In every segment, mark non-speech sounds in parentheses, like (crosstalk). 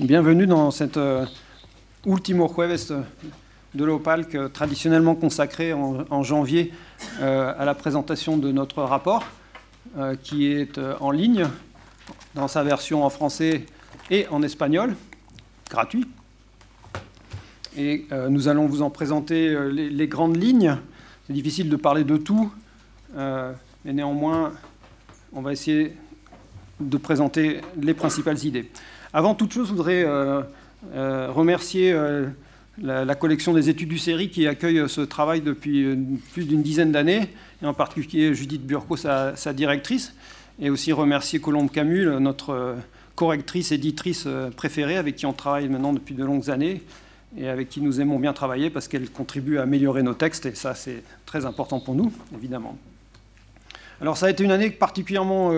Bienvenue dans cette euh, Ultimo Jueves de l'OPALC, euh, traditionnellement consacré en, janvier euh, à la présentation de notre rapport, qui est en ligne dans sa version en français et en espagnol, gratuit. Et nous allons vous en présenter les, grandes lignes. C'est difficile de parler de tout, mais néanmoins, on va essayer de présenter les principales idées. Avant toute chose, je voudrais euh, euh, remercier euh, la, collection des études du série qui accueille ce travail depuis plus d'une dizaine d'années, et en particulier Judith Burco, sa, directrice, et aussi remercier Colombe Camus, notre correctrice, éditrice préférée, avec qui on travaille maintenant depuis de longues années, et avec qui nous aimons bien travailler parce qu'elle contribue à améliorer nos textes, et ça c'est très important pour nous, évidemment. Alors ça a été une année particulièrement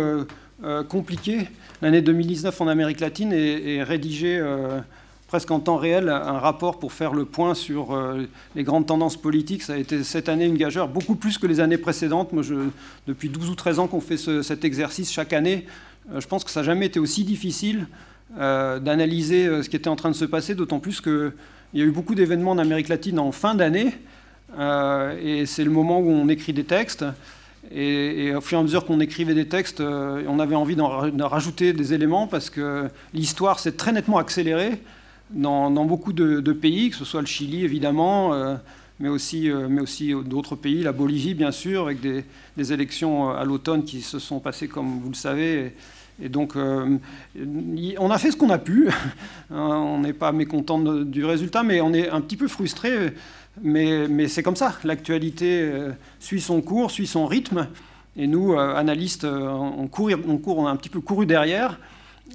compliqué. L'année 2019 en Amérique latine et, rédigé euh, presque en temps réel un rapport pour faire le point sur euh, les grandes tendances politiques. Ça a été cette année une gageure, beaucoup plus que les années précédentes. Depuis 12 ou 13 ans qu'on fait cet exercice chaque année, je pense que ça n'a jamais été aussi difficile d'analyser ce qui était en train de se passer, d'autant plus qu'il y a eu beaucoup d'événements en Amérique latine en fin d'année. et c'est le moment où on écrit des textes. Et, au fur et à mesure qu'on écrivait des textes, euh, on avait envie d'en rajouter des éléments parce que l'histoire s'est très nettement accélérée dans, beaucoup de, pays, que ce soit le Chili évidemment, euh, mais aussi, euh, mais aussi d'autres pays, la Bolivie bien sûr, avec des, élections à l'automne qui se sont passées comme vous le savez. Et, donc, on a fait ce qu'on a pu. (laughs) on n'est pas mécontent du résultat, mais on est un petit peu frustré mais, c'est comme ça. L'actualité euh, suit son cours, suit son rythme. Et nous, euh, analystes, euh, on a un petit peu couru derrière.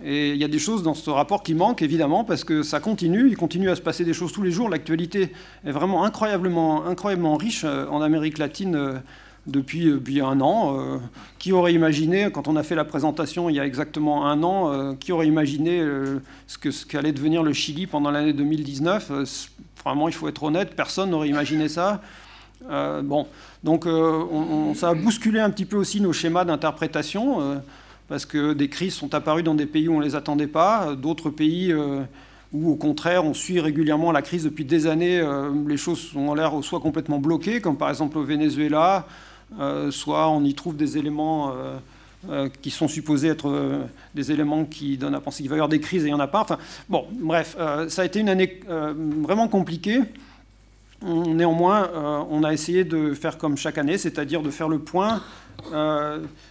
Et il y a des choses dans ce rapport qui manquent, évidemment, parce que ça continue. Il continue à se passer des choses tous les jours. L'actualité est vraiment incroyablement, incroyablement riche en Amérique latine depuis, un an. qui aurait imaginé, quand on a fait la présentation il y a exactement un an, qui aurait imaginé ce qu'allait devenir le Chili pendant l'année 2019 Vraiment, il faut être honnête, personne n'aurait imaginé ça. Euh, bon, donc euh, ça a bousculé un petit peu aussi nos schémas d'interprétation, euh, parce que des crises sont apparues dans des pays où on ne les attendait pas, d'autres pays où au contraire on suit régulièrement la crise depuis des années, les choses ont l'air soit complètement bloquées, comme par exemple au Venezuela, soit on y trouve des éléments euh, qui sont supposés être euh, des éléments qui donnent à penser qu'il va y avoir des crises et il n'y en a pas. Enfin, bon, bref, euh, ça a été une année vraiment compliquée. Néanmoins, on a essayé de faire comme chaque année, c'est-à-dire de faire le point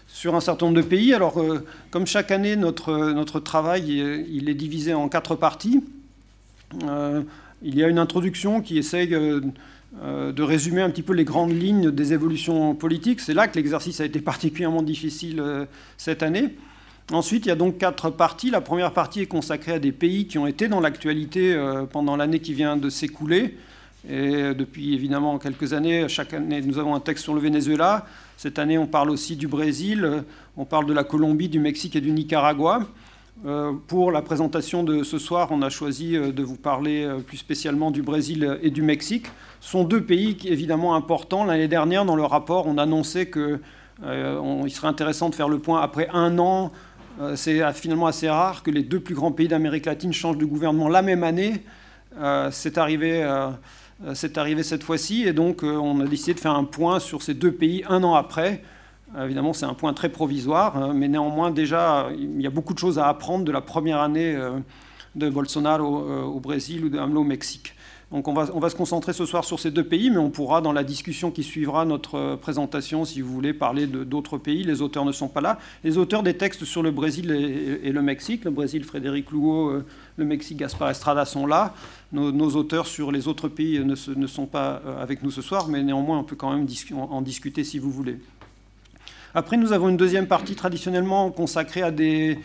sur un certain nombre de pays. Alors, comme chaque année, notre, notre travail il est divisé en quatre parties. il y a une introduction qui essaye de résumer un petit peu les grandes lignes des évolutions politiques. C'est là que l'exercice a été particulièrement difficile euh, cette année. Ensuite, il y a donc quatre parties. La première partie est consacrée à des pays qui ont été dans l'actualité euh, pendant l'année qui vient de s'écouler. Et depuis évidemment quelques années, chaque année, nous avons un texte sur le Venezuela. Cette année, on parle aussi du Brésil, on parle de la Colombie, du Mexique et du Nicaragua. Euh, pour la présentation de ce soir, on a choisi euh, de vous parler euh, plus spécialement du Brésil et du Mexique. Ce sont deux pays évidemment importants. L'année dernière, dans le rapport, on annonçait qu'il serait intéressant de faire le point après un an. C'est finalement assez rare que les deux plus grands pays d'Amérique latine changent de gouvernement la même année. C'est arrivé, arrivé, cette fois-ci et donc on a décidé de faire un point sur ces deux pays un an après. Évidemment, c'est un point très provisoire, hein, mais néanmoins, déjà, il y a beaucoup de choses à apprendre de la première année euh, de Bolsonaro euh, au Brésil ou de AMLO au Mexique. Donc on va, se concentrer ce soir sur ces deux pays, mais on pourra, dans la discussion qui suivra notre euh, présentation, si vous voulez, parler d'autres pays. Les auteurs ne sont pas là. Les auteurs des textes sur le Brésil et, le Mexique, le Brésil, Frédéric Lugo, le Mexique, Gaspar Estrada, sont là. Nos, auteurs sur les autres pays ne, ne, sont pas avec nous ce soir, mais néanmoins, on peut quand même en discuter si vous voulez. Après, nous avons une deuxième partie traditionnellement consacrée à des,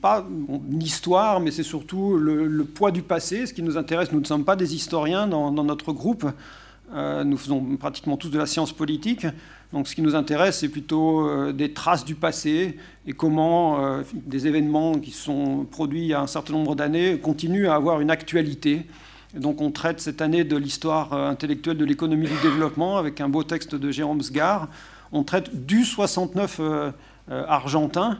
pas l'histoire, mais c'est surtout le, poids du passé. Ce qui nous intéresse, nous ne sommes pas des historiens dans, notre groupe. Euh, nous faisons pratiquement tous de la science politique. Donc ce qui nous intéresse, c'est plutôt euh, des traces du passé et comment euh, des événements qui sont produits il y a un certain nombre d'années continuent à avoir une actualité. donc on traite cette année de l'histoire intellectuelle de l'économie du développement avec un beau texte de Jérôme Sgar on traite du 69 euh, euh, argentin.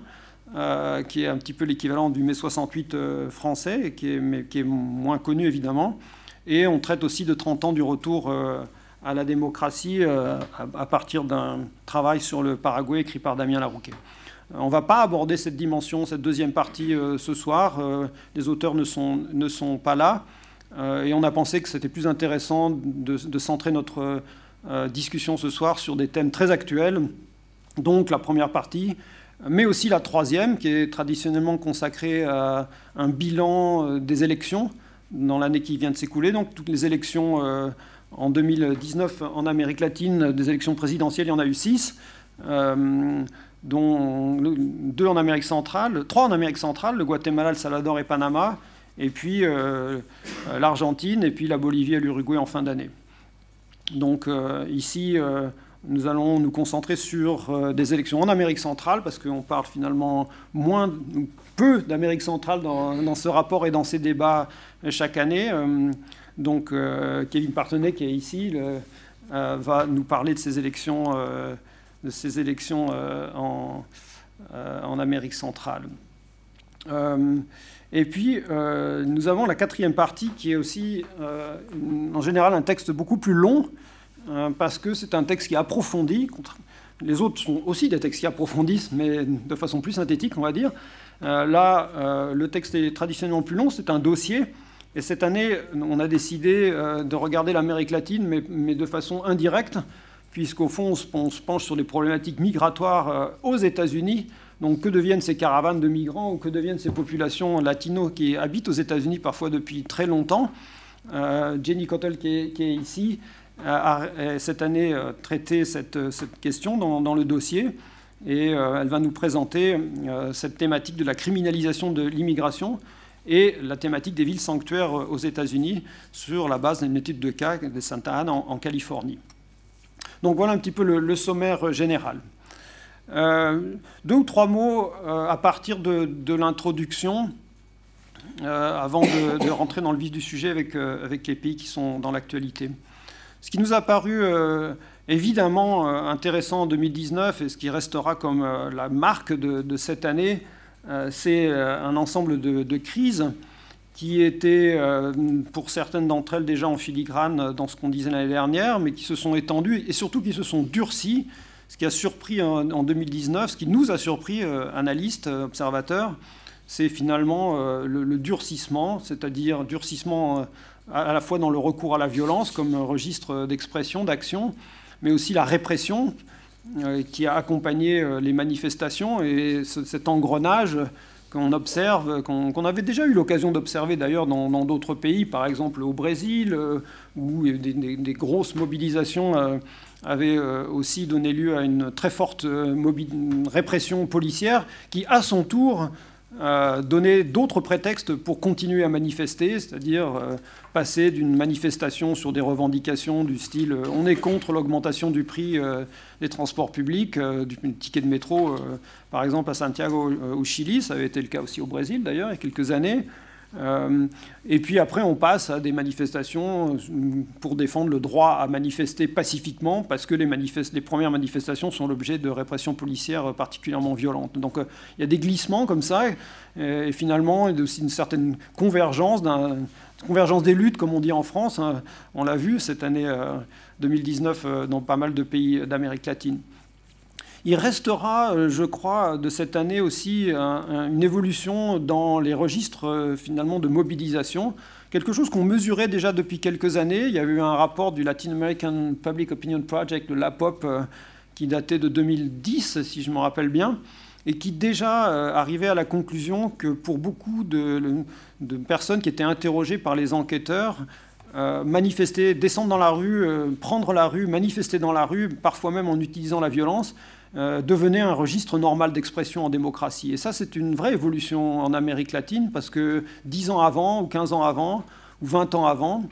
qui est un petit peu l'équivalent du mai 68 français, qui est, mais qui est moins connu évidemment. Et on traite aussi de 30 ans du retour à la démocratie à, partir d'un travail sur le Paraguay écrit par Damien Larouquet. On ne va pas aborder cette dimension, cette deuxième partie ce soir. les auteurs ne sont, pas là. et on a pensé que c'était plus intéressant de centrer notre euh, discussion ce soir sur des thèmes très actuels, donc la première partie, mais aussi la troisième, qui est traditionnellement consacrée à un bilan euh, des élections dans l'année qui vient de s'écouler, donc toutes les élections euh, en 2019 en Amérique latine, des élections présidentielles, il y en a eu six, dont deux en Amérique centrale, trois en Amérique centrale, le Guatemala, le Salvador et Panama, et puis l'Argentine, et puis la Bolivie et l'Uruguay en fin d'année. Donc euh, ici, euh, nous allons nous concentrer sur euh, des élections en Amérique centrale, parce qu'on parle finalement moins, peu d'Amérique centrale dans, ce rapport et dans ces débats chaque année. donc Kevin Partenay, qui est ici, va nous parler de ces élections, de ces élections en, en, Amérique centrale. Et puis, euh, nous avons la quatrième partie qui est aussi, euh, en général, un texte beaucoup plus long, euh, parce que c'est un texte qui approfondit. Les autres sont aussi des textes qui approfondissent, mais de façon plus synthétique, on va dire. là, le texte est traditionnellement plus long, c'est un dossier. Et cette année, on a décidé de regarder l'Amérique latine, mais, de façon indirecte, puisqu'au fond, on se penche sur les problématiques migratoires aux États-Unis donc que deviennent ces caravanes de migrants ou que deviennent ces populations latino qui habitent aux États-Unis parfois depuis très longtemps? Euh, Jenny Cottle qui est, ici a, cette année euh, traité cette, question dans, le dossier et euh, elle va nous présenter cette thématique de la criminalisation de l'immigration et la thématique des villes sanctuaires aux États-Unis sur la base d'une étude de cas de Santa Ana en, Californie. Donc voilà un petit peu le sommaire général. Euh, deux ou trois mots euh, à partir de, l'introduction, euh, avant de, rentrer dans le vif du sujet avec, avec les pays qui sont dans l'actualité. Ce qui nous a paru évidemment intéressant en 2019 et ce qui restera comme la marque de, cette année, c'est un ensemble de, crises qui étaient, pour certaines d'entre elles, déjà en filigrane dans ce qu'on disait l'année dernière, mais qui se sont étendues et surtout qui se sont durcies ce qui a surpris en 2019, ce qui nous a surpris, euh, analystes, euh, observateurs, c'est finalement euh, le, durcissement, c'est-à-dire durcissement à la fois dans le recours à la violence comme registre d'expression, d'action, mais aussi la répression qui a accompagné les manifestations et cet engrenage qu'on observe, qu'on avait déjà eu l'occasion d'observer d'ailleurs dans d'autres pays, par exemple au Brésil, où il y a des, des grosses mobilisations avait euh, aussi donné lieu à une très forte euh, répression policière qui, à son tour, donnait d'autres prétextes pour continuer à manifester, c'est-à-dire euh, passer d'une manifestation sur des revendications du style on est contre l'augmentation du prix des transports publics, du ticket de métro, par exemple à Santiago au Chili, ça avait été le cas aussi au Brésil d'ailleurs il y a quelques années, euh, et puis après, on passe à des manifestations pour défendre le droit à manifester pacifiquement, parce que les, premières manifestations sont l'objet de répression policière particulièrement violente. Donc euh, il y a des glissements comme ça, et, finalement, il y a aussi une certaine convergence, convergence des luttes, comme on dit en France. Hein. On l'a vu cette année 2019 euh, dans pas mal de pays d'Amérique latine. Il restera, euh, je crois, de cette année aussi une évolution dans les registres euh, finalement de mobilisation, quelque chose qu'on mesurait déjà depuis quelques années. Il y a eu un rapport du Latin American Public Opinion Project, de l'APOP, euh, qui datait de 2010, si je me rappelle bien, et qui déjà arrivait à la conclusion que pour beaucoup de, personnes qui étaient interrogées par les enquêteurs, manifester, descendre dans la rue, prendre la rue, manifester dans la rue, parfois même en utilisant la violence, euh, devenait un registre normal d'expression en démocratie. Et ça, c'est une vraie évolution en Amérique latine, parce que 10 ans avant, ou 15 ans avant, ou 20 ans avant,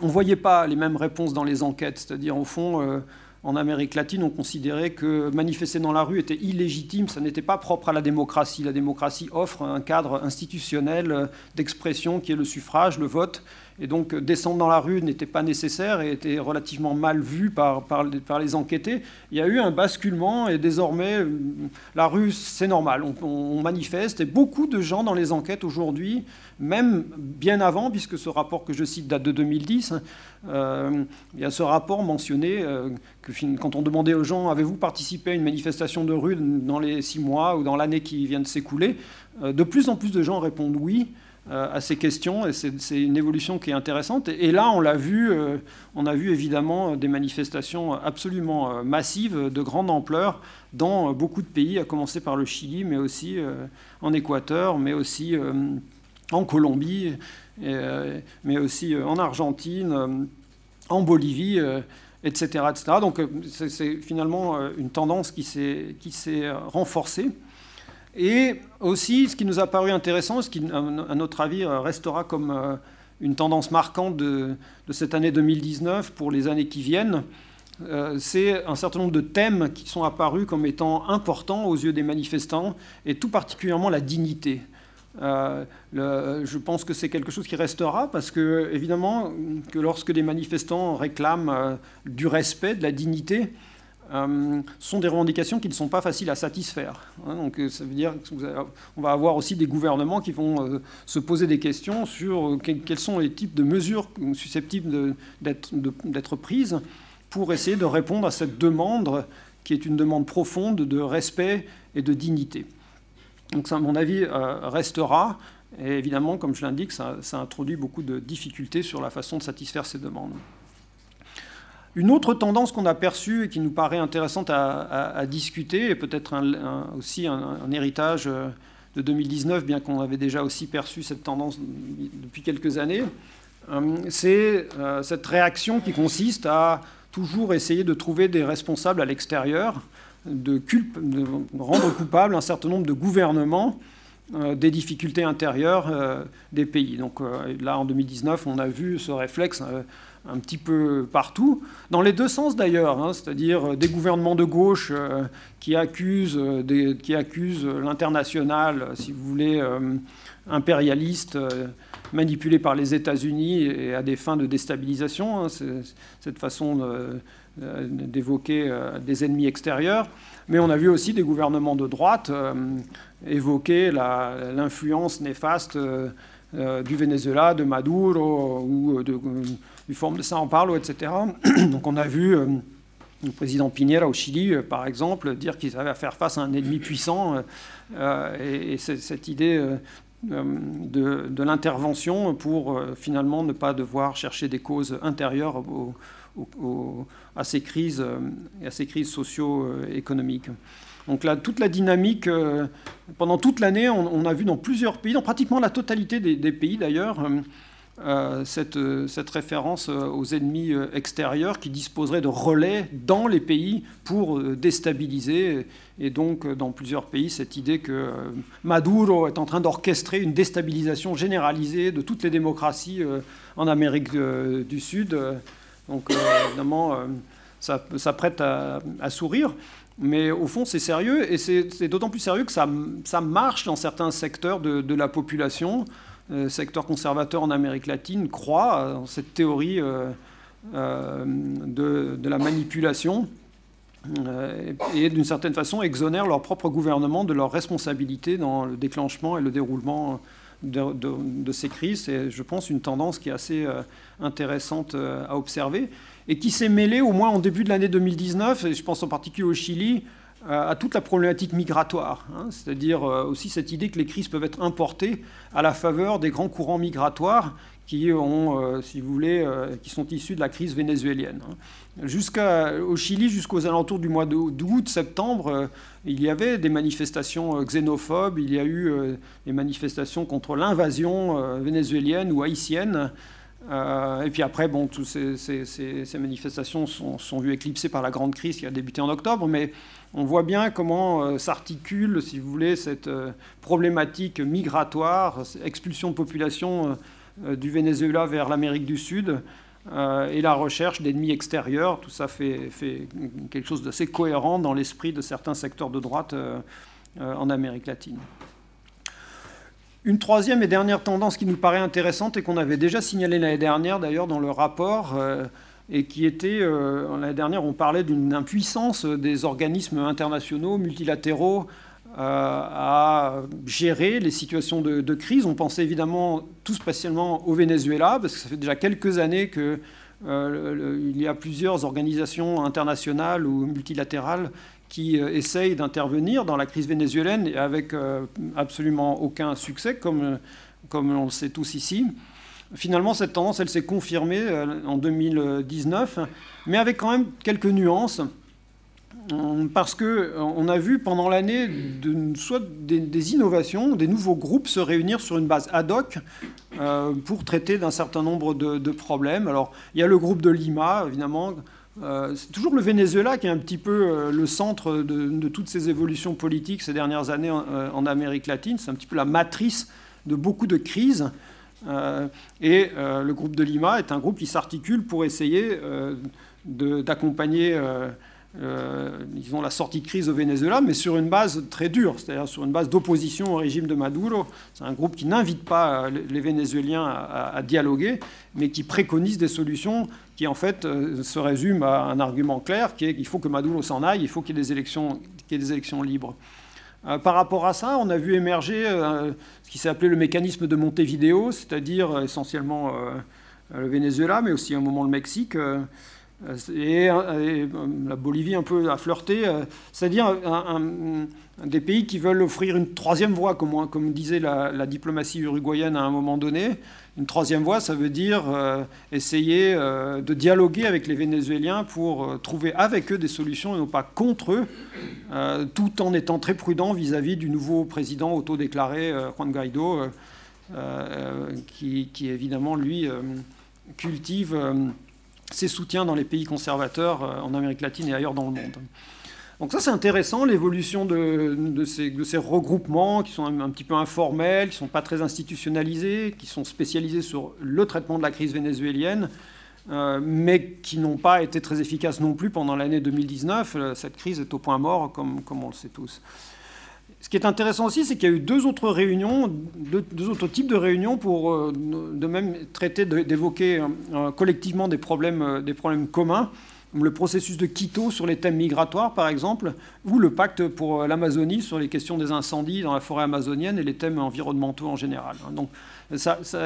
on ne voyait pas les mêmes réponses dans les enquêtes. C'est-à-dire, au fond, euh, en Amérique latine, on considérait que manifester dans la rue était illégitime, ça n'était pas propre à la démocratie. La démocratie offre un cadre institutionnel d'expression qui est le suffrage, le vote, et donc descendre dans la rue n'était pas nécessaire et était relativement mal vu par, par, les enquêtés. Il y a eu un basculement et désormais la rue c'est normal, on, manifeste et beaucoup de gens dans les enquêtes aujourd'hui, même bien avant, puisque ce rapport que je cite date de 2010, euh, il y a ce rapport mentionné euh, que quand on demandait aux gens avez-vous participé à une manifestation de rue dans les six mois ou dans l'année qui vient de s'écouler, euh, de plus en plus de gens répondent oui à ces questions et c'est une évolution qui est intéressante. Et, là, on l'a vu, on a vu évidemment des manifestations absolument massives, de grande ampleur, dans beaucoup de pays, à commencer par le Chili, mais aussi en Équateur, mais aussi en Colombie, mais aussi en Argentine, en Bolivie, etc., etc. Donc c'est finalement une tendance qui s'est renforcée. Et aussi, ce qui nous a paru intéressant, ce qui, à notre avis, restera comme une tendance marquante de, cette année 2019 pour les années qui viennent, c'est un certain nombre de thèmes qui sont apparus comme étant importants aux yeux des manifestants, et tout particulièrement la dignité. Euh, je pense que c'est quelque chose qui restera parce que, évidemment, que lorsque des manifestants réclament euh, du respect, de la dignité, euh, sont des revendications qui ne sont pas faciles à satisfaire. Hein. donc ça veut dire qu'on va avoir aussi des gouvernements qui vont se poser des questions sur quels sont les types de mesures susceptibles d'être prises pour essayer de répondre à cette demande qui est une demande profonde de respect et de dignité. Donc ça, à mon avis, euh, restera. Et évidemment, comme je l'indique, ça, introduit beaucoup de difficultés sur la façon de satisfaire ces demandes. Une autre tendance qu'on a perçue et qui nous paraît intéressante à, discuter, et peut-être aussi un, héritage euh, de 2019, bien qu'on avait déjà aussi perçu cette tendance depuis quelques années, euh, c'est cette réaction qui consiste à toujours essayer de trouver des responsables à l'extérieur de, rendre coupable un certain nombre de gouvernements euh, des difficultés intérieures euh, des pays. Donc euh, là, en 2019, on a vu ce réflexe un petit peu partout, dans les deux sens d'ailleurs, hein, c'est-à-dire des gouvernements de gauche qui accusent, qui accusent l'international, si vous voulez, impérialiste, manipulé par les États-Unis et à des fins de déstabilisation, hein, cette façon de euh, d'évoquer euh, des ennemis extérieurs, mais on a vu aussi des gouvernements de droite euh, évoquer l'influence néfaste du Venezuela, de Maduro ou du Forum de Sao Paulo, etc. Donc on a vu le président Piñera au Chili, par exemple, dire qu'ils avaient à faire face à un ennemi puissant. et, cette idée de, l'intervention pour finalement ne pas devoir chercher des causes intérieures à ces crises, euh, à ces crises socio-économiques. Donc là, toute la dynamique, euh, pendant toute l'année, on, a vu dans plusieurs pays, dans pratiquement la totalité des, pays d'ailleurs, euh, cette, cette, référence aux ennemis extérieurs qui disposeraient de relais dans les pays pour déstabiliser. Et donc, dans plusieurs pays, cette idée que Maduro est en train d'orchestrer une déstabilisation généralisée de toutes les démocraties en Amérique du Sud donc euh, évidemment, euh, ça, ça, prête à, sourire. Mais au fond, c'est sérieux, et c'est d'autant plus sérieux que ça, ça, marche dans certains secteurs de, la population. Le secteur conservateur en Amérique latine croit dans cette théorie euh, de, de, la manipulation et d'une certaine façon exonère leur propre gouvernement de leur responsabilité dans le déclenchement et le déroulement de, ces crises. C'est, je pense, une tendance qui est assez euh, intéressante euh, à observer et qui s'est mêlée, au moins en début de l'année 2019, et je pense en particulier au Chili, euh, à toute la problématique migratoire, hein. c'est-à-dire aussi cette idée que les crises peuvent être importées à la faveur des grands courants migratoires qui ont, si vous voulez, qui sont issus de la crise vénézuélienne. Hein. Jusqu'au Chili, jusqu'aux alentours du mois d'août, septembre, euh, il y avait des manifestations euh, xénophobes, il y a eu euh, des manifestations contre l'invasion vénézuélienne ou haïtienne. et puis après, bon, toutes ces, manifestations sont, sont, vues éclipsées par la grande crise qui a débuté en octobre, mais on voit bien comment s'articule, si vous voulez, cette problématique migratoire, expulsion de population du Venezuela vers l'Amérique du Sud. Euh, et la recherche d'ennemis extérieurs. Tout ça fait, fait quelque chose d'assez cohérent dans l'esprit de certains secteurs de droite euh, euh, en Amérique latine. Une troisième et dernière tendance qui nous paraît intéressante et qu'on avait déjà signalée l'année dernière d'ailleurs dans le rapport, et qui était, l'année dernière, on parlait d'une impuissance des organismes internationaux, multilatéraux, à gérer les situations de, crise. On pensait évidemment tout spécialement au Venezuela, parce que ça fait déjà quelques années que euh, y a plusieurs organisations internationales ou multilatérales qui euh, essayent d'intervenir dans la crise vénézuélienne avec euh, absolument aucun succès, comme, comme on le sait tous ici. Finalement, cette tendance, elle s'est confirmée en 2019, mais avec quand même quelques nuances. Euh, parce qu'on euh, a vu pendant l'année soit des, innovations, des nouveaux groupes se réunir sur une base ad hoc euh, pour traiter d'un certain nombre de, problèmes. Alors, il y a le groupe de Lima, évidemment. c'est toujours le Venezuela qui est un petit peu le centre de, toutes ces évolutions politiques ces dernières années en, Amérique latine. C'est un petit peu la matrice de beaucoup de crises. Et le groupe de Lima est un groupe qui s'articule pour essayer d'accompagner euh, disons, la sortie de crise au Venezuela, mais sur une base très dure, c'est-à-dire sur une base d'opposition au régime de Maduro. C'est un groupe qui n'invite pas euh, les Vénézuéliens à, dialoguer, mais qui préconise des solutions qui, en fait, euh, se résument à un argument clair, qui est qu'il faut que Maduro s'en aille, il faut qu'il y ait des élections libres. Par rapport à ça, on a vu émerger ce qui s'est appelé le mécanisme de Montevideo, c'est-à-dire essentiellement le Venezuela, mais aussi à un moment le Mexique. Euh, et, euh, la Bolivie un peu a flirté, euh, c'est-à-dire des pays qui veulent offrir une troisième voie, comme disait la, diplomatie uruguayenne à un moment donné. Une troisième voie, ça veut dire essayer de dialoguer avec les Vénézuéliens pour trouver avec eux des solutions et non pas contre eux, tout en étant très prudent vis-à-vis du nouveau président autodéclaré, Juan Guaido, qui, évidemment, lui, cultive ses soutiens dans les pays conservateurs euh, en Amérique latine et ailleurs dans le monde. Donc ça c'est intéressant, l'évolution de, ces, regroupements qui sont un, petit peu informels, qui ne sont pas très institutionnalisés, qui sont spécialisés sur le traitement de la crise vénézuélienne, euh, mais qui n'ont pas été très efficaces non plus pendant l'année 2019. Euh, cette crise est au point mort, comme, on le sait tous. Ce qui est intéressant aussi, c'est qu'il y a eu deux autres réunions, deux, autres types de réunions pour euh, de même traiter d'évoquer collectivement des problèmes communs, le processus de Quito sur les thèmes migratoires, par exemple, ou le pacte pour l'Amazonie sur les questions des incendies dans la forêt amazonienne et les thèmes environnementaux en général. Donc, il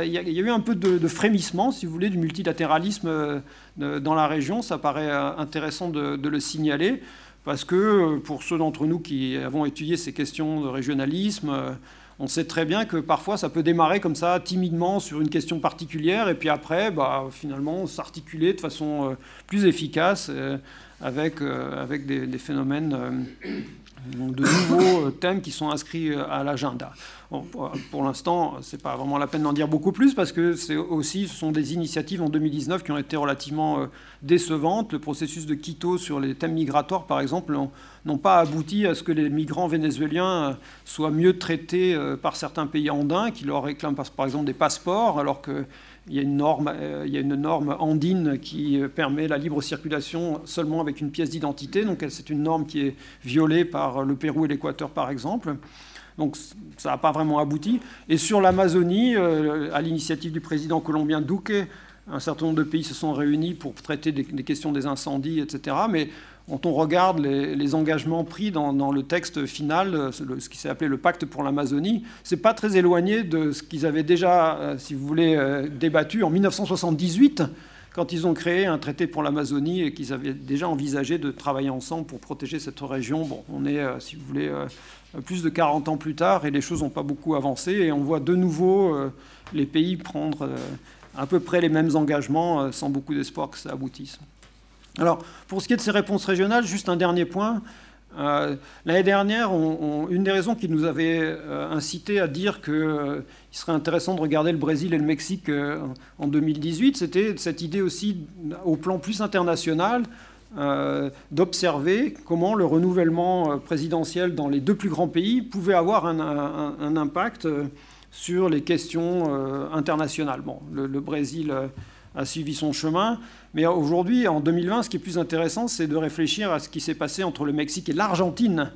y, a eu un peu de, frémissement, si vous voulez, du multilatéralisme dans la région. Ça paraît intéressant de, de le signaler. Parce que euh, pour ceux d'entre nous qui avons étudié ces questions de régionalisme, euh, on sait très bien que parfois ça peut démarrer comme ça, timidement, sur une question particulière, et puis après, bah, finalement, s'articuler de façon euh, plus efficace avec, avec des, phénomènes de nouveaux thèmes qui sont inscrits à l'agenda. pour, l'instant, ce n'est pas vraiment la peine d'en dire beaucoup plus parce que c'est aussi, ce sont des initiatives en 2019 qui ont été relativement décevantes. Le processus de Quito sur les thèmes migratoires, par exemple, n'ont pas abouti à ce que les migrants vénézuéliens euh, soient mieux traités euh, par certains pays andins qui leur réclament par exemple des passeports, alors qu'il y a une norme, euh, il y a une norme andine qui permet la libre circulation seulement avec une pièce d'identité. Donc c'est une norme qui est violée par le Pérou et l'Équateur, par exemple. Donc ça n'a pas vraiment abouti. Et sur l'Amazonie, à l'initiative du président colombien Duque, un certain nombre de pays se sont réunis pour traiter des, questions des incendies, etc. Mais quand on regarde les, engagements pris dans, le texte final, ce qui s'est appelé le pacte pour l'Amazonie, c'est pas très éloigné de ce qu'ils avaient déjà, euh, si vous voulez, euh, débattu en 1978 quand ils ont créé un traité pour l'Amazonie et qu'ils avaient déjà envisagé de travailler ensemble pour protéger cette région. Bon, on est, euh, si vous voulez, plus de 40 ans plus tard et les choses n'ont pas beaucoup avancé et on voit de nouveau les pays prendre à peu près les mêmes engagements, euh, sans beaucoup d'espoir que ça aboutisse. Alors, pour ce qui est de ces réponses régionales, juste un dernier point. Euh, l'année dernière, une des raisons qui nous avait euh, incité à dire qu'il serait intéressant de regarder le Brésil et le Mexique en 2018, c'était cette idée aussi, au plan plus international, d'observer comment le renouvellement présidentiel dans les deux plus grands pays pouvait avoir un impact sur les questions euh, internationales. Bon, le, Brésil euh, a suivi son chemin, mais aujourd'hui, en 2020, ce qui est plus intéressant, c'est de réfléchir à ce qui s'est passé entre le Mexique et l'Argentine,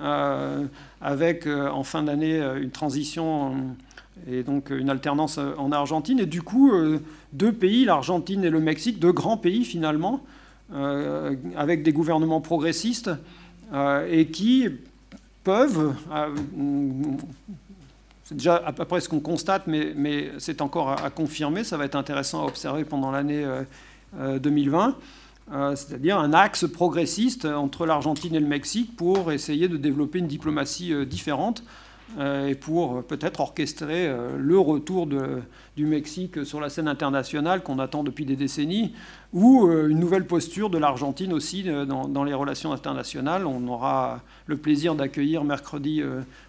euh, avec en fin d'année une transition et donc une alternance en Argentine. Et du coup, deux pays, l'Argentine et le Mexique, deux grands pays finalement, avec des gouvernements progressistes et qui peuvent, c'est déjà à peu près ce qu'on constate, mais, c'est encore à, confirmer, ça va être intéressant à observer pendant l'année 2020, c'est-à-dire un axe progressiste entre l'Argentine et le Mexique pour essayer de développer une diplomatie différente euh, et pour peut-être orchestrer euh, le retour du Mexique sur la scène internationale qu'on attend depuis des décennies, ou euh, une nouvelle posture de l'Argentine aussi dans, les relations internationales. On aura le plaisir d'accueillir mercredi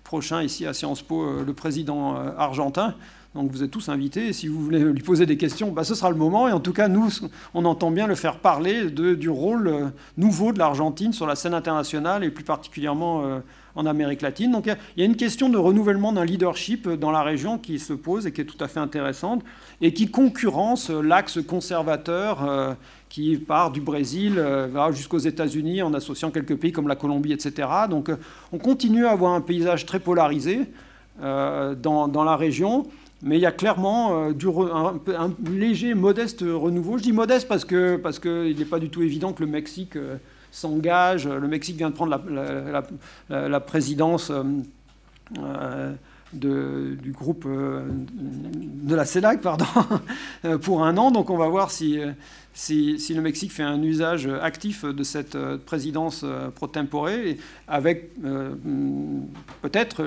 prochain ici à Sciences Po le président argentin. Donc vous êtes tous invités. Si vous voulez lui poser des questions, bah, ce sera le moment. Et en tout cas, nous, on entend bien le faire parler du rôle nouveau de l'Argentine sur la scène internationale et plus particulièrement en Amérique latine. Donc il y a une question de renouvellement d'un leadership dans la région qui se pose et qui est tout à fait intéressante et qui concurrence l'axe conservateur euh, qui part du Brésil euh, jusqu'aux États-Unis en associant quelques pays comme la Colombie, etc. Donc euh, on continue à avoir un paysage très polarisé dans, la région. Mais il y a clairement du un, léger, modeste renouveau. Je dis modeste parce qu'il parce que n'est pas du tout évident que le Mexique s'engage. Le Mexique vient de prendre la, présidence euh, euh, du groupe euh, de la CELAC pardon, (laughs) pour un an. Donc on va voir si, si, le Mexique fait un usage actif de cette présidence pro tempore, avec peut-être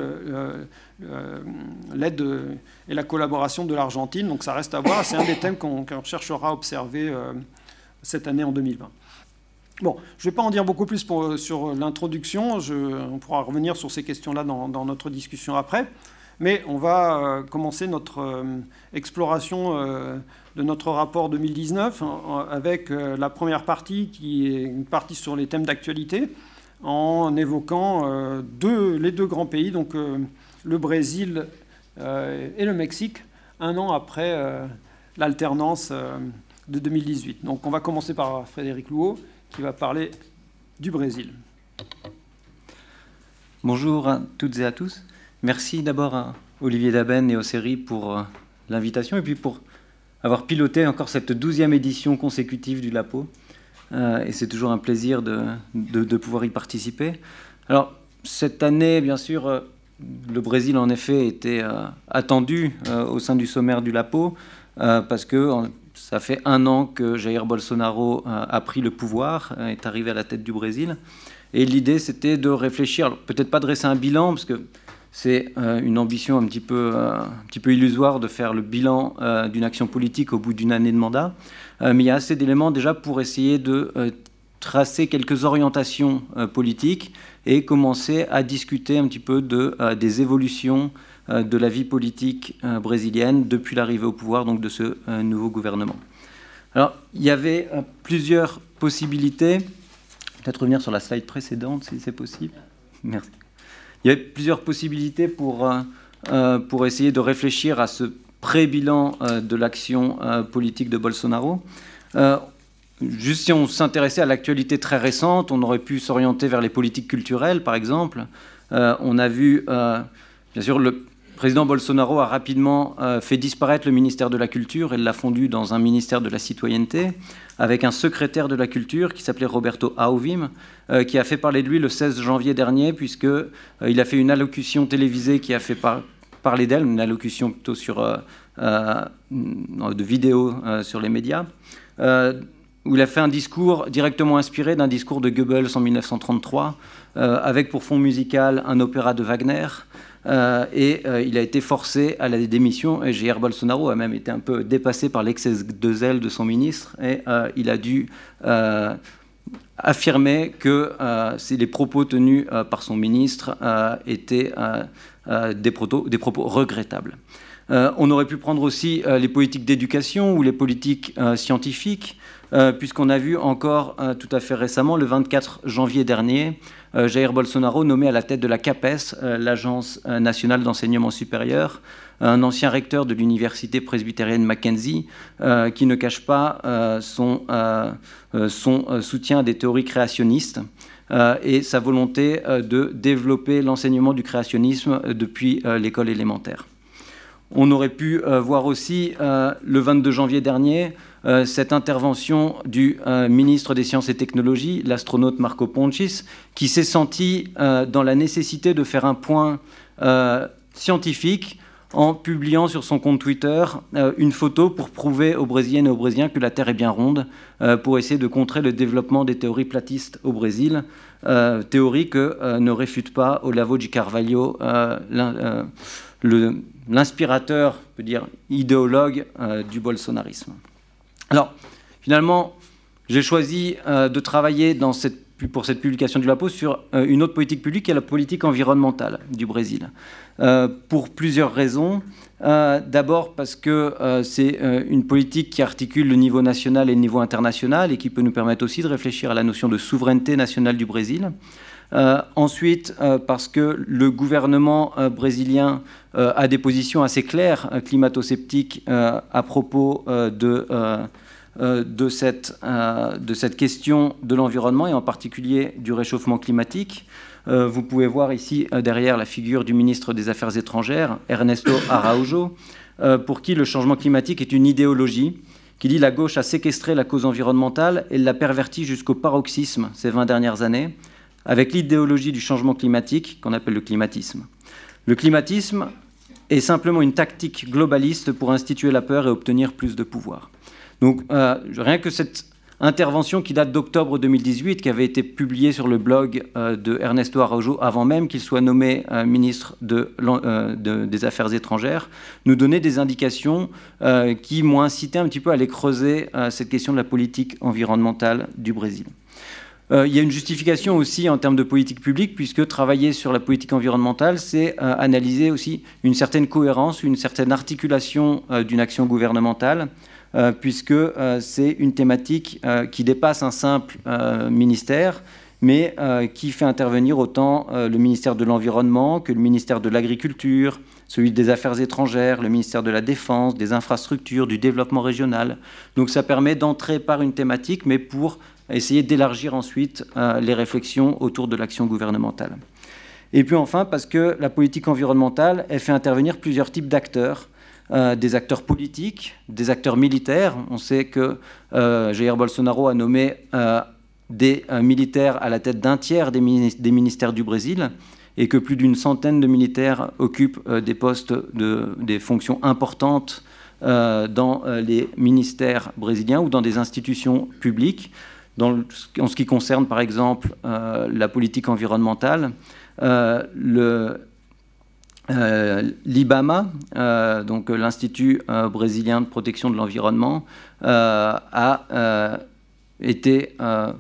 l'aide et la collaboration de l'Argentine. Donc ça reste à voir. C'est un des thèmes qu'on cherchera à observer cette année en 2020. Bon, je ne vais pas en dire beaucoup plus sur l'introduction, on pourra revenir sur ces questions-là dans, notre discussion après, mais on va euh, commencer notre euh, exploration euh, de notre rapport 2019 avec la première partie qui est une partie sur les thèmes d'actualité, en évoquant les deux grands pays, donc le Brésil et le Mexique, un an après l'alternance de 2018. Donc on va commencer par Frédéric Louot qui va parler du Brésil. Bonjour à toutes et à tous. Merci d'abord à Olivier Daben et aux séries pour euh, l'invitation et puis pour avoir piloté encore cette douzième édition consécutive du LAPO. Euh, et c'est toujours un plaisir de, pouvoir y participer. Alors, cette année, bien sûr, euh, le Brésil, en effet, était attendu au sein du sommaire du LAPO, parce que ça fait un an que Jair Bolsonaro euh, a pris le pouvoir, euh, est arrivé à la tête du Brésil. Et l'idée, c'était de réfléchir, peut-être pas dresser un bilan, parce que c'est euh, une ambition un petit, peu, un petit peu illusoire de faire le bilan d'une action politique au bout d'une année de mandat. mais il y a assez d'éléments déjà pour essayer de tracer quelques orientations politiques et commencer à discuter un petit peu de, des évolutions euh, de la vie politique euh, brésilienne depuis l'arrivée au pouvoir donc de ce euh, nouveau gouvernement. Alors, il y avait plusieurs possibilités. Peut-être revenir sur la slide précédente, si c'est possible. Merci. Il y avait plusieurs possibilités pour, pour essayer de réfléchir à ce pré-bilan de l'action politique de Bolsonaro. Juste si on s'intéressait à l'actualité très récente, on aurait pu s'orienter vers les politiques culturelles, par exemple. on a vu, bien sûr, le président Bolsonaro a rapidement euh, fait disparaître le ministère de la Culture et l'a fondu dans un ministère de la Citoyenneté, avec un secrétaire de la Culture qui s'appelait Roberto Auvim, euh, qui a fait parler de lui le 16 janvier dernier, puisqu'il euh, a fait une allocution télévisée qui a fait parler d'elle, une allocution plutôt sur, de vidéo sur les médias, où il a fait un discours directement inspiré d'un discours de Goebbels en 1933, avec pour fond musical un opéra de Wagner. Euh, et euh, il a été forcé à la démission. Et Jair Bolsonaro a même été un peu dépassé par l'excès de zèle de son ministre et euh, il a dû affirmer que les propos tenus par son ministre étaient des, des, propos regrettables. on aurait pu prendre aussi les politiques d'éducation ou les politiques scientifiques, puisqu'on a vu encore tout à fait récemment, le 24 janvier dernier, euh, Jair Bolsonaro nommé à la tête de la CAPES, euh, l'Agence euh, nationale d'enseignement supérieur, un ancien recteur de l'université presbytérienne Mackenzie, qui ne cache pas son, son soutien à des théories créationnistes et sa volonté de développer l'enseignement du créationnisme depuis l'école élémentaire. on aurait pu voir aussi le 22 janvier dernier cette intervention du ministre des Sciences et Technologies, l'astronaute Marco Ponchis, qui s'est senti dans la nécessité de faire un point scientifique en publiant sur son compte Twitter euh, une photo pour prouver aux Brésiliennes et aux Brésiliens que la Terre est bien ronde, euh, pour essayer de contrer le développement des théories platistes au Brésil, euh, théorie que ne réfute pas Olavo de Carvalho, l'inspirateur, peut dire idéologue du bolsonarisme. Alors, finalement, j'ai choisi de travailler pour cette publication du LAPO sur euh, une autre politique publique qui est la politique environnementale du Brésil. Euh, pour plusieurs raisons. Euh, d'abord parce que c'est une politique qui articule le niveau national et le niveau international et qui peut nous permettre aussi de réfléchir à la notion de souveraineté nationale du Brésil. Ensuite, parce que le gouvernement brésilien a des positions assez claires climato-sceptiques à propos de euh, de cette, euh, de cette question de l'environnement et en particulier du réchauffement climatique. Euh, vous pouvez voir ici derrière la figure du ministre des Affaires étrangères, Ernesto (coughs) Araujo, pour qui le changement climatique est une idéologie qui dit la gauche a séquestré la cause environnementale et l'a pervertie jusqu'au paroxysme ces 20 dernières années, avec l'idéologie du changement climatique qu'on appelle le climatisme. Le climatisme est simplement une tactique globaliste pour instituer la peur et obtenir plus de pouvoir. Donc euh, rien que cette intervention qui date d'octobre 2018, qui avait été publiée sur le blog euh, de Ernesto Araujo avant même qu'il soit nommé euh, ministre des Affaires étrangères, nous donnait des indications qui m'ont incité un petit peu à aller creuser cette question de la politique environnementale du Brésil. Il y a une justification aussi en termes de politique publique, puisque travailler sur la politique environnementale, c'est analyser aussi une certaine cohérence, une certaine articulation d'une action gouvernementale euh, puisque euh, c'est une thématique euh, qui dépasse un simple ministère, mais qui fait intervenir autant le ministère de l'Environnement que le ministère de l'Agriculture, celui des Affaires étrangères, le ministère de la Défense, des Infrastructures, du Développement régional. Donc ça permet d'entrer par une thématique, mais pour essayer d'élargir ensuite les réflexions autour de l'action gouvernementale. Et puis enfin, parce que la politique environnementale, elle fait intervenir plusieurs types d'acteurs euh, des acteurs politiques, des acteurs militaires. On sait que euh, Jair Bolsonaro a nommé euh, des militaires à la tête d'un tiers des, ministères du Brésil et que plus d'une centaine de militaires occupent des postes, de, des fonctions importantes dans les ministères brésiliens ou dans des institutions publiques. En ce qui concerne par exemple la politique environnementale, le, euh, L'IBAMA, euh, donc l'Institut euh, brésilien de protection de l'environnement, a été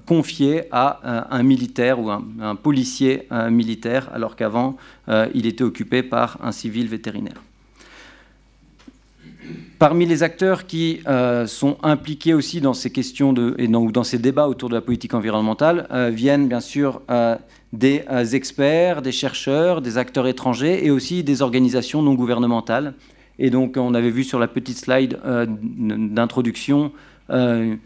confié à un militaire ou un policier militaire, alors qu'avant, il était occupé par un civil vétérinaire. Parmi les acteurs qui sont impliqués aussi dans ces questions et dans, dans, ces débats autour de la politique environnementale viennent bien sûr des euh, experts, des chercheurs, des acteurs étrangers et aussi des organisations non gouvernementales. Et donc, on avait vu sur la petite slide euh, d'introduction euh,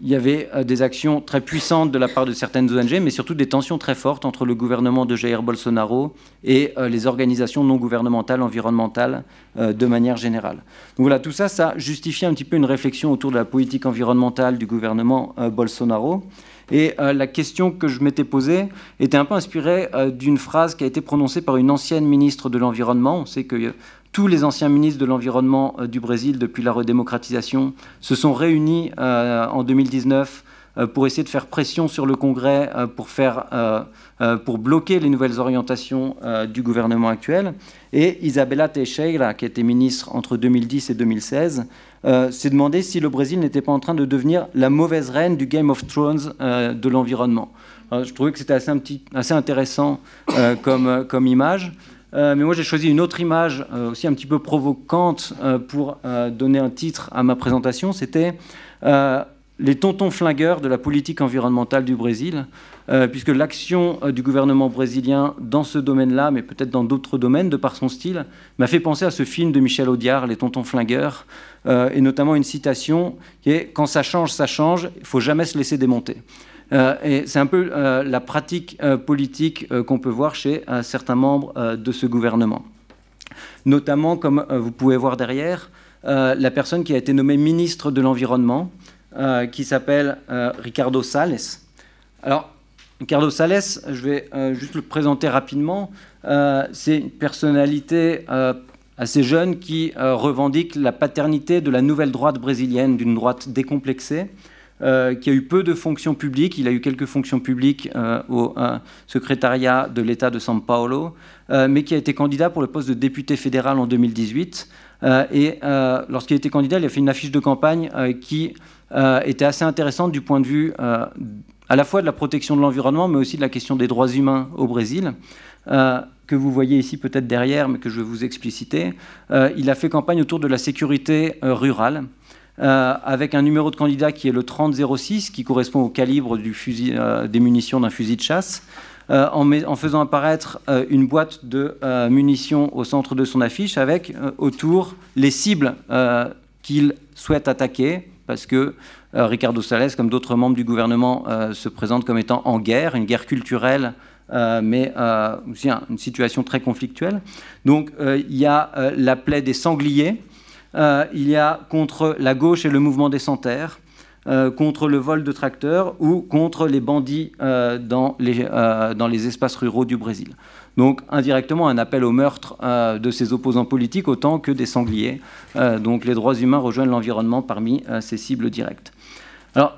qu'il y avait des actions très puissantes de la part de certaines ONG, mais surtout des tensions très fortes entre le gouvernement de Jair Bolsonaro et les organisations non gouvernementales environnementales de manière générale. Donc voilà, tout ça, ça justifie un petit peu une réflexion autour de la politique environnementale du gouvernement Bolsonaro. Et euh, la question que je m'étais posée était un peu inspirée euh, d'une phrase qui a été prononcée par une ancienne ministre de l'Environnement. On sait que euh, tous les anciens ministres de l'Environnement du Brésil, depuis la redémocratisation, se sont réunis en 2019 pour essayer de faire pression sur le Congrès pour, bloquer les nouvelles orientations du gouvernement actuel. Et Isabella Teixeira, qui était ministre entre 2010 et 2016, euh, s'est demandé si le Brésil n'était pas en train de devenir la mauvaise reine du Game of Thrones euh, de l'environnement. je trouvais que c'était assez, intéressant euh, comme, image. Mais moi, j'ai choisi une autre image aussi un petit peu provocante pour donner un titre à ma présentation. C'était les tontons flingueurs de la politique environnementale du Brésil, euh, puisque l'action euh, du gouvernement brésilien dans ce domaine-là, mais peut-être dans d'autres domaines, de par son style, m'a fait penser à ce film de Michel Audiard, Les tontons flingueurs, euh, et notamment une citation qui est Quand ça change, ça change, il faut jamais se laisser démonter. Et c'est un peu la pratique politique qu'on peut voir chez certains membres de ce gouvernement. Notamment, comme vous pouvez voir derrière, la personne qui a été nommée ministre de l'Environnement, qui s'appelle Ricardo Salles. Alors, Ricardo Salles, je vais juste le présenter rapidement. C'est une personnalité assez jeune qui revendique la paternité de la nouvelle droite brésilienne, d'une droite décomplexée, euh, qui a eu peu de fonctions publiques. Il a eu quelques fonctions publiques euh, au euh, secrétariat de l'État de São Paulo, mais qui a été candidat pour le poste de député fédéral en 2018. et lorsqu'il a été candidat, il a fait une affiche de campagne qui était assez intéressante du point de vue à la fois de la protection de l'environnement, mais aussi de la question des droits humains au Brésil. que vous voyez ici peut-être derrière, mais que je vais vous expliciter. il a fait campagne autour de la sécurité rurale, euh, avec un numéro de candidat qui est le 3006, qui correspond au calibre euh, des munitions d'un fusil de chasse, euh, en, en, faisant apparaître une boîte de munitions au centre de son affiche, avec autour les cibles qu'il souhaite attaquer, parce que Ricardo Salles, comme d'autres membres du gouvernement, se présente comme étant en guerre, une guerre culturelle mais aussi une situation très conflictuelle. Donc il y a la plaie des sangliers, euh, il y a contre la gauche et le mouvement des sans-terres, euh, contre le vol de tracteurs ou contre les bandits euh, dans, les, espaces ruraux du Brésil. Donc indirectement un appel au meurtre de ses opposants politiques autant que des sangliers. donc les droits humains rejoignent l'environnement parmi ces cibles directes. Alors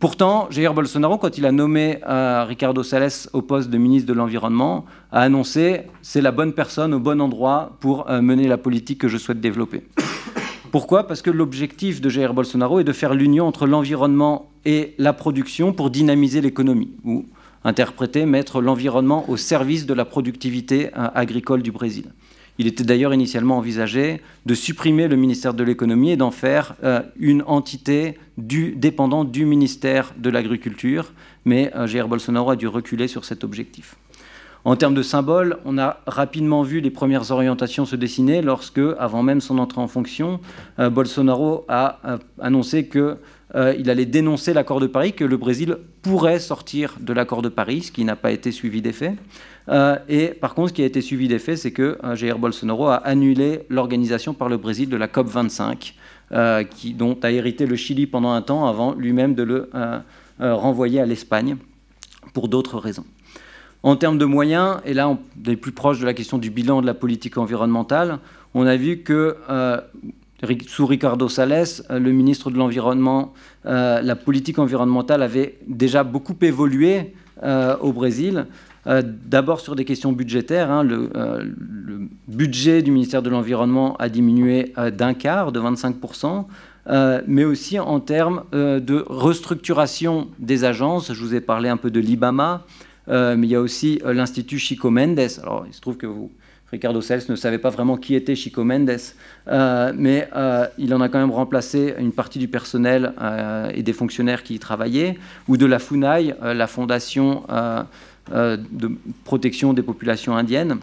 Pourtant, Jair Bolsonaro, quand il a nommé Ricardo Salles au poste de ministre de l'Environnement, a annoncé c'est la bonne personne au bon endroit pour mener la politique que je souhaite développer. Pourquoi? Parce que l'objectif de Jair Bolsonaro est de faire l'union entre l'environnement et la production pour dynamiser l'économie, ou interpréter, mettre l'environnement au service de la productivité euh, agricole du Brésil. Il était d'ailleurs initialement envisagé de supprimer le ministère de l'économie et d'en faire euh, une entité dépendante du ministère de l'agriculture, mais euh, Jair Bolsonaro a dû reculer sur cet objectif. En termes de symboles, on a rapidement vu les premières orientations se dessiner lorsque, avant même son entrée en fonction, euh, Bolsonaro a euh, annoncé qu'il euh, allait dénoncer l'accord de Paris, que le Brésil pourrait sortir de l'accord de Paris, ce qui n'a pas été suivi des faits. et par contre, ce qui a été suivi des faits, c'est que Jair Bolsonaro a annulé l'organisation par le Brésil de la COP 25, qui, dont a hérité le Chili pendant un temps avant lui-même de le renvoyer à l'Espagne pour d'autres raisons. En termes de moyens, et là on est plus proche de la question du bilan de la politique environnementale, on a vu que euh, sous Ricardo Salles, euh, le ministre de l'Environnement, euh, la politique environnementale avait déjà beaucoup évolué au Brésil. D'abord sur des questions budgétaires, hein, le, le, budget du ministère de l'Environnement a diminué d'un quart, de 25%. mais aussi en termes de restructuration des agences. Je vous ai parlé un peu de l'IBAMA, euh, mais il y a aussi euh, l'Institut Chico Mendes. Alors, il se trouve que vous, Ricardo Sels ne savait pas vraiment qui était Chico Mendes, euh, mais il en a quand même remplacé une partie du personnel et des fonctionnaires qui y travaillaient, ou de la FUNAI, la Fondation de protection des populations indiennes,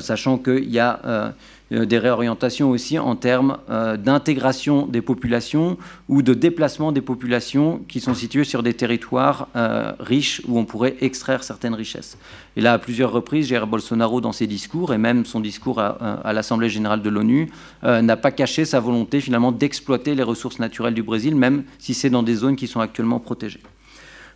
sachant qu'il y a des réorientations aussi en termes euh, d'intégration des populations ou de déplacement des populations qui sont situées sur des territoires euh, riches où on pourrait extraire certaines richesses. Et là, à plusieurs reprises, Jair Bolsonaro, dans ses discours, et même son discours à, à l'Assemblée générale de l'ONU, n'a pas caché sa volonté finalement d'exploiter les ressources naturelles du Brésil, même si c'est dans des zones qui sont actuellement protégées.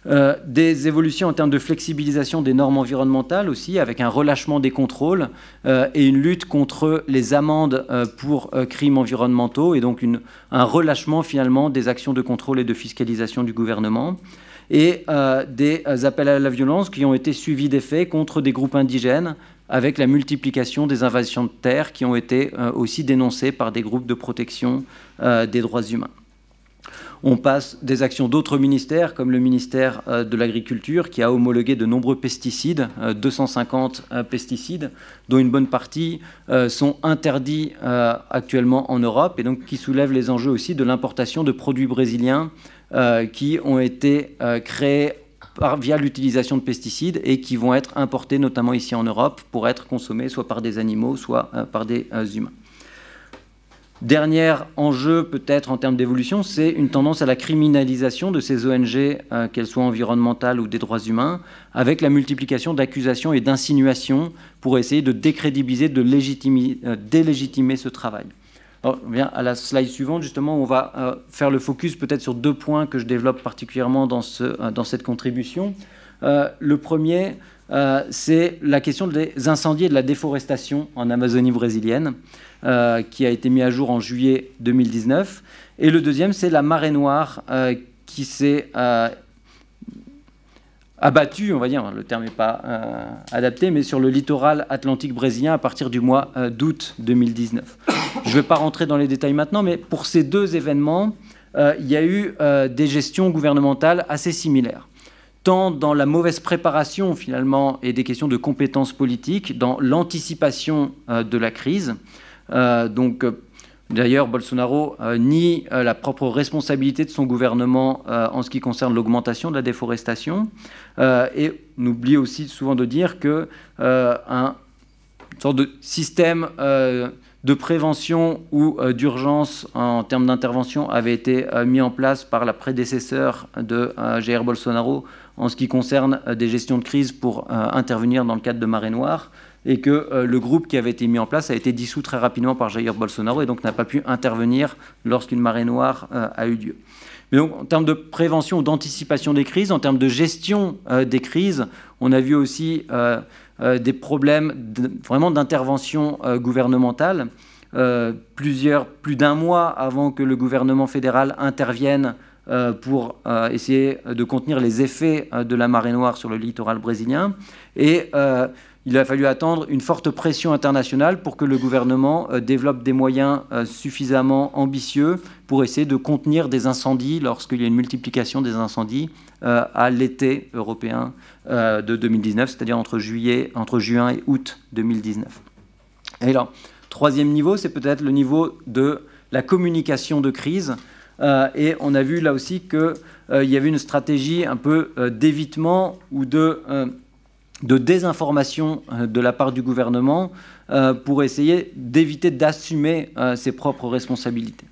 Euh, des évolutions en termes de flexibilisation des normes environnementales aussi, avec un relâchement des contrôles euh, et une lutte contre les amendes euh, pour crimes environnementaux, et donc un relâchement finalement des actions de contrôle et de fiscalisation du gouvernement, et des appels à la violence qui ont été suivis des faits contre des groupes indigènes, avec la multiplication des invasions de terres qui ont été aussi dénoncées par des groupes de protection des droits humains. On passe des actions d'autres ministères, comme le ministère euh, de l'Agriculture, qui a homologué de nombreux pesticides, 250 euh, euh, pesticides, dont une bonne partie sont interdits actuellement en Europe, et donc qui soulèvent les enjeux aussi de l'importation de produits brésiliens qui ont été créés via l'utilisation de pesticides et qui vont être importés notamment ici en Europe pour être consommés soit par des animaux, soit par des humains. Dernier enjeu peut-être en termes d'évolution, c'est une tendance à la criminalisation de ces ONG, euh, qu'elles soient environnementales ou des droits humains, avec la multiplication d'accusations et d'insinuations pour essayer de décrédibiliser, de euh, délégitimer ce travail. On vient à la slide suivante, justement, on va euh, faire le focus peut-être sur deux points que je développe particulièrement dans, ce, dans cette contribution. le premier, c'est la question des incendies et de la déforestation en Amazonie brésilienne. Euh, qui a été mis à jour en juillet 2019. Et le deuxième, c'est la marée noire euh, qui s'est euh, abattue, on va dire, le terme n'est pas adapté, mais sur le littoral atlantique brésilien à partir du mois d'août 2019. Je ne vais pas rentrer dans les détails maintenant, mais pour ces deux événements, il y a eu des gestions gouvernementales assez similaires tant dans la mauvaise préparation finalement et des questions de compétences politiques, dans l'anticipation de la crise, donc, euh, D'ailleurs, Bolsonaro euh, nie la propre responsabilité de son gouvernement en ce qui concerne l'augmentation de la déforestation. Et on oublie aussi souvent de dire que un de système de prévention ou d'urgence en termes d'intervention avait été mis en place par la prédécesseur de Jair Bolsonaro en ce qui concerne des gestions de crise pour intervenir dans le cadre de marée noire et que euh, le groupe qui avait été mis en place a été dissous très rapidement par Jair Bolsonaro et donc n'a pas pu intervenir lorsqu'une marée noire euh, a eu lieu. Mais donc, en termes de prévention ou d'anticipation des crises, en termes de gestion euh, des crises, on a vu aussi des problèmes vraiment d'intervention gouvernementale. plusieurs, plus d'un mois avant que le gouvernement fédéral intervienne pour essayer de contenir les effets de la marée noire sur le littoral brésilien. Et il a fallu attendre une forte pression internationale pour que le gouvernement euh, développe des moyens euh, suffisamment ambitieux pour essayer de contenir des incendies lorsqu'il y a une multiplication des incendies euh, à l'été européen de 2019, c'est-à-dire entre, juillet, juin et août 2019. Et là, troisième niveau, c'est peut-être le niveau de la communication de crise. et on a vu là aussi qu'il y avait une stratégie un peu d'évitement ou de de désinformation euh, de la part du gouvernement euh, pour essayer d'éviter d'assumer euh, ses propres responsabilités.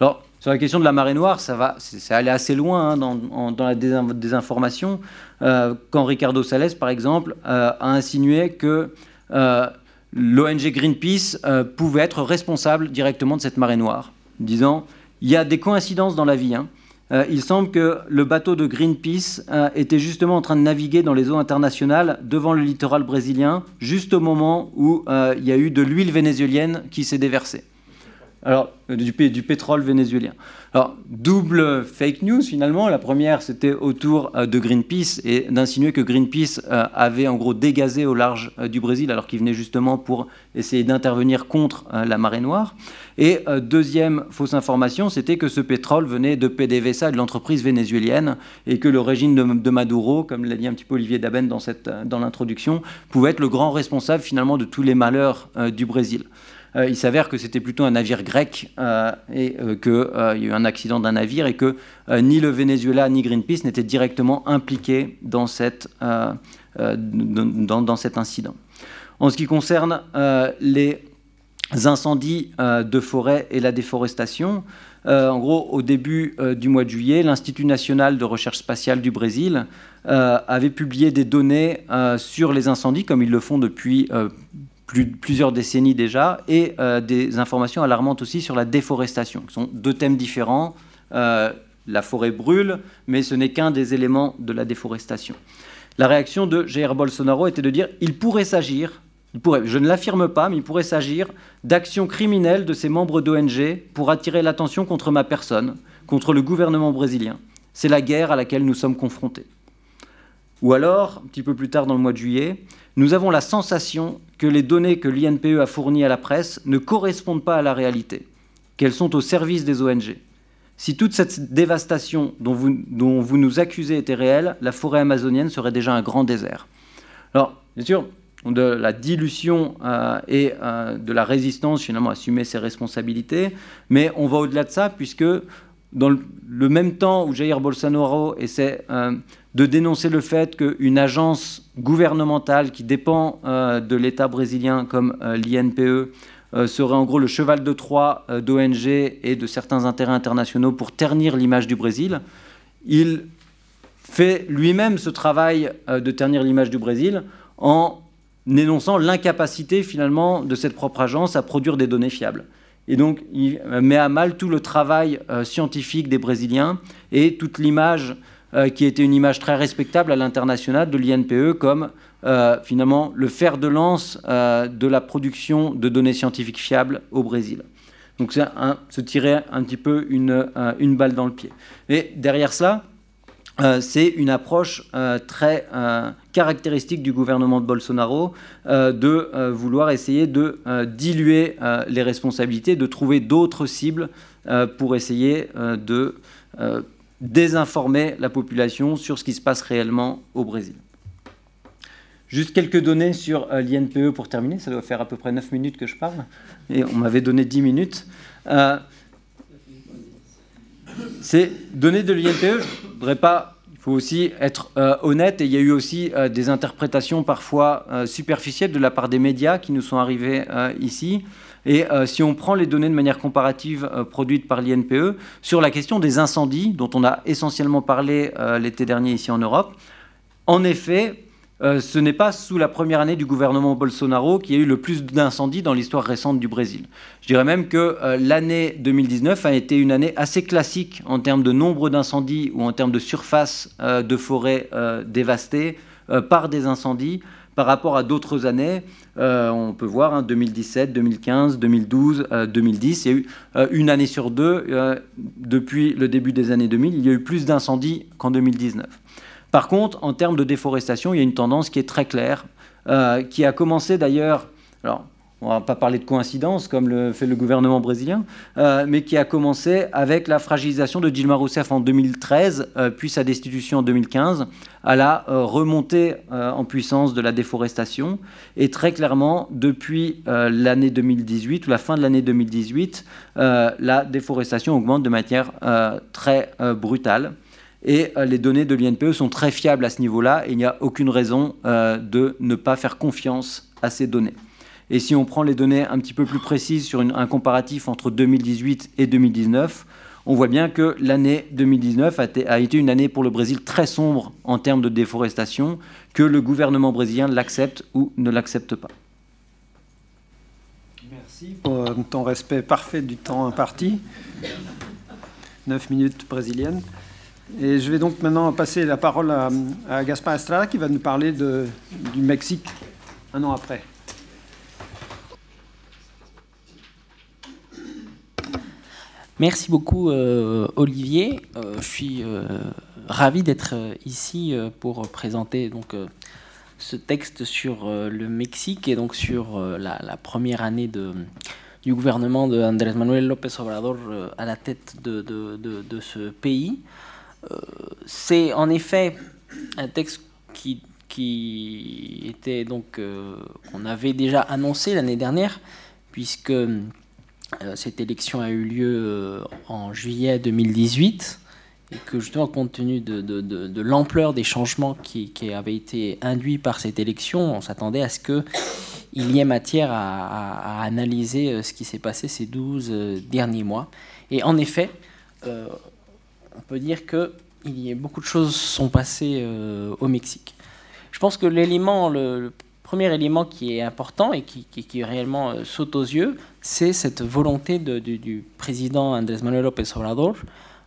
Alors, sur la question de la marée noire, ça va, c'est allé assez loin hein, dans, la désinformation. quand Ricardo Salles, par exemple, a insinué que l'ONG Greenpeace pouvait être responsable directement de cette marée noire, disant il y a des coïncidences dans la vie. Hein. Euh, il semble que le bateau de Greenpeace euh, était justement en train de naviguer dans les eaux internationales devant le littoral brésilien, juste au moment où euh, il y a eu de l'huile vénézuélienne qui s'est déversée. Alors, du, du pétrole vénézuélien. Alors, double fake news finalement. La première, c'était autour euh, de Greenpeace et d'insinuer que Greenpeace euh, avait en gros dégazé au large euh, du Brésil alors qu'il venait justement pour essayer d'intervenir contre la marée noire. Et deuxième fausse information, c'était que ce pétrole venait de PDVSA, de l'entreprise vénézuélienne, et que le régime de, Maduro, comme l'a dit un petit peu Olivier Daben dans, dans l'introduction, pouvait être le grand responsable finalement de tous les malheurs du Brésil. Euh, il s'avère que c'était plutôt un navire grec euh, et euh, qu'il y a eu un accident d'un navire et que ni le Venezuela ni Greenpeace n'étaient directement impliqués dans, cette, dans, cet incident. En ce qui concerne les incendies de forêt et la déforestation, en gros, au début du mois de juillet, l'Institut national de recherche spatiale du Brésil avait publié des données sur les incendies, comme ils le font depuis plusieurs décennies déjà, et euh, des informations alarmantes aussi sur la déforestation, qui sont deux thèmes différents. Euh, la forêt brûle, mais ce n'est qu'un des éléments de la déforestation. La réaction de Jair Bolsonaro était de dire il pourrait s'agir, je ne l'affirme pas, mais il pourrait s'agir d'actions criminelles de ces membres d'ONG pour attirer l'attention contre ma personne, contre le gouvernement brésilien. C'est la guerre à laquelle nous sommes confrontés. Ou alors, un petit peu plus tard dans le mois de juillet, nous avons la sensation que les données que l'INPE a fournies à la presse ne correspondent pas à la réalité, qu'elles sont au service des ONG. Si toute cette dévastation dont vous, nous accusez était réelle, la forêt amazonienne serait déjà un grand désert. Alors, bien sûr, de la dilution euh, et euh, de la résistance, finalement, assumer ses responsabilités, mais on va au-delà de ça, puisque dans le, même temps où Jair Bolsonaro essaie euh, de dénoncer le fait qu'une agence gouvernementale qui dépend euh, de l'État brésilien comme euh, l'INPE serait en gros le cheval de Troie d'ONG et de certains intérêts internationaux pour ternir l'image du Brésil. Il fait lui-même ce travail de ternir l'image du Brésil en énonçant l'incapacité finalement de cette propre agence à produire des données fiables. Et donc, il met à mal tout le travail euh, scientifique des Brésiliens et toute l'image euh, qui était une image très respectable à l'international de l'INPE comme euh, finalement le fer de lance de la production de données scientifiques fiables au Brésil. Donc, c'est se tirer un petit peu une, une balle dans le pied. Et derrière ça, euh, c'est une approche euh, très euh, caractéristique du gouvernement de Bolsonaro de vouloir essayer de diluer les responsabilités, de trouver d'autres cibles pour essayer de désinformer la population sur ce qui se passe réellement au Brésil. Juste quelques données sur l'INPE pour terminer. Ça doit faire à peu près 9 minutes que je parle. Et on m'avait donné 10 minutes. Ces données de l'INPE, je voudrais pas. Il faut aussi être euh, honnête et il y a eu aussi euh, des interprétations parfois euh, superficielles de la part des médias qui nous sont arrivés ici. Et si on prend les données de manière comparative produites par l'INPE sur la question des incendies, dont on a essentiellement parlé l'été dernier ici en Europe, en effet, euh, ce n'est pas sous la première année du gouvernement Bolsonaro qu'il y a eu le plus d'incendies dans l'histoire récente du Brésil. Je dirais même que euh, l'année 2019 a été une année assez classique en termes de nombre d'incendies ou en termes de surface euh, de forêt dévastées par des incendies par rapport à d'autres années. on peut voir 2017, 2015, 2012, 2010. Il y a eu une année sur deux depuis le début des années 2000. Il y a eu plus d'incendies qu'en 2019. Par contre, en termes de déforestation, il y a une tendance qui est très claire, euh, qui a commencé d'ailleurs, alors on ne va pas parler de coïncidence comme le fait le gouvernement brésilien, euh, mais qui a commencé avec la fragilisation de Dilma Rousseff en 2013, euh, puis sa destitution en 2015, à la remontée en puissance de la déforestation. Et très clairement, depuis l'année 2018 ou la fin de l'année 2018, la déforestation augmente de manière très brutale. Et euh, les données de l'INPE sont très fiables à ce niveau-là il n'y a aucune raison euh, de ne pas faire confiance à ces données. Et si on prend les données un petit peu plus précises sur un comparatif entre 2018 et 2019, on voit bien que l'année 2019 a été, une année pour le Brésil très sombre en termes de déforestation, que le gouvernement brésilien l'accepte ou ne l'accepte pas. Merci pour ton respect parfait du temps imparti. 9 minutes brésiliennes. Et je vais donc maintenant passer la parole à, Gaspar Estrada qui va nous parler de, du Mexique un an après. Merci beaucoup euh, Olivier. Euh, je suis euh, ravi d'être ici pour présenter donc ce texte sur le Mexique et donc sur la, première année de, du gouvernement de Andrés Manuel López Obrador à la tête de ce pays. Euh, c'est en effet un texte qui, qui était donc euh, qu'on avait déjà annoncé l'année dernière, puisque euh, cette élection a eu lieu en juillet 2018 et que justement compte tenu de, de, de, l'ampleur des changements qui, qui, avaient été induits par cette élection, on s'attendait à ce qu'il y ait matière à, à, analyser ce qui s'est passé ces 12 derniers mois. Et en effet, on peut dire que beaucoup de choses sont passées euh, au Mexique. Je pense que l'élément, le, premier élément qui est important et qui, réellement euh, saute aux yeux, c'est cette volonté du, président Andrés Manuel López Obrador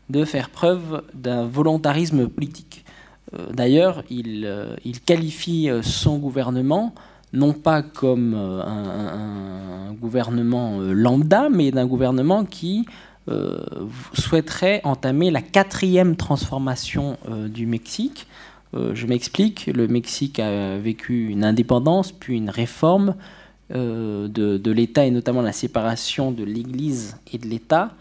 de faire preuve d'un volontarisme politique. Euh, d'ailleurs, il, il, qualifie son gouvernement non pas comme un gouvernement lambda, mais d'un gouvernement qui euh, souhaiterait entamer la quatrième transformation euh, du Mexique. Euh, je m'explique, le Mexique a vécu une indépendance, puis une réforme de, l'État et notamment la séparation de l'Église et de l'État.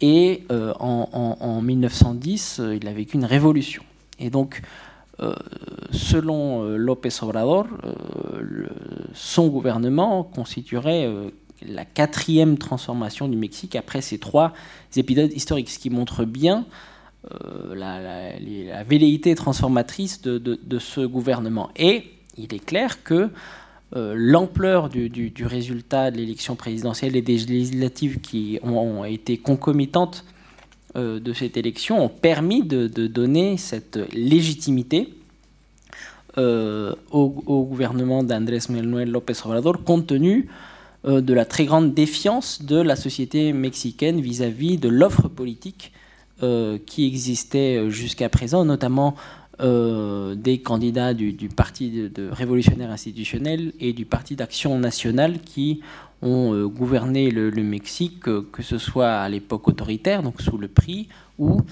Et en, 1910, il a vécu une révolution. Et donc, selon López Obrador, son gouvernement constituerait la quatrième transformation du Mexique après ces trois épisodes historiques, ce qui montre bien euh, la, velléité transformatrice de, ce gouvernement. Et il est clair que l'ampleur du, résultat de l'élection présidentielle et des législatives qui ont, été concomitantes de cette élection ont permis de, donner cette légitimité au, au, gouvernement d'Andrés Manuel López Obrador compte tenu euh, de la très grande défiance de la société mexicaine vis-à-vis de l'offre politique euh, qui existait euh, jusqu'à présent, notamment des candidats du, Parti révolutionnaire institutionnel et du Parti d'action nationale qui ont gouverné le, Mexique, que ce soit à l'époque autoritaire, donc sous le prix, ou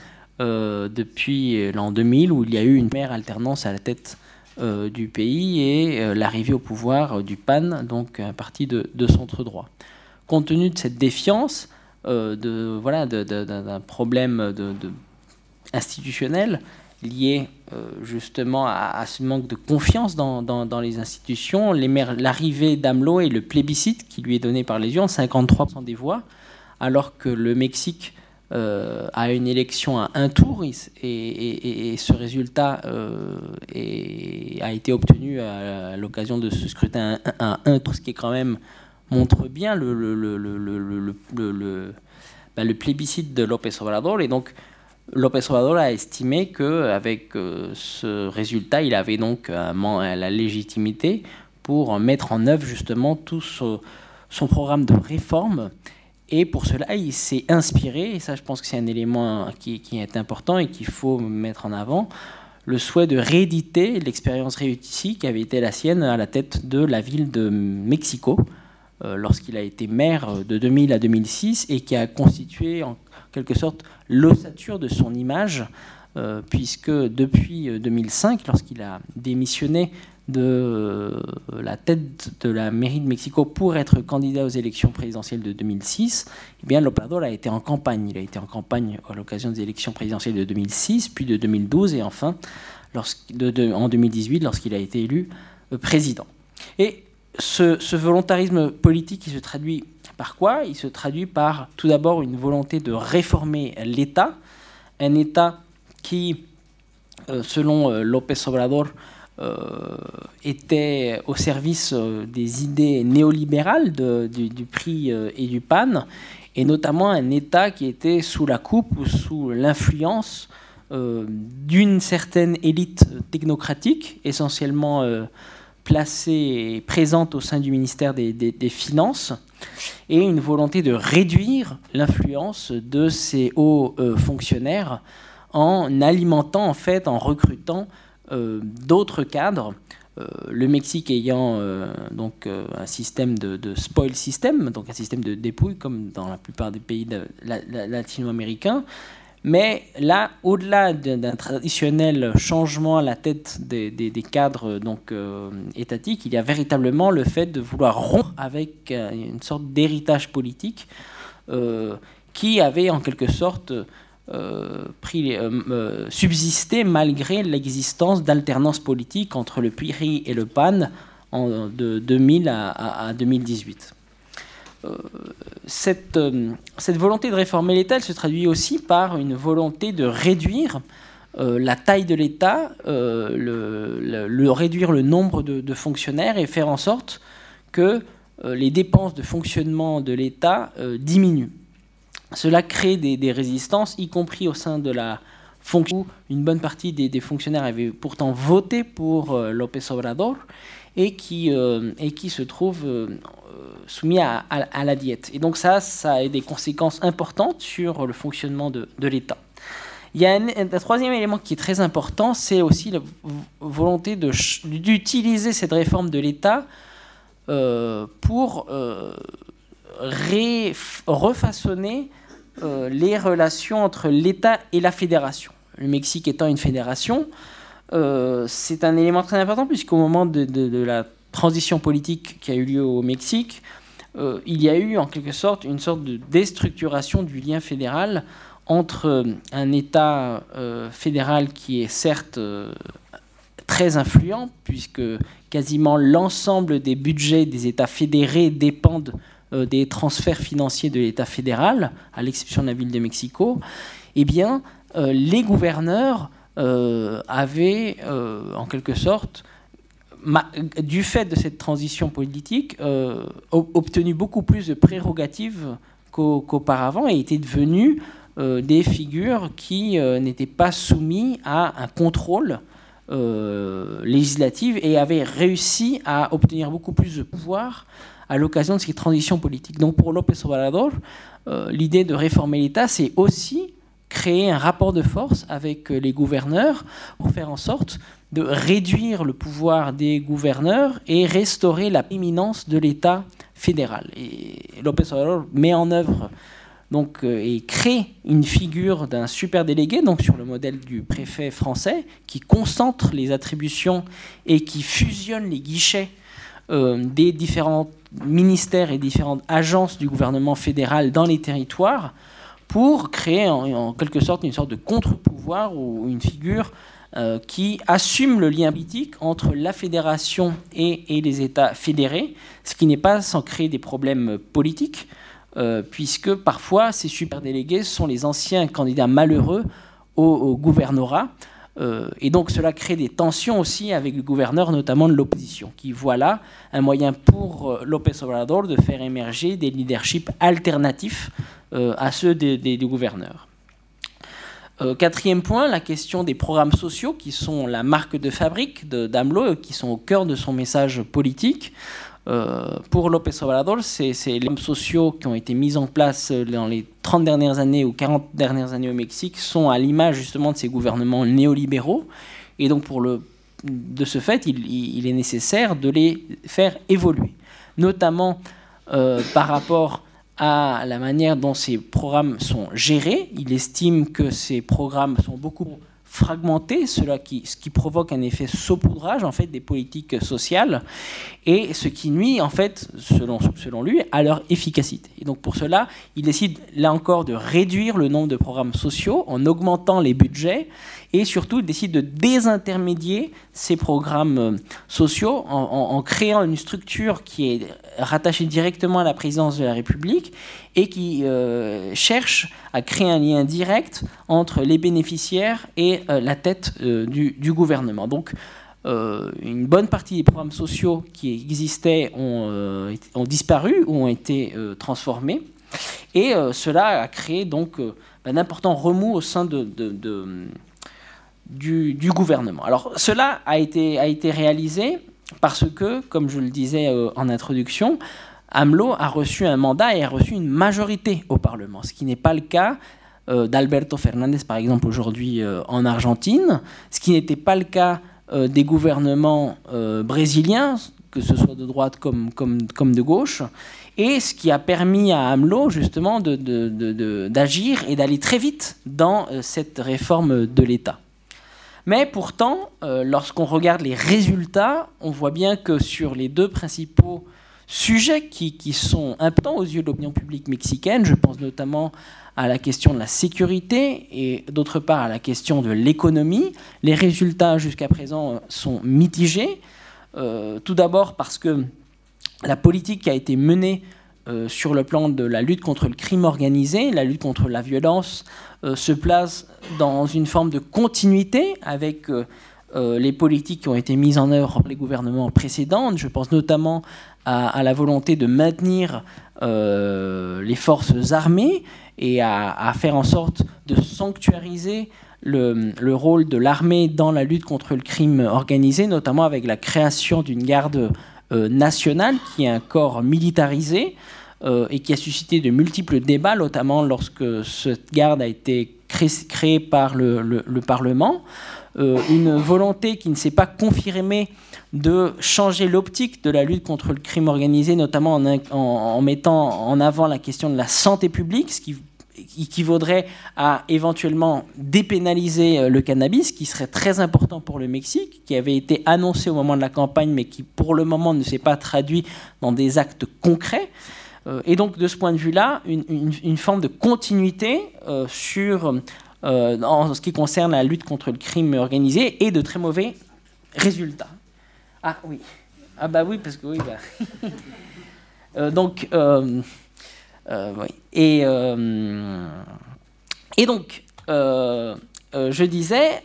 depuis l'an 2000, où il y a eu une mère alternance à la tête euh, du pays et euh, l'arrivée au pouvoir euh, du PAN, donc un parti de, centre droit. Compte tenu de cette défiance, voilà, d'un problème institutionnel lié justement à, ce manque de confiance dans, dans les institutions, l'arrivée d'AMLO et le plébiscite qui lui est donné par les urnes, 53% des voix, alors que le Mexique euh, à une élection à un tour et, ce résultat euh, a été obtenu à, l'occasion de ce scrutin à un tour, ce qui quand même montre bien le, plébiscite de López Obrador. Et donc, López Obrador a estimé qu'avec euh, ce résultat, il avait donc la légitimité pour mettre en œuvre justement tout son programme de réforme et pour cela, il s'est inspiré, et ça je pense que c'est un élément qui, est important et qu'il faut mettre en avant, le souhait de rééditer l'expérience réussie qui avait été la sienne à la tête de la ville de Mexico, euh, lorsqu'il a été maire de 2000 à 2006, et qui a constitué en quelque sorte l'ossature de son image, euh, puisque depuis 2005, euh, lorsqu'il a démissionné de euh, la tête de la mairie de Mexico pour être candidat aux élections présidentielles de 2006, eh bien a été en campagne. Il a été en campagne à l'occasion des élections présidentielles de 2006, puis de 2012 et enfin en 2018 lorsqu'il a été élu euh, président. Et ce, ce, volontarisme politique, il se traduit par quoi? Il se traduit par tout d'abord une volonté de réformer l'État, un État qui, euh, selon López Obrador, était au service euh, des idées néolibérales du, prix euh, et du pan, et notamment un État qui était sous la coupe ou sous l'influence d'une certaine élite technocratique, essentiellement placée et présente au sein du ministère des, Finances, et une volonté de réduire l'influence de ces hauts fonctionnaires en alimentant, en fait, en recrutant euh, d'autres cadres. Euh, le Mexique ayant euh, donc un système de, spoil system, donc un système de dépouille comme dans la plupart des pays latino-américains. Mais là, au-delà d'un traditionnel changement à la tête des, cadres donc, étatiques, il y a véritablement le fait de vouloir rompre avec une sorte d'héritage politique qui avait en quelque sorte euh, pris, euh, euh, malgré l'existence d'alternance politique entre le PRI et le PAN de 2000 à, 2018. Cette, volonté de réformer l'État, elle se traduit aussi par une volonté de réduire la taille de l'État, réduire le nombre de, fonctionnaires et faire en sorte que les dépenses de fonctionnement de l'État diminuent. Cela crée des, résistances, y compris au sein de la fonction. Une bonne partie des, fonctionnaires avaient pourtant voté pour euh, López Obrador et qui, euh, et qui se trouvent euh, soumis à, la diète. Et donc ça, ça a des conséquences importantes sur le fonctionnement de, l'État. Il y a un, troisième élément qui est très important, c'est aussi la volonté d'utiliser cette réforme de l'État pour refaçonner euh, les relations entre l'État et la fédération. Le Mexique étant une fédération, euh, c'est un élément très important puisqu'au moment de, la transition politique qui a eu lieu au Mexique, euh, il y a eu en quelque sorte une sorte de déstructuration du lien fédéral entre un État fédéral qui est certes très influent, puisque quasiment l'ensemble des budgets des États fédérés dépendent des transferts financiers de l'État fédéral, à l'exception de la ville de Mexico, eh bien, euh, les gouverneurs euh, avaient, en quelque sorte, du fait de cette transition politique, obtenu beaucoup plus de prérogatives qu'auparavant et étaient devenus des figures qui n'étaient pas soumises à un contrôle législatif et avaient réussi à obtenir beaucoup plus de pouvoir à l'occasion de ces transitions politiques. Donc pour López Obrador, euh, l'idée de réformer l'État, c'est aussi créer un rapport de force avec euh, les gouverneurs pour faire en sorte de réduire le pouvoir des gouverneurs et restaurer la prééminence de l'État fédéral. Et López Obrador met en œuvre donc, euh, et crée une figure d'un super délégué, donc sur le modèle du préfet français, qui concentre les attributions et qui fusionne les guichets des différents ministères et différentes agences du gouvernement fédéral dans les territoires pour créer en, quelque sorte une sorte de contre-pouvoir ou une figure euh, qui assume le lien politique entre la fédération et, les États fédérés, ce qui n'est pas sans créer des problèmes politiques, euh, puisque parfois ces superdélégués sont les anciens candidats malheureux au gouvernorat. Euh, et donc cela crée des tensions aussi avec le gouverneur, notamment de l'opposition, qui voit là un moyen pour euh, López Obrador de faire émerger des leaderships alternatifs euh, à ceux des, gouverneurs. quatrième point, la question des programmes sociaux, qui sont la marque de fabrique d'AMLO, qui sont au cœur de son message politique. Euh, pour López Obrador, c'est les sociaux qui ont été mis en place euh, dans les 30 dernières années ou 40 dernières années au Mexique sont à l'image justement de ces gouvernements néolibéraux. Et donc, pour le, de ce fait, il, est nécessaire de les faire évoluer, notamment euh, par rapport à la manière dont ces programmes sont gérés. Il estime que ces programmes sont beaucoup fragmenté, cela qui, ce qui provoque un effet saupoudrage en fait des politiques sociales et ce qui nuit en fait, selon, selon lui, à leur efficacité. Et donc pour cela, il décide là encore de réduire le nombre de programmes sociaux en augmentant les budgets et surtout il décide de désintermédier ces programmes euh, sociaux en, créant une structure qui est rattachée directement à la présidence de la République et qui euh, cherche à créer un lien direct entre les bénéficiaires et euh, la tête du, gouvernement. Donc une bonne partie des programmes sociaux qui existaient ont, disparu ou ont été transformés. Et cela a créé donc un important remous au sein de du, gouvernement. Alors cela a été, réalisé parce que, comme je le disais euh, en introduction, AMLO a reçu un mandat et a reçu une majorité au Parlement, ce qui n'est pas le cas euh, d'Alberto Fernandez, par exemple, aujourd'hui euh, en Argentine, ce qui n'était pas le cas des gouvernements brésiliens, que ce soit de droite comme, de gauche, et ce qui a permis à AMLO justement d'agir et d'aller très vite dans cette réforme de l'État. Mais pourtant, euh, lorsqu'on regarde les résultats, on voit bien que sur les deux principaux sujets qui, sont importants aux yeux de l'opinion publique mexicaine, je pense notamment à la question de la sécurité et d'autre part à la question de l'économie, les résultats jusqu'à présent sont mitigés. Euh, tout d'abord parce que la politique qui a été menée euh, sur le plan de la lutte contre le crime organisé, la lutte contre la violence, euh, se place dans une forme de continuité avec euh, les politiques qui ont été mises en œuvre par les gouvernements précédents. Je pense notamment à, la volonté de maintenir les forces armées et à, faire en sorte de sanctuariser le, le rôle de l'armée dans la lutte contre le crime organisé, notamment avec la création d'une garde nationale, qui est un corps militarisé euh, et qui a suscité de multiples débats, notamment lorsque cette garde a été créée par le, Parlement. Euh, une volonté qui ne s'est pas confirmée de changer l'optique de la lutte contre le crime organisé, notamment en, en, mettant en avant la question de la santé publique, ce qui équivaudrait à éventuellement dépénaliser euh, le cannabis, qui serait très important pour le Mexique, qui avait été annoncé au moment de la campagne, mais qui pour le moment ne s'est pas traduit dans des actes concrets. Euh, et donc de ce point de vue-là, une, forme de continuité euh, sur, en ce qui concerne la lutte contre le crime organisé et de très mauvais résultats. Ah oui. Ah bah oui, parce que oui. Bah. (laughs) donc euh, et, euh, et donc, euh, je disais,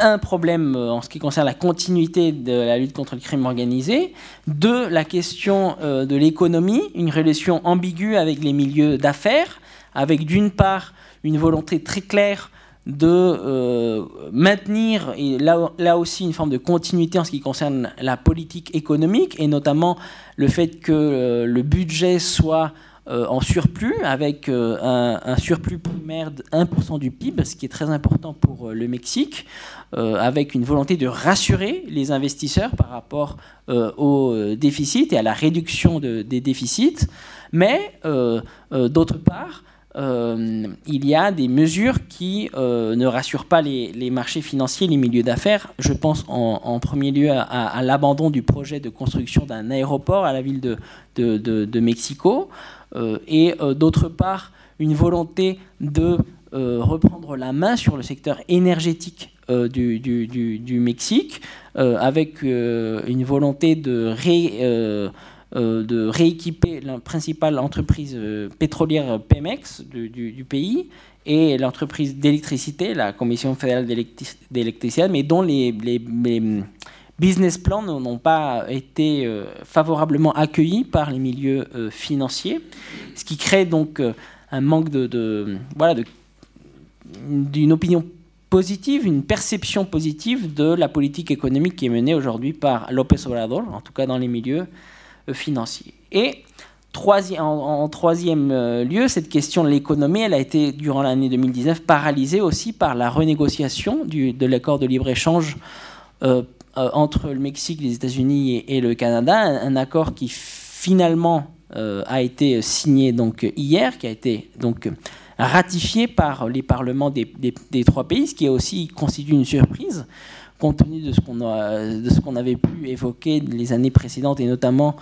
un problème en ce qui concerne la continuité de la lutte contre le crime organisé, deux, la question de l'économie, une relation ambiguë avec les milieux d'affaires, avec d'une part une volonté très claire de maintenir, et là, là, aussi une forme de continuité en ce qui concerne la politique économique, et notamment le fait que le budget soit euh, en surplus, avec euh, un, surplus primaire de 1% du PIB, ce qui est très important pour euh, le Mexique, avec une volonté de rassurer les investisseurs par rapport au déficit et à la réduction des déficits. Mais, d'autre part, il y a des mesures qui ne rassurent pas les, marchés financiers, les milieux d'affaires. Je pense en, premier lieu à, l'abandon du projet de construction d'un aéroport à la ville de, de Mexico. Euh, et euh, d'autre part une volonté de euh, reprendre la main sur le secteur énergétique du, Mexique, avec une volonté de, rééquiper la principale entreprise pétrolière Pemex du, pays et l'entreprise d'électricité, la Commission fédérale d'électricité, mais dont les business plans n'ont pas été euh, favorablement accueillis par les milieux euh, financiers, ce qui crée donc euh, un manque d'une opinion positive, une perception positive de la politique économique qui est menée aujourd'hui par López Obrador, en tout cas dans les milieux financiers. Et en, troisième lieu, cette question de l'économie, elle a été durant l'année 2019 paralysée aussi par la renégociation de l'accord de libre-échange entre le Mexique, les États-Unis et, le Canada, un, accord qui finalement euh, a été signé donc hier, qui a été donc ratifié par les parlements des, trois pays, ce qui aussi constitué une surprise compte tenu de ce qu'on de ce qu'on avait pu évoquer les années précédentes et notamment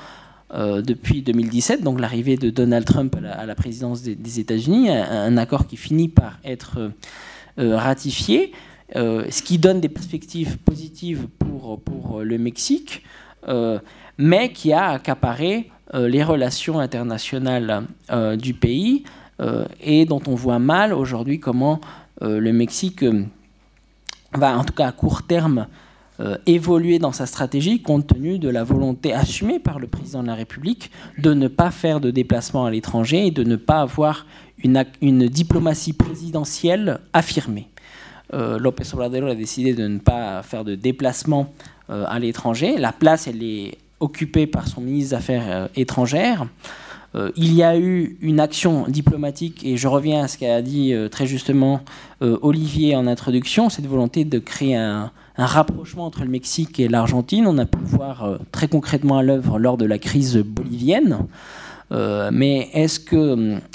euh, depuis 2017, donc l'arrivée de Donald Trump à la, présidence des, États-Unis, un, accord qui finit par être ratifié. Euh, ce qui donne des perspectives positives pour, pour le Mexique, euh, mais qui a accaparé euh, les relations internationales du pays et dont on voit mal aujourd'hui comment le Mexique va, en tout cas à court terme, évoluer dans sa stratégie compte tenu de la volonté assumée par le président de la République de ne pas faire de déplacement à l'étranger et de ne pas avoir une diplomatie présidentielle affirmée. Euh, López Obrador a décidé de ne pas faire de déplacement euh, à l'étranger. La place, elle est occupée par son ministre des Affaires euh, étrangères. il y a eu une action diplomatique, et je reviens à ce qu'a dit très justement Olivier en introduction, cette volonté de créer un, rapprochement entre le Mexique et l'Argentine. On a pu voir très concrètement à l'œuvre lors de la crise bolivienne. mais est-ce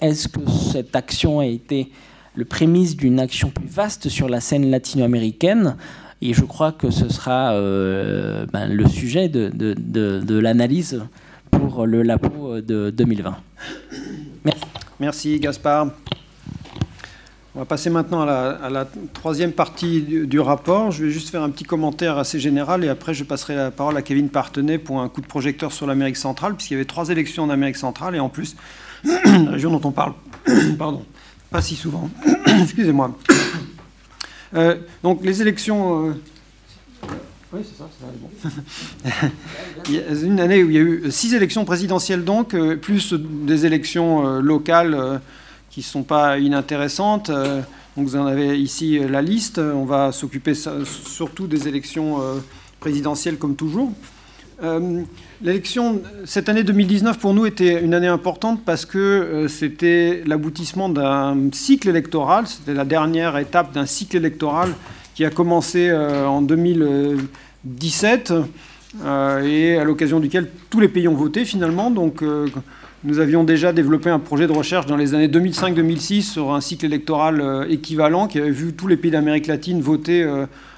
est -ce que cette action a été le prémisse d'une action plus vaste sur la scène latino-américaine. Et je crois que ce sera euh, ben, le sujet de, l'analyse pour le LAPO de 2020. Merci. Merci Gaspard. On va passer maintenant à la, troisième partie du, rapport. Je vais juste faire un petit commentaire assez général et après je passerai la parole à Kevin Partenay pour un coup de projecteur sur l'Amérique centrale, puisqu'il y avait trois élections en Amérique centrale et en plus, (clears throat) la région dont on parle, (clears throat) pardon, pas si souvent. (coughs) Excusez-moi. Euh, donc les élections. Euh, oui, c'est ça, c'est bon. (laughs) il y a une année où il y a eu six élections présidentielles, donc, euh, plus des élections locales qui ne sont pas inintéressantes. donc vous en avez ici la liste. On va s'occuper surtout des élections présidentielles comme toujours. Euh, l'élection, cette année 2019 pour nous était une année importante parce que euh, c'était l'aboutissement d'un cycle électoral, c'était la dernière étape d'un cycle électoral qui a commencé euh, en 2017 et à l'occasion duquel tous les pays ont voté finalement. Donc nous avions déjà développé un projet de recherche dans les années 2005-2006 sur un cycle électoral équivalent qui avait vu tous les pays d'Amérique latine voter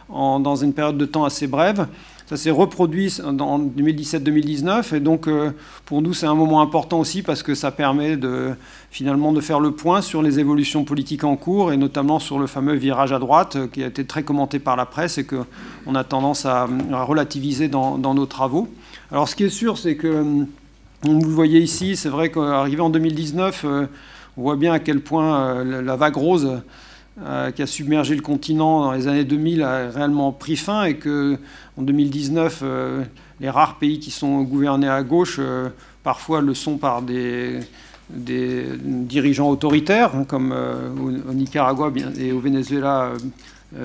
dans une période de temps assez brève. Ça s'est reproduit en 2017-2019 et donc euh, pour nous c'est un moment important aussi parce que ça permet de, finalement de faire le point sur les évolutions politiques en cours et notamment sur le fameux virage à droite euh, qui a été très commenté par la presse et qu'on a tendance à, relativiser dans, nos travaux. Alors ce qui est sûr c'est que, euh, vous le voyez ici, c'est vrai qu'arrivé en 2019, on voit bien à quel point la vague rose qui a submergé le continent dans les années 2000 a réellement pris fin et que en 2019, les rares pays qui sont gouvernés à gauche parfois le sont par des, dirigeants autoritaires, hein, comme au, Nicaragua et au Venezuela,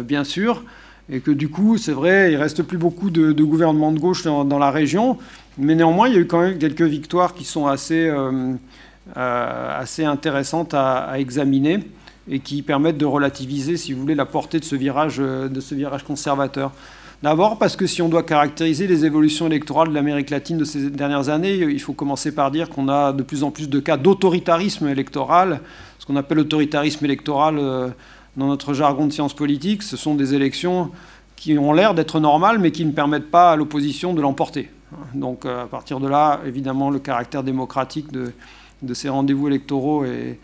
bien sûr et que du coup, c'est vrai, il reste plus beaucoup de, gouvernements de gauche dans, la région, mais néanmoins, il y a eu quand même quelques victoires qui sont assez, euh, euh, assez intéressantes à, examiner et qui permettent de relativiser, si vous voulez, la portée de ce virage, euh, de ce virage conservateur. D'abord parce que si on doit caractériser les évolutions électorales de l'Amérique latine de ces dernières années, il faut commencer par dire qu'on a de plus en plus de cas d'autoritarisme électoral, ce qu'on appelle autoritarisme électoral dans notre jargon de sciences politiques, ce sont des élections qui ont l'air d'être normales, mais qui ne permettent pas à l'opposition de l'emporter. Donc euh, à partir de là, évidemment, le caractère démocratique de, ces rendez-vous électoraux est,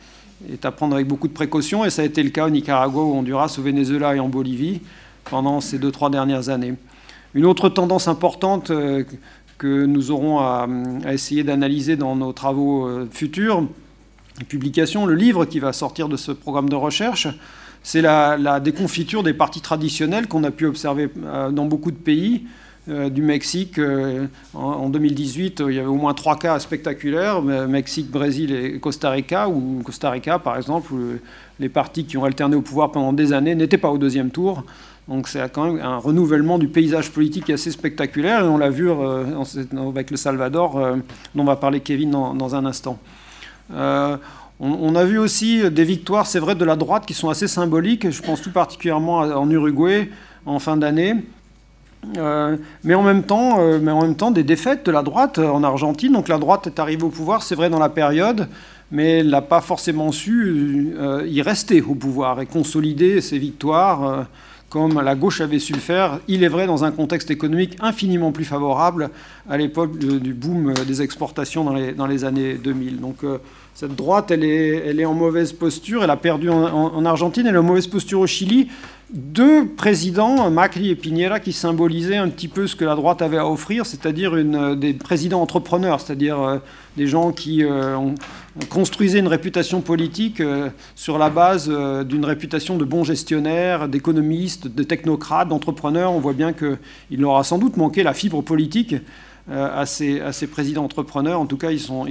à prendre avec beaucoup de précautions, et ça a été le cas au Nicaragua, au Honduras, au Venezuela et en Bolivie pendant ces deux, trois dernières années. Une autre tendance importante euh, que nous aurons à, essayer d'analyser dans nos travaux euh, futurs, publications, le livre qui va sortir de ce programme de recherche, c'est la, déconfiture des partis traditionnels qu'on a pu observer euh, dans beaucoup de pays. Euh, du Mexique, euh, en, 2018, il y avait au moins trois cas spectaculaires, Mexique, Brésil et Costa Rica, ou Costa Rica par exemple, où les partis qui ont alterné au pouvoir pendant des années n'étaient pas au deuxième tour. Donc c'est quand même un renouvellement du paysage politique assez spectaculaire, et on l'a vu avec le Salvador, dont va parler Kevin dans, un instant. On, a vu aussi des victoires, c'est vrai, de la droite qui sont assez symboliques. Je pense tout particulièrement en Uruguay en fin d'année. Euh, mais, en même temps, euh, mais en même temps, des défaites de la droite en Argentine. Donc la droite est arrivée au pouvoir, c'est vrai, dans la période, mais elle n'a pas forcément su euh, y rester au pouvoir et consolider ses victoires comme la gauche avait su le faire, il est vrai, dans un contexte économique infiniment plus favorable à l'époque du boom des exportations dans les, années 2000. Donc cette droite, elle est, elle est en mauvaise posture. Elle a perdu en, Argentine, elle est en mauvaise posture au Chili. Deux présidents, Macri et Piñera, qui symbolisaient un petit peu ce que la droite avait à offrir, c'est-à-dire des présidents entrepreneurs, c'est-à-dire euh, des gens qui euh, construisaient une réputation politique euh, sur la base d'une réputation de bons gestionnaires, d'économistes, de technocrates, d'entrepreneurs. On voit bien qu'il leur a sans doute manqué la fibre politique euh, à ces, présidents entrepreneurs. En tout cas, ils sont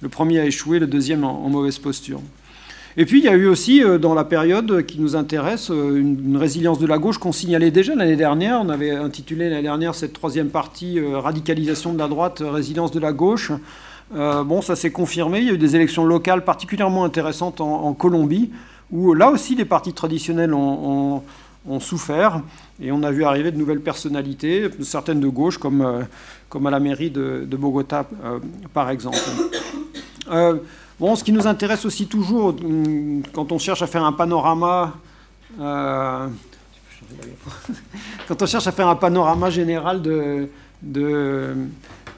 le premier à échouer, le deuxième en, mauvaise posture. Et puis, il y a eu aussi, euh, dans la période qui nous intéresse, euh, une, résilience de la gauche qu'on signalait déjà l'année dernière. On avait intitulé l'année dernière cette troisième partie, Radicalisation de la droite, résilience de la gauche. bon, ça s'est confirmé. Il y a eu des élections locales particulièrement intéressantes en, Colombie, où là aussi les partis traditionnels ont, souffert. Et on a vu arriver de nouvelles personnalités, certaines de gauche, comme, euh, comme à la mairie de, Bogota, euh, par exemple. Euh, bon, ce qui nous intéresse aussi toujours, hum, quand on cherche à faire un panorama, (laughs) quand on cherche à faire un panorama général de,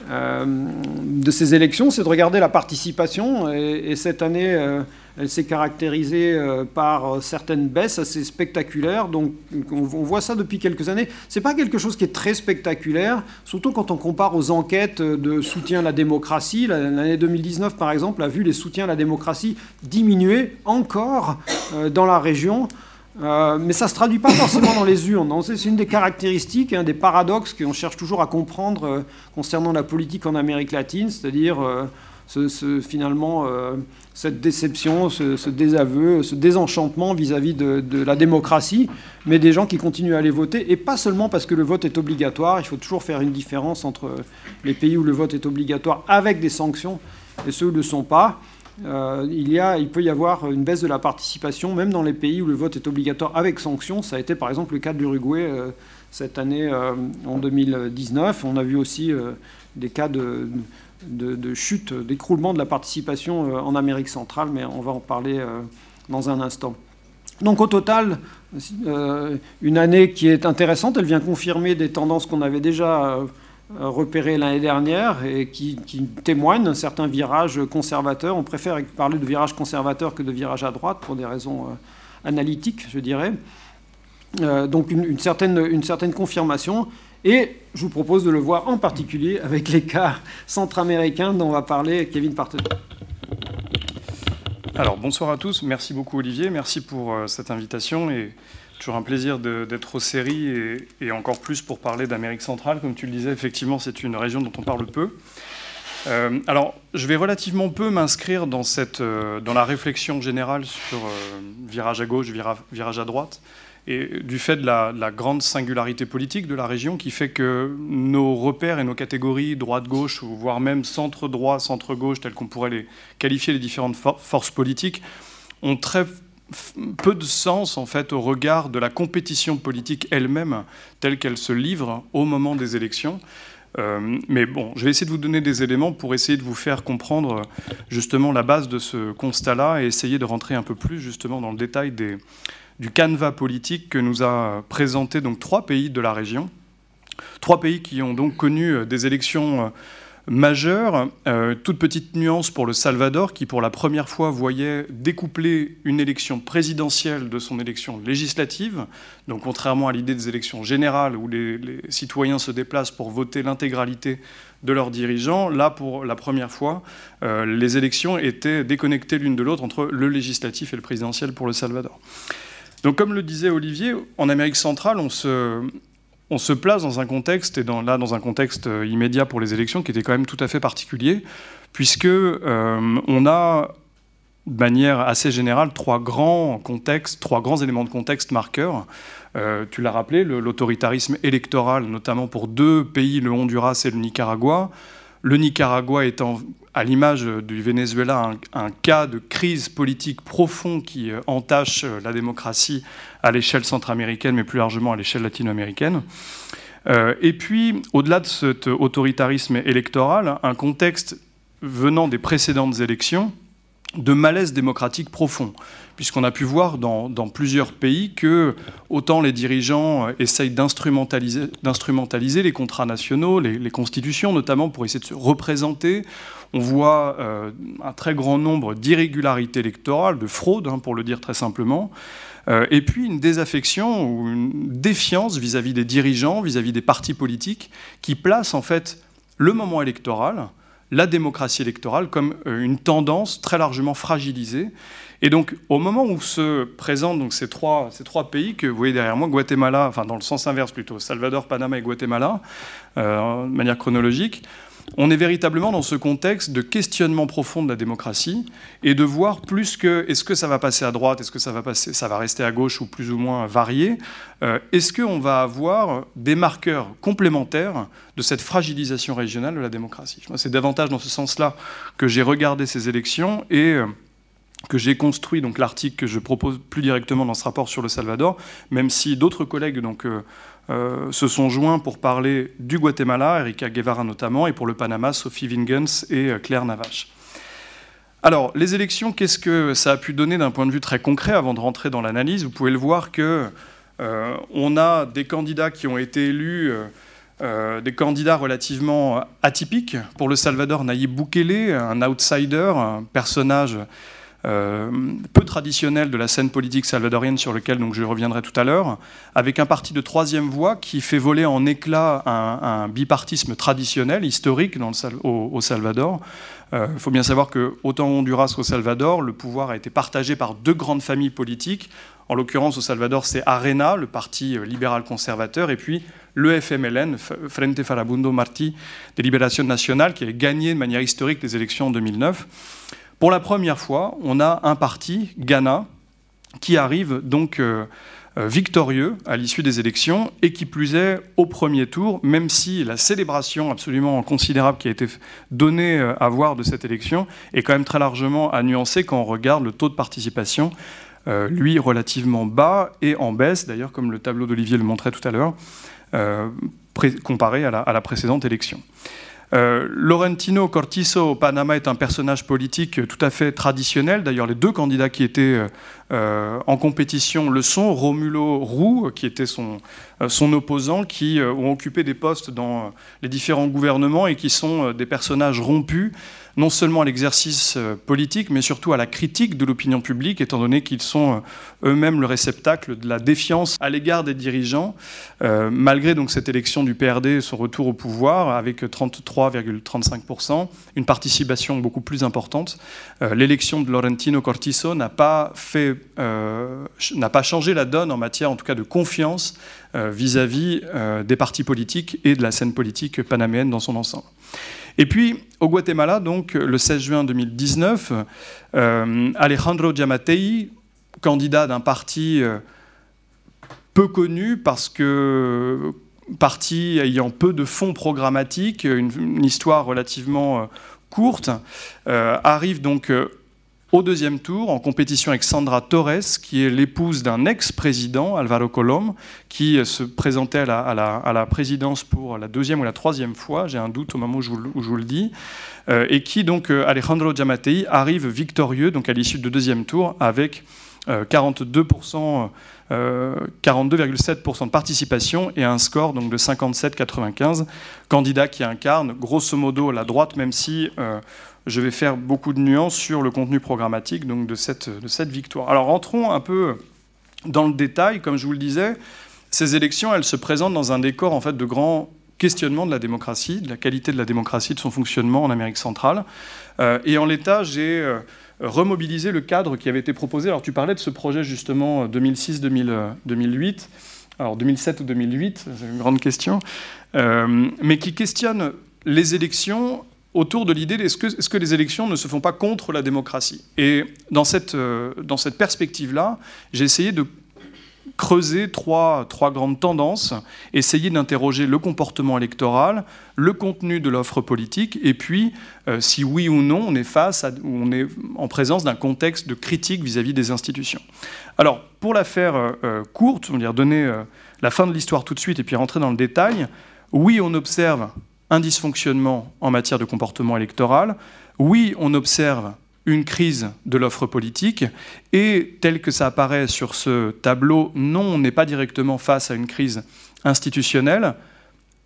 de ces élections, c'est de regarder la participation. Et, cette année, elle s'est caractérisée euh, par euh, certaines baisses assez spectaculaires. Donc on voit ça depuis quelques années. Ce n'est pas quelque chose qui est très spectaculaire, surtout quand on compare aux enquêtes de soutien à la démocratie. L'année 2019, par exemple, a vu les soutiens à la démocratie diminuer encore euh, dans la région. Mais ça ne se traduit pas forcément dans les urnes. C'est une des caractéristiques, un des paradoxes qu'on cherche toujours à comprendre concernant la politique en Amérique latine, c'est-à-dire ce, finalement euh, cette déception, ce, désaveu, ce désenchantement vis-à-vis de, la démocratie, mais des gens qui continuent à aller voter, et pas seulement parce que le vote est obligatoire, il faut toujours faire une différence entre les pays où le vote est obligatoire avec des sanctions et ceux où ne le sont pas. Euh, il, peut y avoir une baisse de la participation, même dans les pays où le vote est obligatoire avec sanctions. Ça a été par exemple le cas de l'Uruguay euh, cette année en 2019. On a vu aussi des cas de chute, d'écroulement de la participation euh, en Amérique centrale, mais on va en parler euh, dans un instant. Donc au total, euh, une année qui est intéressante, elle vient confirmer des tendances qu'on avait déjà repérées l'année dernière et qui, témoignent d'un certain virage conservateur. On préfère parler de virage conservateur que de virage à droite pour des raisons analytiques, je dirais. donc une, certaine, une certaine confirmation. Et je vous propose de le voir en particulier avec les cas centra-américains dont va parler Kevin Partenay. Alors bonsoir à tous, merci beaucoup Olivier, merci pour euh, cette invitation et toujours un plaisir d'être aux séries et, encore plus pour parler d'Amérique centrale. Comme tu le disais, effectivement c'est une région dont on parle peu. Euh, alors, je vais relativement peu m'inscrire dans, euh, dans la réflexion générale sur euh, virage à gauche, virage à droite, et du fait de la, grande singularité politique de la région qui fait que nos repères et nos catégories droite-gauche, voire même centre-droit, centre-gauche, telles qu'on pourrait les qualifier les différentes forces politiques, ont très peu de sens en fait au regard de la compétition politique elle-même telle qu'elle se livre au moment des élections. Euh, mais bon, je vais essayer de vous donner des éléments pour essayer de vous faire comprendre justement la base de ce constat-là et essayer de rentrer un peu plus justement dans le détail du canevas politique que nous a présenté donc trois pays de la région, trois pays qui ont donc connu des élections majeur. Euh, toute petite nuance pour le Salvador, qui pour la première fois voyait découpler une élection présidentielle de son élection législative. Donc contrairement à l'idée des élections générales où les, citoyens se déplacent pour voter l'intégralité de leurs dirigeants, là pour la première fois, euh, les élections étaient déconnectées l'une de l'autre entre le législatif et le présidentiel pour le Salvador. Donc comme le disait Olivier, en Amérique centrale, on se, on se place dans un contexte, et là dans un contexte euh, immédiat pour les élections, qui était quand même tout à fait particulier, puisque euh, on a de manière assez générale trois grands contextes, trois grands éléments de contexte marqueurs. Euh, tu l'as rappelé, l'autoritarisme électoral, notamment pour deux pays, le Honduras et le Nicaragua. Le Nicaragua étant à l'image du Venezuela, un, cas de crise politique profond qui euh, entache euh, la démocratie à l'échelle centra-américaine, mais plus largement à l'échelle latino-américaine. Euh, et puis, au-delà de cet autoritarisme électoral, un contexte venant des précédentes élections de malaise démocratique profond, puisqu'on a pu voir dans, plusieurs pays que autant les dirigeants essayent d'instrumentaliser les contrats nationaux, les, les, constitutions notamment, pour essayer de se représenter, on voit euh, un très grand nombre d'irrégularités électorales, de fraudes, hein, pour le dire très simplement, euh, et puis une désaffection ou une défiance vis-à-vis des dirigeants, vis-à-vis des partis politiques, qui placent en fait le moment électoral, la démocratie électorale, comme euh, une tendance très largement fragilisée. Et donc, au moment où se présentent donc, ces, trois, ces trois pays que vous voyez derrière moi, Guatemala, enfin dans le sens inverse plutôt, Salvador, Panama et Guatemala, de manière chronologique, on est véritablement dans ce contexte de questionnement profond de la démocratie et de voir plus que est-ce que ça va passer à droite, est-ce que ça va, passer, ça va rester à gauche ou plus ou moins varié, euh, est-ce qu'on va avoir des marqueurs complémentaires de cette fragilisation régionale de la démocratie? C'est davantage dans ce sens-là que j'ai regardé ces élections et euh, que j'ai construit l'article que je propose plus directement dans ce rapport sur le Salvador, même si d'autres collègues donc euh, euh, se sont joints pour parler du Guatemala, Erika Guevara notamment, et pour le Panama, Sophie Vingens et euh, Claire Navache. Alors, les élections, qu'est-ce que ça a pu donner d'un point de vue très concret avant de rentrer dans l'analyse? Vous pouvez le voir que euh, on a des candidats qui ont été élus, des candidats relativement atypiques. Pour le Salvador, Nayib Bukele, un outsider, un personnage peu traditionnel de la scène politique salvadorienne sur lequel donc, je reviendrai tout à l'heure, avec un parti de troisième voie qui fait voler en éclat un, bipartisme traditionnel, historique dans le, au, Salvador. Il euh, faut bien savoir que autant au Honduras qu'au Salvador, le pouvoir a été partagé par deux grandes familles politiques. En l'occurrence, au Salvador, c'est Arena, le parti libéral conservateur, et puis le FMLN, Frente Farabundo Martí de Libération Nationale, qui a gagné de manière historique les élections en 2009. Pour la première fois, on a un parti, Ghana, qui arrive donc euh, euh, victorieux à l'issue des élections et qui plus est au premier tour, même si la célébration absolument considérable qui a été donnée euh, à voir de cette élection est quand même très largement à nuancer quand on regarde le taux de participation, lui relativement bas et en baisse, d'ailleurs comme le tableau d'Olivier le montrait tout à l'heure, comparé à la précédente élection. Euh, Laurentino Cortizo au Panama est un personnage politique tout à fait traditionnel. D'ailleurs, les deux candidats qui étaient euh, euh, en compétition le sont. Romulo Roux, qui était son, son opposant, qui ont occupé des postes dans les différents gouvernements et qui sont des personnages rompus non seulement à l'exercice euh, politique, mais surtout à la critique de l'opinion publique, étant donné qu'ils sont euh, eux-mêmes le réceptacle de la défiance à l'égard des dirigeants, euh, malgré donc cette élection du PRD, son retour au pouvoir, avec 33,35%, une participation beaucoup plus importante. L'élection de Laurentino Cortizo n'a pas, n'a pas changé la donne en matière, en tout cas, de confiance vis-à-vis -vis, des partis politiques et de la scène politique panaméenne dans son ensemble. Et puis, au Guatemala, donc, le 16 juin 2019, euh, Alejandro Giammattei, candidat d'un parti euh, peu connu parce que parti ayant peu de fonds programmatiques, une, histoire relativement euh, courte, arrive donc au deuxième tour, en compétition avec Sandra Torres, qui est l'épouse d'un ex-président, Alvaro Colom, qui se présentait à la, présidence pour la deuxième ou la troisième fois, j'ai un doute au moment où je vous, le dis, euh, et qui, donc, euh, Alejandro Giammattei, arrive victorieux donc, à l'issue du deuxième tour avec 42%. Euh, 42,7% de participation et un score donc, de 57,95. Candidat qui incarne grosso modo la droite, même si je vais faire beaucoup de nuances sur le contenu programmatique donc de, cette, de cette victoire. Alors rentrons un peu dans le détail. Comme je vous le disais, ces élections, elles se présentent dans un décor en fait de grands questionnements de la démocratie, de la qualité de la démocratie, de son fonctionnement en Amérique centrale. Euh, et en l'état, j'ai euh, remobilisé le cadre qui avait été proposé. Alors tu parlais de ce projet justement 2006-2008. Euh, alors 2007 ou 2008, c'est une grande question, mais qui questionne les élections autour de l'idée est-ce que, est que, les élections ne se font pas contre la démocratie? Et dans cette, euh, dans cette perspective-là, j'ai essayé de creuser trois, trois grandes tendances, essayer d'interroger le comportement électoral, le contenu de l'offre politique, et puis euh, si oui ou non on est face on est en présence d'un contexte de critique vis-à-vis des institutions. Alors, pour la faire euh, courte, on va dire donner la fin de l'histoire tout de suite et puis rentrer dans le détail, oui, on observe un dysfonctionnement en matière de comportement électoral. Oui, on observe une crise de l'offre politique, et tel que ça apparaît sur ce tableau, non, on n'est pas directement face à une crise institutionnelle,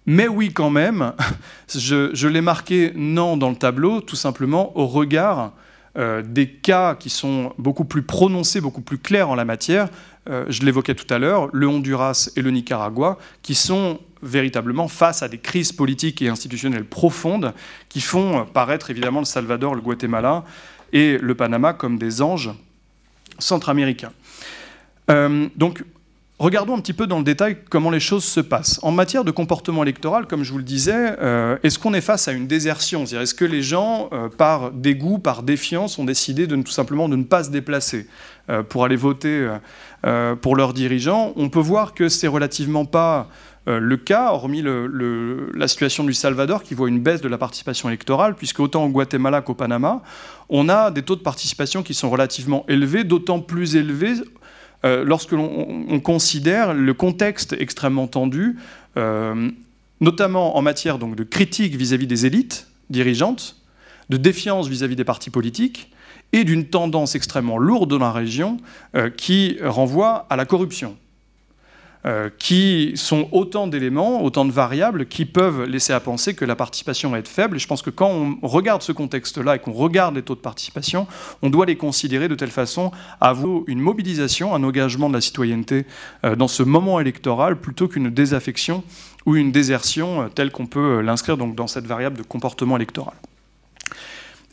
mais oui quand même, (laughs) je, l'ai marqué non dans le tableau, tout simplement au regard euh, des cas qui sont beaucoup plus prononcés, beaucoup plus clairs en la matière, euh, je l'évoquais tout à l'heure, le Honduras et le Nicaragua, qui sont véritablement face à des crises politiques et institutionnelles profondes qui font paraître évidemment le Salvador, le Guatemala et le Panama comme des anges centra-américains. Euh, donc, regardons un petit peu dans le détail comment les choses se passent. En matière de comportement électoral, comme je vous le disais, euh, est-ce qu'on est face à une désertion? Est-ce que les gens, euh, par dégoût, par défiance, ont décidé de, tout simplement de ne pas se déplacer pour aller voter pour leurs dirigeants? On peut voir que c'est relativement pas le cas, hormis la situation du Salvador qui voit une baisse de la participation électorale, puisque autant au Guatemala qu'au Panama, on a des taux de participation qui sont relativement élevés, d'autant plus élevés euh, lorsque l'on considère le contexte extrêmement tendu, euh, notamment en matière de critique vis-à-vis des élites dirigeantes, de défiance vis-à-vis des partis politiques, et d'une tendance extrêmement lourde dans la région qui renvoie à la corruption. Euh, qui sont autant d'éléments, autant de variables qui peuvent laisser à penser que la participation va être faible. Et je pense que quand on regarde ce contexte-là et qu'on regarde les taux de participation, on doit les considérer de telle façon à avoir une mobilisation, un engagement de la citoyenneté euh, dans ce moment électoral plutôt qu'une désaffection ou une désertion euh, telle qu'on peut l'inscrire dans cette variable de comportement électoral.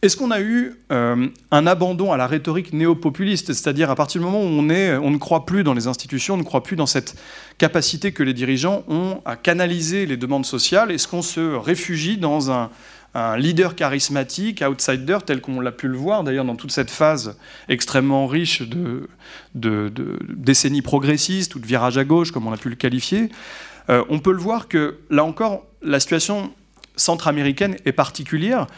Est-ce qu'on a eu euh, un abandon à la rhétorique néo-populiste, c'est-à-dire à partir du moment où on, ne croit plus dans les institutions, on ne croit plus dans cette capacité que les dirigeants ont à canaliser les demandes sociales Est-ce qu'on se réfugie dans un, leader charismatique, outsider, tel qu'on l'a pu le voir d'ailleurs dans toute cette phase extrêmement riche de, de, décennies progressistes ou de virage à gauche, comme on a pu le qualifier euh, On peut le voir que là encore, la situation centra-américaine est particulière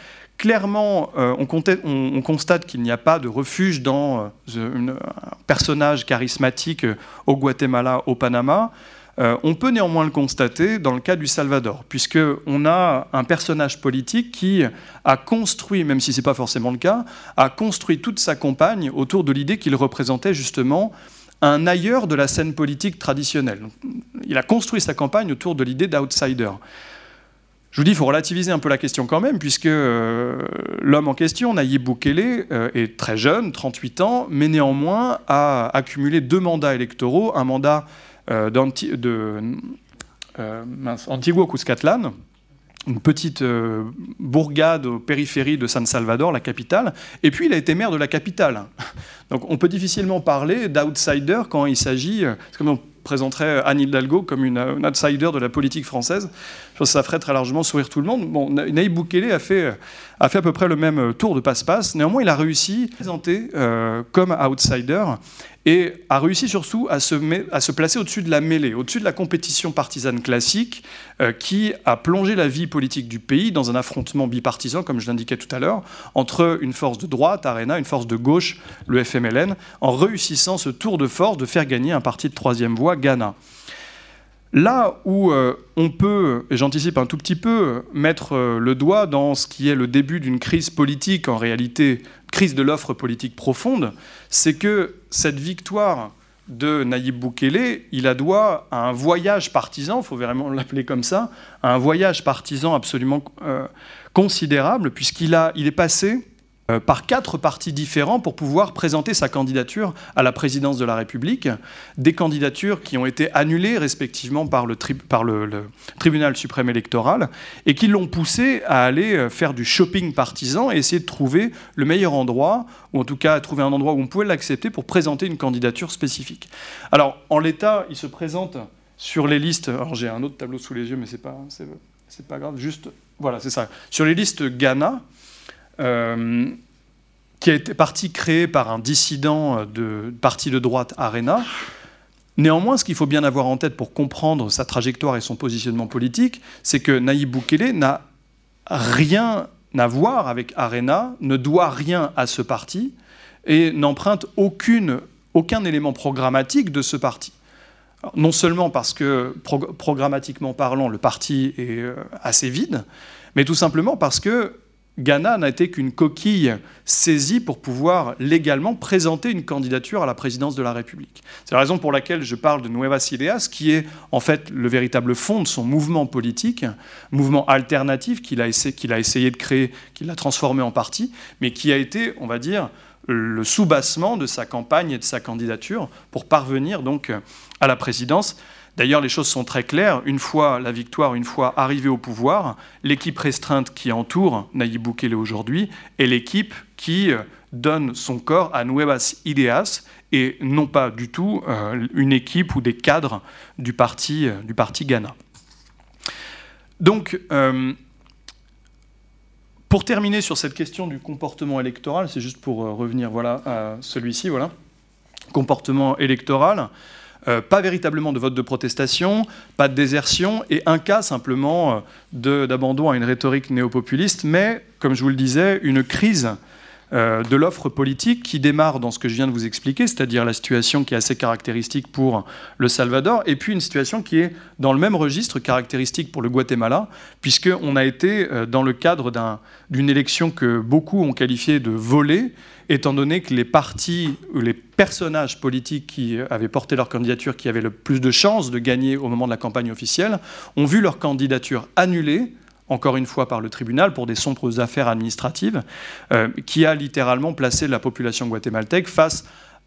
clairement, euh, on, constate qu'il n'y a pas de refuge dans euh, un personnage charismatique euh, au Guatemala, au Panama. on peut néanmoins le constater dans le cas du Salvador, puisqu'on a un personnage politique qui a construit, même si ce n'est pas forcément le cas, a construit toute sa campagne autour de l'idée qu'il représentait justement un ailleurs de la scène politique traditionnelle. Il a construit sa campagne autour de l'idée d'outsider. Je vous dis, il faut relativiser un peu la question quand même, puisque l'homme en question, Nayib Bukele, est très jeune, 38 ans, mais néanmoins a accumulé deux mandats électoraux, un mandat de Antigua-Cuscatlan, une petite euh, bourgade aux périphéries de San Salvador, la capitale, et puis il a été maire de la capitale. (laughs) Donc on peut difficilement parler d'outsider quand il s'agit, euh, c'est comme on présenterait Anne Hidalgo comme une, outsider de la politique française. Je pense que ça ferait très largement sourire tout le monde. Bon, Naïb Boukele a fait, a fait à peu près le même tour de passe-passe. Néanmoins, il a réussi à présenter euh, comme outsider et a réussi surtout à se, à se placer au-dessus de la mêlée, au-dessus de la compétition partisane classique euh, qui a plongé la vie politique du pays dans un affrontement bipartisan, comme je l'indiquais tout à l'heure, entre une force de droite, Arena, une force de gauche, le FMLN, en réussissant ce tour de force de faire gagner un parti de troisième voie, Ghana. Là où euh, on peut, et j'anticipe un tout petit peu, mettre euh, le doigt dans ce qui est le début d'une crise politique, en réalité crise de l'offre politique profonde, c'est que cette victoire de Naïb Boukele, il a doigt à un voyage partisan, il faut vraiment l'appeler comme ça, un voyage partisan absolument euh, considérable, puisqu'il il est passé par quatre partis différents pour pouvoir présenter sa candidature à la présidence de la République. Des candidatures qui ont été annulées respectivement par le, tribunal suprême électoral et qui l'ont poussé à aller euh, faire du shopping partisan et essayer de trouver le meilleur endroit, ou en tout cas trouver un endroit où on pouvait l'accepter pour présenter une candidature spécifique. Alors, en l'état, il se présente sur les listes. Alors, j'ai un autre tableau sous les yeux, mais c'est pas, c'est, pas grave. Juste, voilà, c'est ça. Sur les listes Ghana, euh, qui a été parti créé par un dissident de parti de droite Arena. Néanmoins, ce qu'il faut bien avoir en tête pour comprendre sa trajectoire et son positionnement politique, c'est que Naïb Boukele n'a rien à voir avec Arena, ne doit rien à ce parti et n'emprunte aucun élément programmatique de ce parti. non seulement parce que, programmatiquement parlant, le parti est euh, assez vide, mais tout simplement parce que Ghana n'a été qu'une coquille saisie pour pouvoir légalement présenter une candidature à la présidence de la République. C'est la raison pour laquelle je parle de Nuevas Ideas, qui est en fait le véritable fond de son mouvement politique, mouvement alternatif qu'il a, essayé, de créer, qu'il a transformé en parti, mais qui a été, on va dire, le soubassement de sa campagne et de sa candidature pour parvenir donc à la présidence. D'ailleurs, les choses sont très claires. Une fois la victoire, une fois arrivé au pouvoir, l'équipe restreinte qui entoure Nayib Bukele aujourd'hui est l'équipe qui euh, donne son corps à Nuevas Ideas et non pas du tout euh, une équipe ou des cadres du parti, euh, Ghana. Donc, pour terminer sur cette question du comportement électoral, c'est juste pour revenir voilà, à celui-ci, voilà, comportement électoral. Euh, pas véritablement de vote de protestation, pas de désertion, et un cas simplement euh, d'abandon à une rhétorique néopopuliste, mais, comme je vous le disais, une crise euh, de l'offre politique qui démarre dans ce que je viens de vous expliquer, c'est-à-dire la situation qui est assez caractéristique pour le Salvador, et puis une situation qui est dans le même registre caractéristique pour le Guatemala, puisqu'on a été dans le cadre d'une élection que beaucoup ont qualifiée de volée, étant donné que les partis, les personnages politiques qui avaient porté leur candidature, qui avaient le plus de chances de gagner au moment de la campagne officielle, ont vu leur candidature annulée encore une fois par le tribunal pour des sombres affaires administratives, euh, qui a littéralement placé la population guatémaltèque face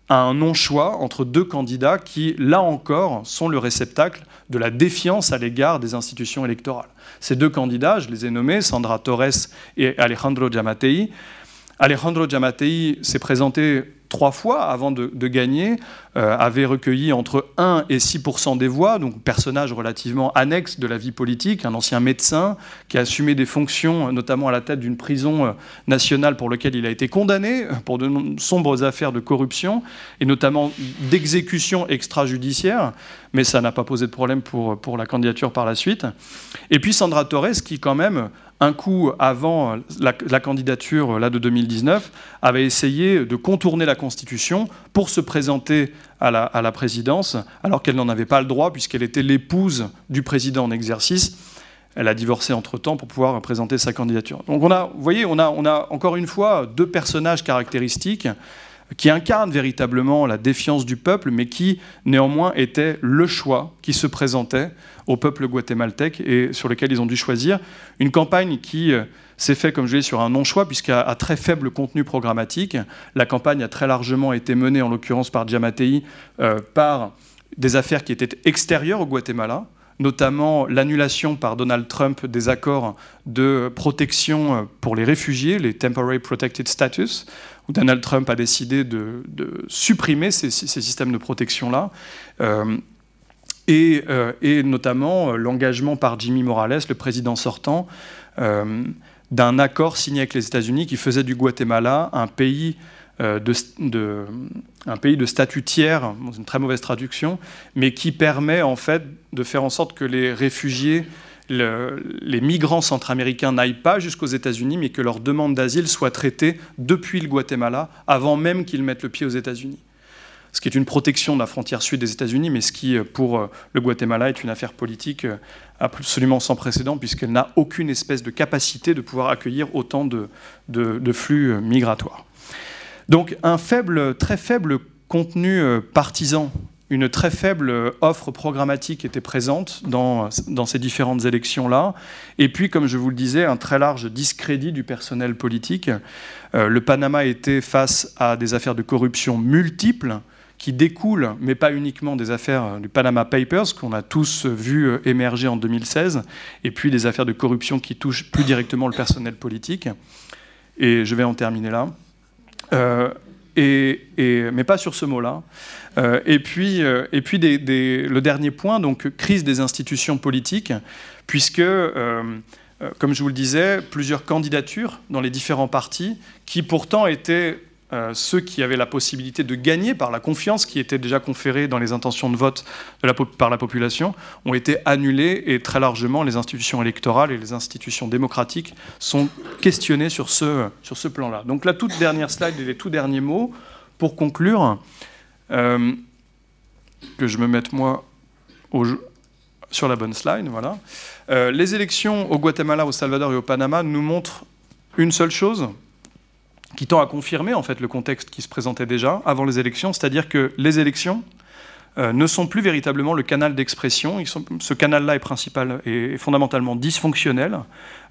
à un non-choix entre deux candidats qui, là encore, sont le réceptacle de la défiance à l'égard des institutions électorales. Ces deux candidats, je les ai nommés, Sandra Torres et Alejandro Giamatei, Alejandro Giammattei s'est présenté trois fois avant de, gagner, euh, avait recueilli entre 1 et 6 des voix, donc personnage relativement annexe de la vie politique, un ancien médecin qui a assumé des fonctions, notamment à la tête d'une prison euh, nationale pour laquelle il a été condamné pour de sombres affaires de corruption et notamment d'exécution extrajudiciaire, mais ça n'a pas posé de problème pour, pour la candidature par la suite. Et puis Sandra Torres qui quand même un coup avant la, candidature là, de 2019, avait essayé de contourner la Constitution pour se présenter à la, présidence, alors qu'elle n'en avait pas le droit, puisqu'elle était l'épouse du président en exercice. Elle a divorcé entre-temps pour pouvoir présenter sa candidature. Donc on a, vous voyez, on a, on a encore une fois deux personnages caractéristiques qui incarne véritablement la défiance du peuple, mais qui néanmoins était le choix qui se présentait au peuple guatémaltèque et sur lequel ils ont dû choisir. Une campagne qui euh, s'est faite, comme je l'ai dit, sur un non-choix, puisqu'à très faible contenu programmatique. La campagne a très largement été menée, en l'occurrence par Diamatei, euh, par des affaires qui étaient extérieures au Guatemala, notamment l'annulation par Donald Trump des accords de protection euh, pour les réfugiés, les Temporary Protected Status, où Donald Trump a décidé de, supprimer ces, systèmes de protection-là. Euh, euh, et, notamment l'engagement par Jimmy Morales, le président sortant, d'un accord signé avec les États-Unis qui faisait du Guatemala un pays euh, un pays de statut tiers, une très mauvaise traduction, mais qui permet en fait de faire en sorte que les réfugiés, les migrants centra-américains n'aillent pas jusqu'aux États-Unis, mais que leur demande d'asile soit traitée depuis le Guatemala, avant même qu'ils mettent le pied aux États-Unis. Ce qui est une protection de la frontière sud des États-Unis, mais ce qui, pour euh, le Guatemala, est une affaire politique euh, absolument sans précédent, puisqu'elle n'a aucune espèce de capacité de pouvoir accueillir autant de flux migratoires. Donc un faible, très faible contenu euh, partisan, une très faible euh, offre programmatique était présente dans, ces différentes élections-là. Et puis, comme je vous le disais, un très large discrédit du personnel politique. Euh, le Panama était face à des affaires de corruption multiples qui découlent, mais pas uniquement des affaires du Panama Papers qu'on a tous vu émerger en 2016, et puis des affaires de corruption qui touchent plus directement le personnel politique. Et je vais en terminer là. Euh, et, mais pas sur ce mot-là. Euh, et puis, euh, et puis le dernier point, donc crise des institutions politiques, puisque, comme je vous le disais, plusieurs candidatures dans les différents partis, qui pourtant étaient ceux qui avaient la possibilité de gagner par la confiance qui était déjà conférée dans les intentions de vote par la population ont été annulés et très largement les institutions électorales et les institutions démocratiques sont questionnées sur ce, sur ce plan-là. Donc la toute dernière slide et les tout derniers mots pour conclure, euh, que je me mette moi sur la bonne slide, voilà. Euh, les élections au Guatemala, au Salvador et au Panama nous montrent une seule chose, qui tend à confirmer en fait le contexte qui se présentait déjà avant les élections, c'est-à-dire que les élections euh, ne sont plus véritablement le canal d'expression. Ce canal-là est principal et fondamentalement dysfonctionnel.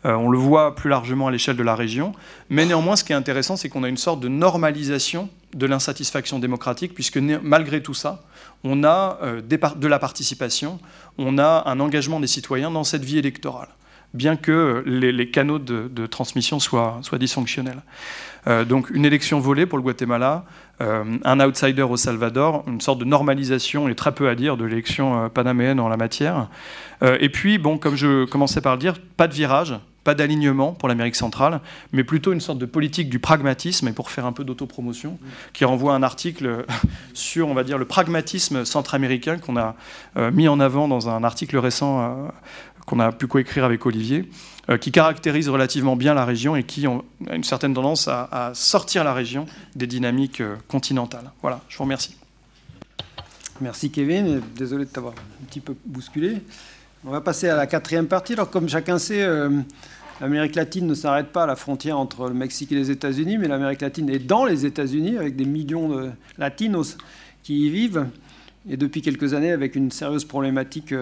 Euh, on le voit plus largement à l'échelle de la région. Mais néanmoins, ce qui est intéressant, c'est qu'on a une sorte de normalisation de l'insatisfaction démocratique, puisque malgré tout ça, on a euh, de la participation, on a un engagement des citoyens dans cette vie électorale bien que les, canaux de, transmission soient, dysfonctionnels. Euh, donc une élection volée pour le Guatemala, euh, un outsider au Salvador, une sorte de normalisation, et très peu à dire, de l'élection euh, panaméenne en la matière. et puis, bon, comme je commençais par le dire, pas de virage, pas d'alignement pour l'Amérique centrale, mais plutôt une sorte de politique du pragmatisme, et pour faire un peu d'autopromotion, qui renvoie un article (laughs) sur, on va dire, le pragmatisme centra-américain qu'on a mis en avant dans un article récent qu'on a pu coécrire avec Olivier, qui caractérise relativement bien la région et qui ont une certaine tendance à, sortir la région des dynamiques euh, continentales. Voilà, je vous remercie. Merci Kevin, désolé de t'avoir un petit peu bousculé. On va passer à la quatrième partie. Alors comme chacun sait, euh, l'Amérique latine ne s'arrête pas à la frontière entre le Mexique et les États-Unis, mais l'Amérique latine est dans les États-Unis avec des millions de latinos qui y vivent et depuis quelques années avec une sérieuse problématique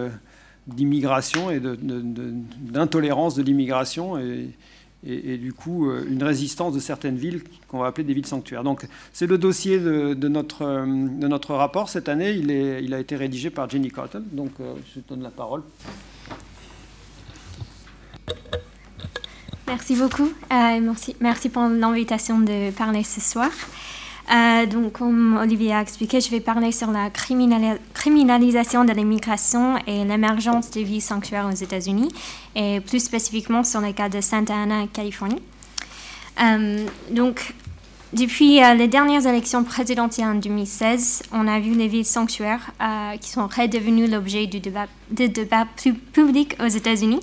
d'immigration et d'intolérance de, l'immigration et, du coup euh, une résistance de certaines villes qu'on va appeler des villes sanctuaires. Donc c'est le dossier de, notre, euh, de notre rapport cette année. Il, est, il a été rédigé par Jenny Carlton. Donc euh, je donne la parole. Merci beaucoup. merci, merci pour l'invitation de parler ce soir. Euh, donc, comme Olivier a expliqué, je vais parler sur la criminalisation de l'immigration et l'émergence des villes sanctuaires aux États-Unis, et plus spécifiquement sur le cas de Santa Ana, Californie. Euh, donc, depuis euh, les dernières élections présidentielles en 2016, on a vu les villes sanctuaires qui sont redevenues l'objet du débat, de débat public aux États-Unis.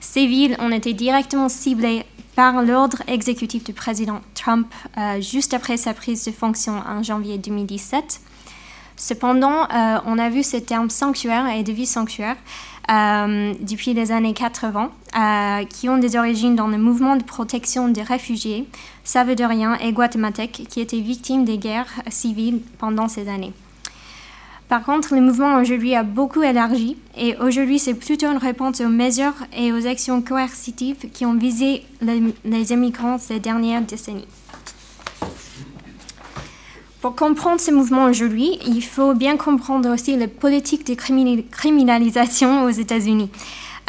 Ces villes ont été directement ciblées par l'ordre exécutif du président Trump euh, juste après sa prise de fonction en janvier 2017. Cependant, euh, on a vu ce terme sanctuaire et de vie sanctuaire depuis les années 80 qui ont des origines dans le mouvement de protection des réfugiés salvadoriens et guatémaltèques qui étaient victimes des guerres civiles pendant ces années. Par contre, le mouvement aujourd'hui a beaucoup élargi et aujourd'hui c'est plutôt une réponse aux mesures et aux actions coercitives qui ont visé les, immigrants ces dernières décennies. Pour comprendre ce mouvement aujourd'hui, il faut bien comprendre aussi les politiques de criminalisation aux États-Unis.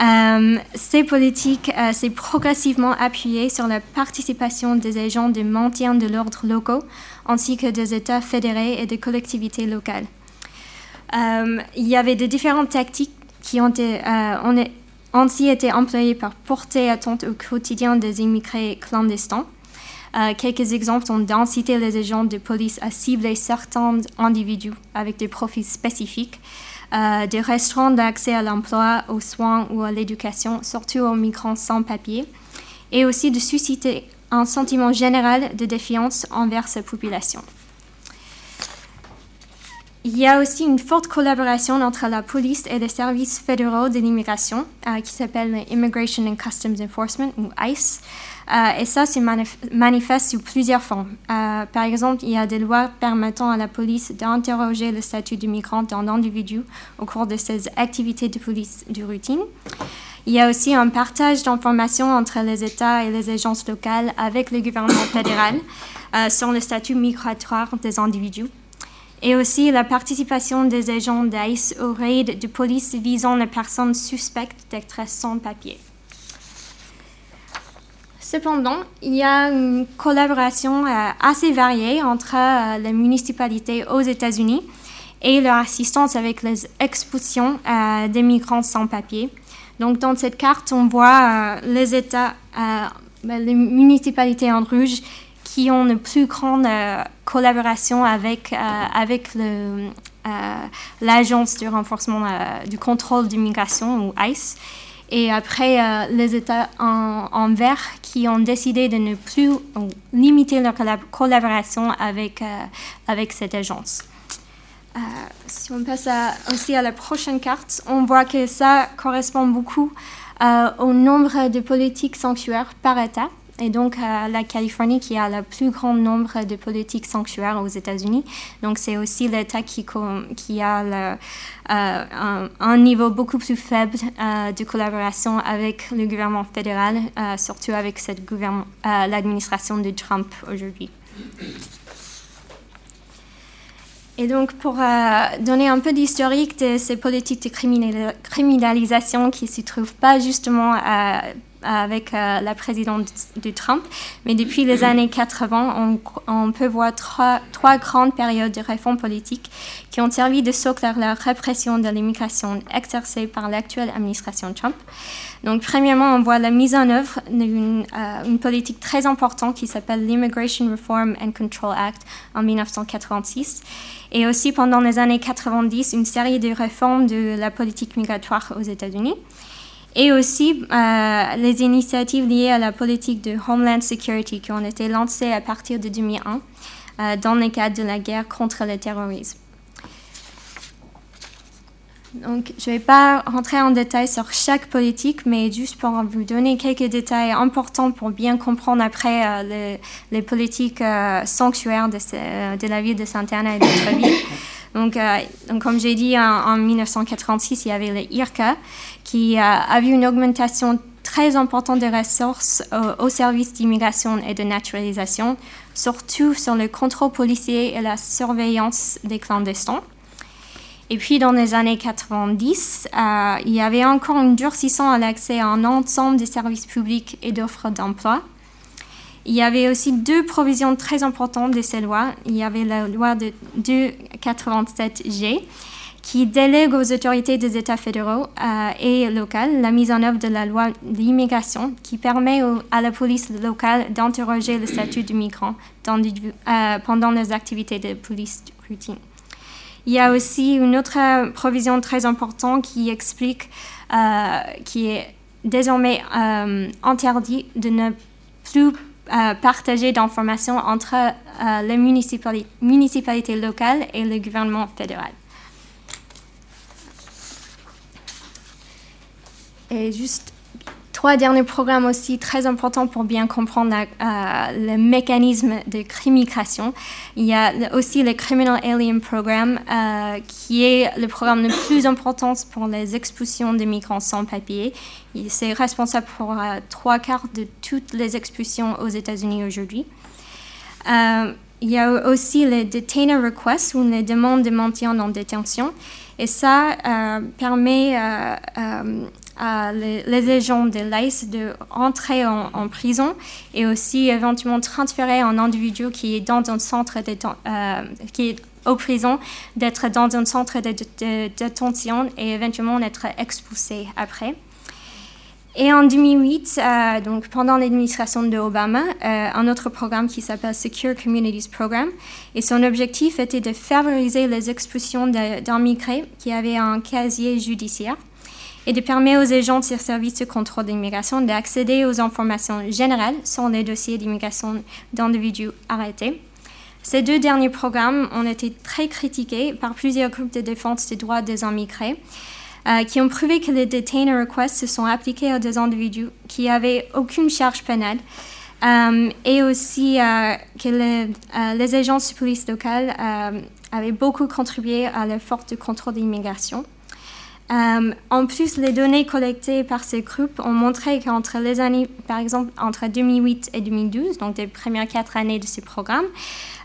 Euh, ces politiques euh, s'est progressivement appuyées sur la participation des agents de maintien de l'ordre locaux, ainsi que des États fédérés et des collectivités locales. Euh, il y avait de différentes tactiques qui ont été, ont ainsi été employées pour porter atteinte au quotidien des immigrés clandestins. Euh, quelques exemples sont d'inciter les agents de police à cibler certains individus avec des profils spécifiques, euh, de restreindre l'accès à l'emploi, aux soins ou à l'éducation, surtout aux migrants sans papier, et aussi de susciter un sentiment général de défiance envers cette population. Il y a aussi une forte collaboration entre la police et les services fédéraux de l'immigration euh, qui s'appelle Immigration and Customs Enforcement ou ICE. Euh, et ça se manifeste sous plusieurs formes. Euh, par exemple, il y a des lois permettant à la police d'interroger le statut du migrant d'un individu au cours de ses activités de police de routine. Il y a aussi un partage d'informations entre les États et les agences locales avec le gouvernement fédéral sur le statut migratoire des individus. Et aussi la participation des agents d'ICE aux raids de police visant les personnes suspectes d'être sans papier. Cependant, il y a une collaboration euh, assez variée entre euh, les municipalités aux États-Unis et leur assistance avec les expulsions euh, des migrants sans papier. Donc, dans cette carte, on voit les États, ben, les municipalités en rouge qui ont une plus grande collaboration avec, avec l'Agence du renforcement du contrôle d'immigration ou ICE et après euh, les États en, vert qui ont décidé de ne plus limiter leur collaboration avec, euh, avec cette agence. Euh, si on passe aussi à la prochaine carte, on voit que ça correspond beaucoup au nombre de politiques sanctuaires par État. Et donc, euh, la Californie qui a le plus grand nombre de politiques sanctuaires aux États-Unis. Donc, c'est aussi l'État qui, a euh, un, niveau beaucoup plus faible euh, de collaboration avec le gouvernement fédéral, surtout avec l'administration de Trump aujourd'hui. Et donc, pour donner un peu d'historique de ces politiques de criminalisation qui ne se trouvent pas justement avec euh, la présidente de Trump. Mais depuis les années 80, on, peut voir trois, trois, grandes périodes de réformes politiques qui ont servi de socle à la répression de l'immigration exercée par l'actuelle administration Trump. Donc, premièrement, on voit la mise en œuvre d'une euh, politique très importante qui s'appelle l'Immigration Reform and Control Act en 1986. Et aussi, pendant les années 90, une série de réformes de la politique migratoire aux États-Unis et aussi euh, les initiatives liées à la politique de Homeland Security qui ont été lancées à partir de 2001 euh, dans le cadre de la guerre contre le terrorisme. Donc, je ne vais pas rentrer en détail sur chaque politique, mais juste pour vous donner quelques détails importants pour bien comprendre après euh, les, politiques sanctuaires de, de, la ville de Santana et d'autres villes. Donc, comme j'ai dit, en, en, 1986, il y avait le IRCA, qui a vu une augmentation très importante des ressources au, service d'immigration et de naturalisation, surtout sur le contrôle policier et la surveillance des clandestins. Et puis, dans les années 90, euh, il y avait encore un durcissant à l'accès à un ensemble des services publics et d'offres d'emploi. Il y avait aussi deux provisions très importantes de ces lois. Il y avait la loi de 287G qui délègue aux autorités des États fédéraux euh, et locales la mise en œuvre de la loi d'immigration qui permet à la police locale d'interroger le statut du migrant euh, pendant les activités de police routine. Il y a aussi une autre provision très importante qui explique euh, qui est désormais interdit de ne plus partager d'informations entre les municipalités locales et le gouvernement fédéral. Juste trois derniers programmes aussi très importants pour bien comprendre euh, le mécanisme de crimigration. Il y a aussi le Criminal Alien Program, euh, qui est le programme le plus important pour les expulsions de migrants sans papier. C'est responsable pour euh, trois quarts de toutes les expulsions aux États-Unis aujourd'hui. il y a aussi le Detainer Request, ou les demandes de maintien en détention. Et ça permet les, agents de l'ICE de rentrer en, prison et aussi éventuellement transférer un individu qui est dans un centre de, euh, qui est d'être dans un centre de, détention et éventuellement d'être expulsé après. Et en 2008, euh, donc pendant l'administration de Obama, euh, un autre programme qui s'appelle Secure Communities Program, et son objectif était de favoriser les expulsions d'immigrés qui avaient un casier judiciaire et de permettre aux agents de services de contrôle d'immigration d'accéder aux informations générales sur les dossiers d'immigration d'individus arrêtés. Ces deux derniers programmes ont été très critiqués par plusieurs groupes de défense des droits des immigrés. Euh, qui ont prouvé que les detainer requests se sont appliqués à des individus qui n'avaient aucune charge pénale euh, et aussi euh, que les agences de police locales avaient beaucoup contribué à l'effort de contrôle d'immigration. Euh, en plus, les données collectées par ces groupes ont montré qu'entre les années, par exemple, entre 2008 et 2012, donc les premières quatre années de ce programme,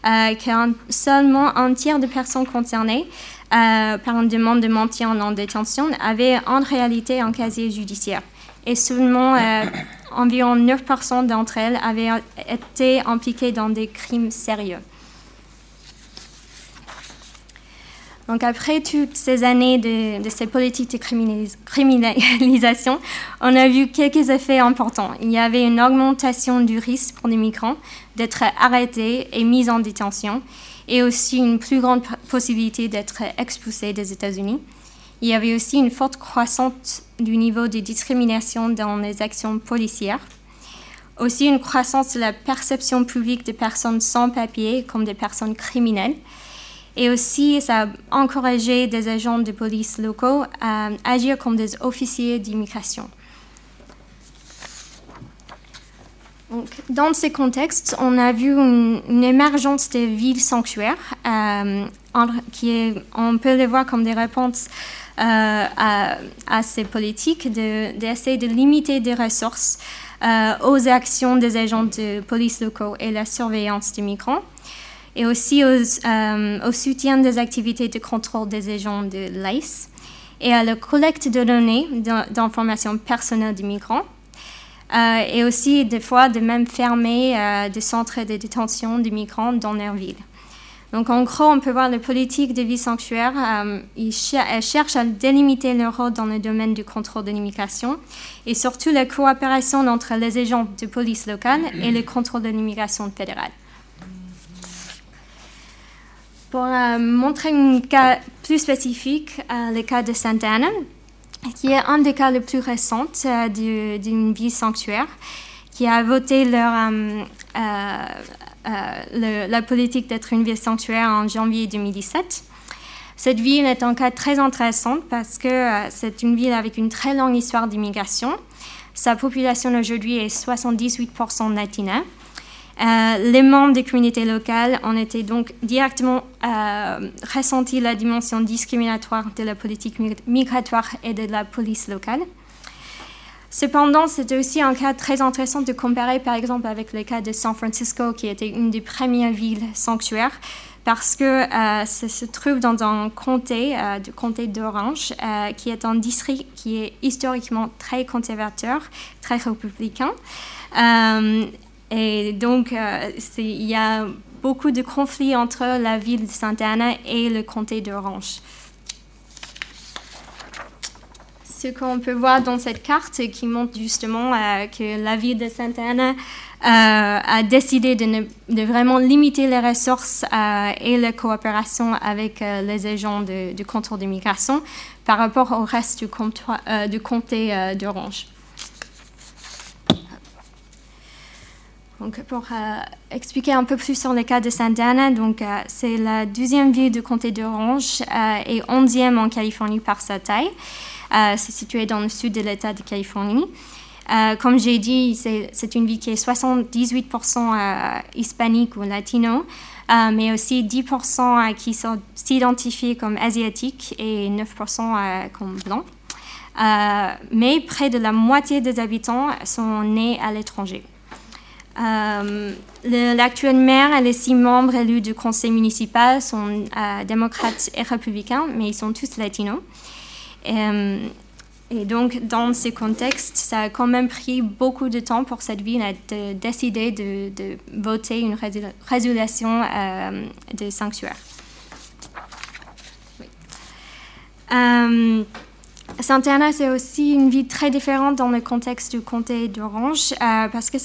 euh, que seulement un tiers de personnes concernées euh, par une demande de maintien en détention avaient en réalité un casier judiciaire. Et seulement environ 9% d'entre elles avaient été impliquées dans des crimes sérieux. Donc après toutes ces années de, ces politiques de criminalisation, on a vu quelques effets importants. Il y avait une augmentation du risque pour les migrants d'être arrêtés et mis en détention, et aussi une plus grande possibilité d'être expulsés des États-Unis. Il y avait aussi une forte croissance du niveau de discrimination dans les actions policières. Aussi une croissance de la perception publique des personnes sans papier comme des personnes criminelles et aussi, ça a encouragé des agents de police locaux à agir comme des officiers d'immigration. dans ces contextes, on a vu une, émergence des villes sanctuaires, euh, qui est, on peut les voir comme des réponses euh, à, ces politiques, d'essayer de, limiter des ressources euh, aux actions des agents de police locaux et la surveillance des migrants et aussi euh, au soutien des activités de contrôle des agents de l'ICE et à la collecte de données d'informations personnelles des migrants. Euh, et aussi des fois de même fermer euh, des centres de détention des migrants dans leur ville. Donc en gros, on peut voir les politiques de vie sanctuaire, ils cherchent à délimiter leur rôle dans le domaine du contrôle de l'immigration et surtout la coopération entre les agents de police locale et le contrôle de l'immigration fédérale. Pour euh, montrer un cas plus spécifique, euh, le cas de Santa Ana, qui est un des cas les plus récents euh, d'une ville sanctuaire, qui a voté la politique d'être une ville sanctuaire en janvier 2017. Cette ville est un cas très intéressant parce que c'est une ville avec une très longue histoire d'immigration. Sa population aujourd'hui est 78% latina. Euh, les membres des communautés locales ont été donc directement euh, ressenti la dimension discriminatoire de la politique migratoire et de la police locale. Cependant, c'était aussi un cas très intéressant de comparer par exemple avec le cas de San Francisco, qui était une des premières villes sanctuaires, parce que euh, ça se trouve dans un comté, euh, du comté d'Orange, qui est un district qui est historiquement très conservateur, très républicain. Et donc, euh, il y a beaucoup de conflits entre la ville de Santa Ana et le comté d'Orange. Ce qu'on peut voir dans cette carte qui montre justement euh, que la ville de Santa Ana euh, a décidé de, de, vraiment limiter les ressources et la coopération avec les agents de, de contrôle d'immigration par rapport au reste du, du comté d'Orange. Donc, pour euh, expliquer un peu plus sur le cas de Santa Ana, donc, euh, c'est la deuxième ville du comté d'Orange euh, et onzième en Californie par sa taille. c'est situé dans le sud de l'État de Californie. comme j'ai dit, c'est une ville qui est 78% hispanique ou latino, mais aussi 10% qui s'identifient comme asiatiques et 9% comme blancs. mais près de la moitié des habitants sont nés à l'étranger. Euh, l'actuel maire et les six membres élus du conseil municipal sont euh, démocrates et républicains, mais ils sont tous latinos. Euh, et donc, dans ce contexte, ça a quand même pris beaucoup de temps pour cette ville de décider de, voter une résolution de sanctuaire. Oui. Santana, c'est aussi une ville très différente dans le contexte du comté d'Orange euh, parce que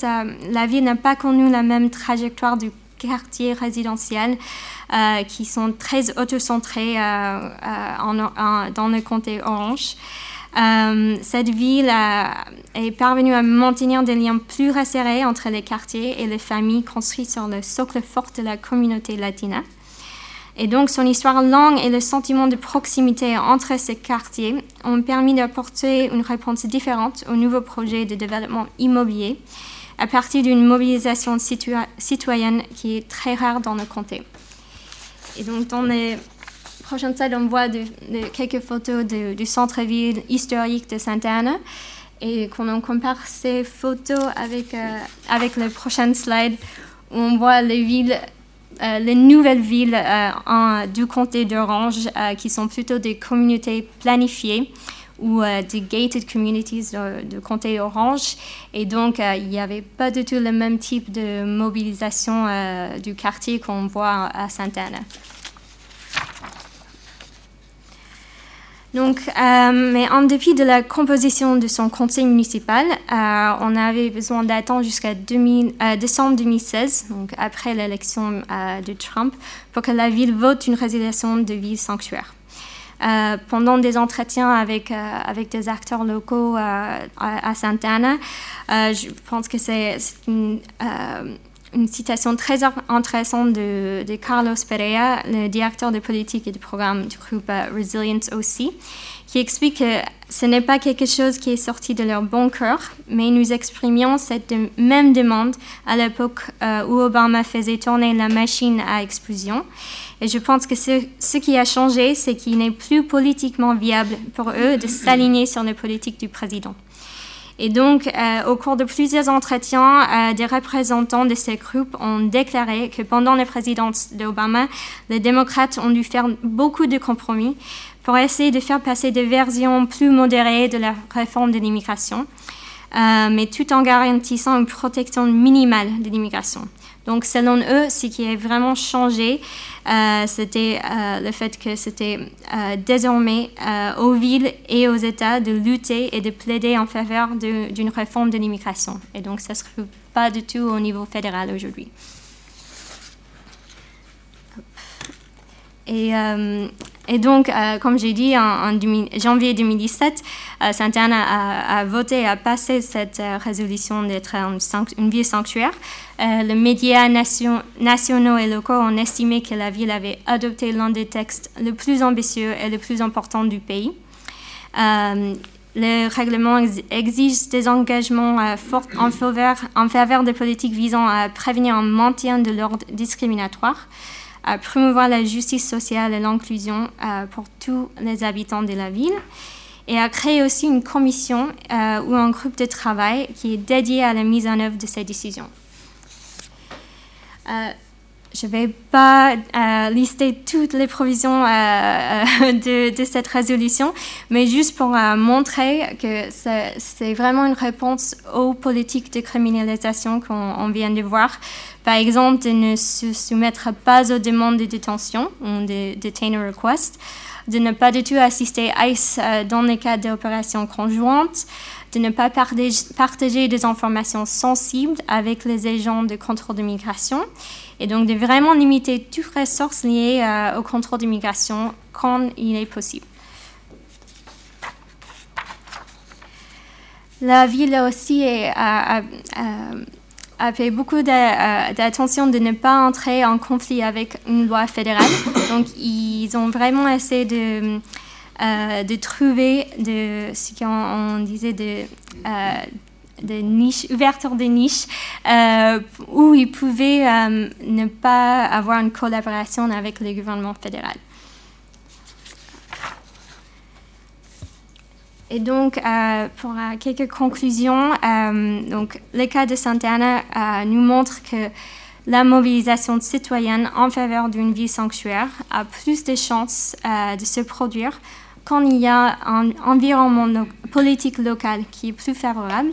la ville n'a pas connu la même trajectoire du quartier résidentiel euh, qui sont très autocentrés euh, dans le comté Orange. cette ville est parvenue à maintenir des liens plus resserrés entre les quartiers et les familles construites sur le socle fort de la communauté latina. Et donc, son histoire longue et le sentiment de proximité entre ces quartiers ont permis d'apporter une réponse différente aux nouveaux projets de développement immobilier à partir d'une mobilisation citoyenne qui est très rare dans le comté. Et donc, dans les prochaines slides, on voit quelques photos du centre-ville historique de Sainte-Anne. Et quand on compare ces photos avec, euh, avec les prochaines slides, on voit les villes euh, les nouvelles villes euh, du comté d'Orange, euh, qui sont plutôt des communautés planifiées ou des gated communities du comté Orange. Et donc, il n'y avait pas du tout le même type de mobilisation du quartier qu'on voit à Sainte-Anne. Donc, euh, mais en dépit de la composition de son conseil municipal, euh, on avait besoin d'attendre jusqu'à euh, décembre 2016, donc après l'élection de Trump, pour que la ville vote une résolution de ville sanctuaire. pendant des entretiens avec, avec des acteurs locaux à, à Santana, je pense que c'est une une citation très intéressante de, Carlos Pereira, le directeur de politique et de programme du groupe euh, Resilience aussi, qui explique que ce n'est pas quelque chose qui est sorti de leur bon cœur, mais nous exprimions cette même demande à l'époque euh, où Obama faisait tourner la machine à explosion. Et je pense que ce, ce qui a changé, c'est qu'il n'est plus politiquement viable pour eux de s'aligner sur les politiques du président. Et donc, euh, au cours de plusieurs entretiens, euh, des représentants de ces groupes ont déclaré que pendant la présidence d'Obama, les démocrates ont dû faire beaucoup de compromis pour essayer de faire passer des versions plus modérées de la réforme de l'immigration, euh, mais tout en garantissant une protection minimale de l'immigration. Donc, selon eux, ce qui a vraiment changé, euh, c'était euh, le fait que c'était euh, désormais aux villes et aux États de lutter et de plaider en faveur d'une réforme de l'immigration. Et donc, ça ne se trouve pas du tout au niveau fédéral aujourd'hui. Et, et, donc, comme j'ai dit, en, janvier 2017, Santana a, voté, a passé cette résolution d'être une, ville sanctuaire. Euh, les médias nationaux et locaux ont estimé que la ville avait adopté l'un des textes les plus ambitieux et les plus importants du pays. Euh, le règlement exige des engagements euh, forts en faveur, en faveur des politiques visant à prévenir un maintien de l'ordre discriminatoire, à promouvoir la justice sociale et l'inclusion pour tous les habitants de la ville et à créer aussi une commission ou un groupe de travail qui est dédié à la mise en œuvre de ces décisions. Euh, je ne vais pas euh, lister toutes les provisions euh, (laughs) de, cette résolution, mais juste pour montrer que c'est vraiment une réponse aux politiques de criminalisation qu'on vient de voir. Par exemple, de ne se soumettre pas aux demandes de détention ou de detainer request, de ne pas du tout assister ICE dans les cas d'opérations conjointes, de ne pas partager des informations sensibles avec les agents de contrôle de migration et donc de vraiment limiter toutes ressources liées euh, au contrôle de migration quand il est possible. La ville aussi a, fait beaucoup euh, d'attention de ne pas entrer en conflit avec une loi fédérale. Donc, ils ont vraiment essayé de de trouver ce qu'on disait de, de niche, ouverture de niches où ils pouvaient ne pas avoir une collaboration avec le gouvernement fédéral. Et donc, euh, pour euh, quelques conclusions, euh, donc, le cas de Santana nous montre que la mobilisation citoyenne en faveur d'une vie sanctuaire a plus de chances de se produire quand il y a un environnement politique local qui est plus favorable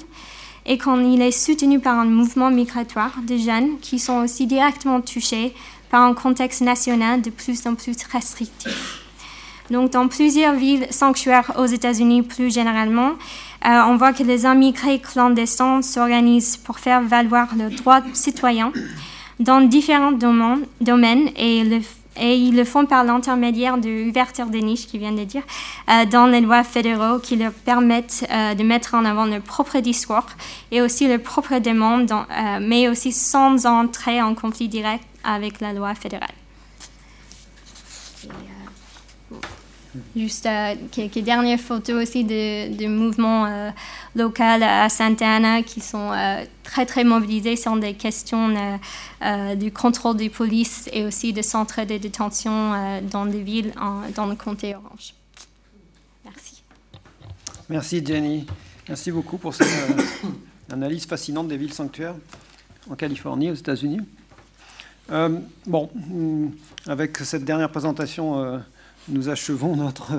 et quand il est soutenu par un mouvement migratoire de jeunes qui sont aussi directement touchés par un contexte national de plus en plus restrictif. Donc, dans plusieurs villes sanctuaires aux États-Unis plus généralement, euh, on voit que les immigrés clandestins s'organisent pour faire valoir leurs droits citoyens dans différents domaines et, ils le font par l'intermédiaire de l'ouverture des niches, qui vient de dire, euh, dans les lois fédéraux qui leur permettent euh, de mettre en avant leur propre discours et aussi leurs propres demandes, mais aussi sans entrer en conflit direct avec la loi fédérale. Juste euh, quelques dernières photos aussi de, mouvements euh, locaux à Santa Ana qui sont euh, très très mobilisés sur des questions du contrôle des polices et aussi de centres de détention dans des villes dans le comté Orange. Merci. Merci Jenny. Merci beaucoup pour cette (coughs) analyse fascinante des villes sanctuaires en Californie, aux États-Unis. bon, mm, avec cette dernière présentation nous achevons notre,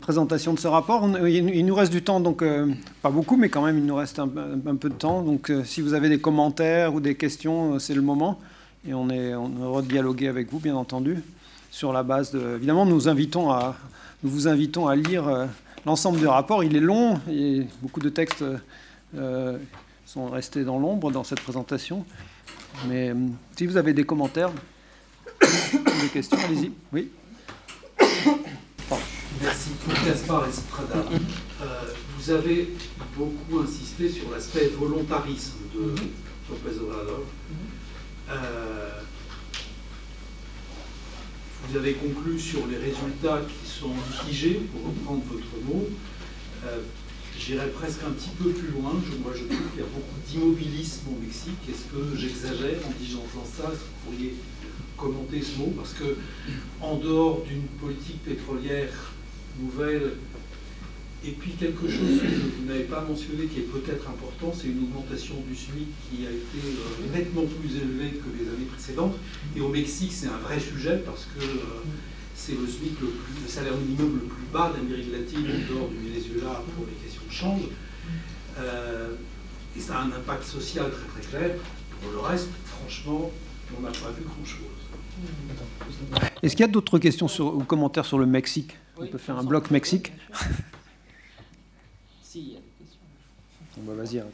présentation de ce rapport. Il, nous reste du temps, donc euh, pas beaucoup, mais quand même, il nous reste un, peu de temps. Donc euh, si vous avez des commentaires ou des questions, euh, c'est le moment. Et on est, heureux de dialoguer avec vous, bien entendu, sur la base de... Évidemment, nous, vous invitons à lire l'ensemble du rapport. Il est long, et beaucoup de textes sont restés dans l'ombre dans cette présentation. Mais si vous avez des commentaires, (coughs) des questions, allez-y. Oui Merci. Gaspard Estrada. Euh, vous avez beaucoup insisté sur l'aspect volontarisme de mhm. Lopez Obrador. Mhm. Euh, vous avez conclu sur les résultats qui sont mitigés, pour reprendre votre mot. Euh, J'irai presque un petit peu plus loin. Je, moi, je trouve qu'il y a beaucoup d'immobilisme au Mexique. Est-ce que j'exagère en disant ça Est-ce que vous pourriez commenter ce mot? Parce que, en dehors d'une politique pétrolière nouvelle. Et puis quelque chose que vous n'avez pas mentionné qui est peut-être important, c'est une augmentation du SMIC qui a été euh, nettement plus élevée que les années précédentes. Et au Mexique, c'est un vrai sujet parce que euh, c'est le SMIC, le, plus, le, salaire minimum le plus bas d'Amérique latine, en dehors du Venezuela pour les questions de change. Euh, et ça a un impact social très très clair. Pour le reste, franchement, on n'a pas vu grand-chose. Est-ce qu'il y a d'autres questions sur, ou commentaires sur le Mexique? On peut faire un bloc Mexique bah, hein.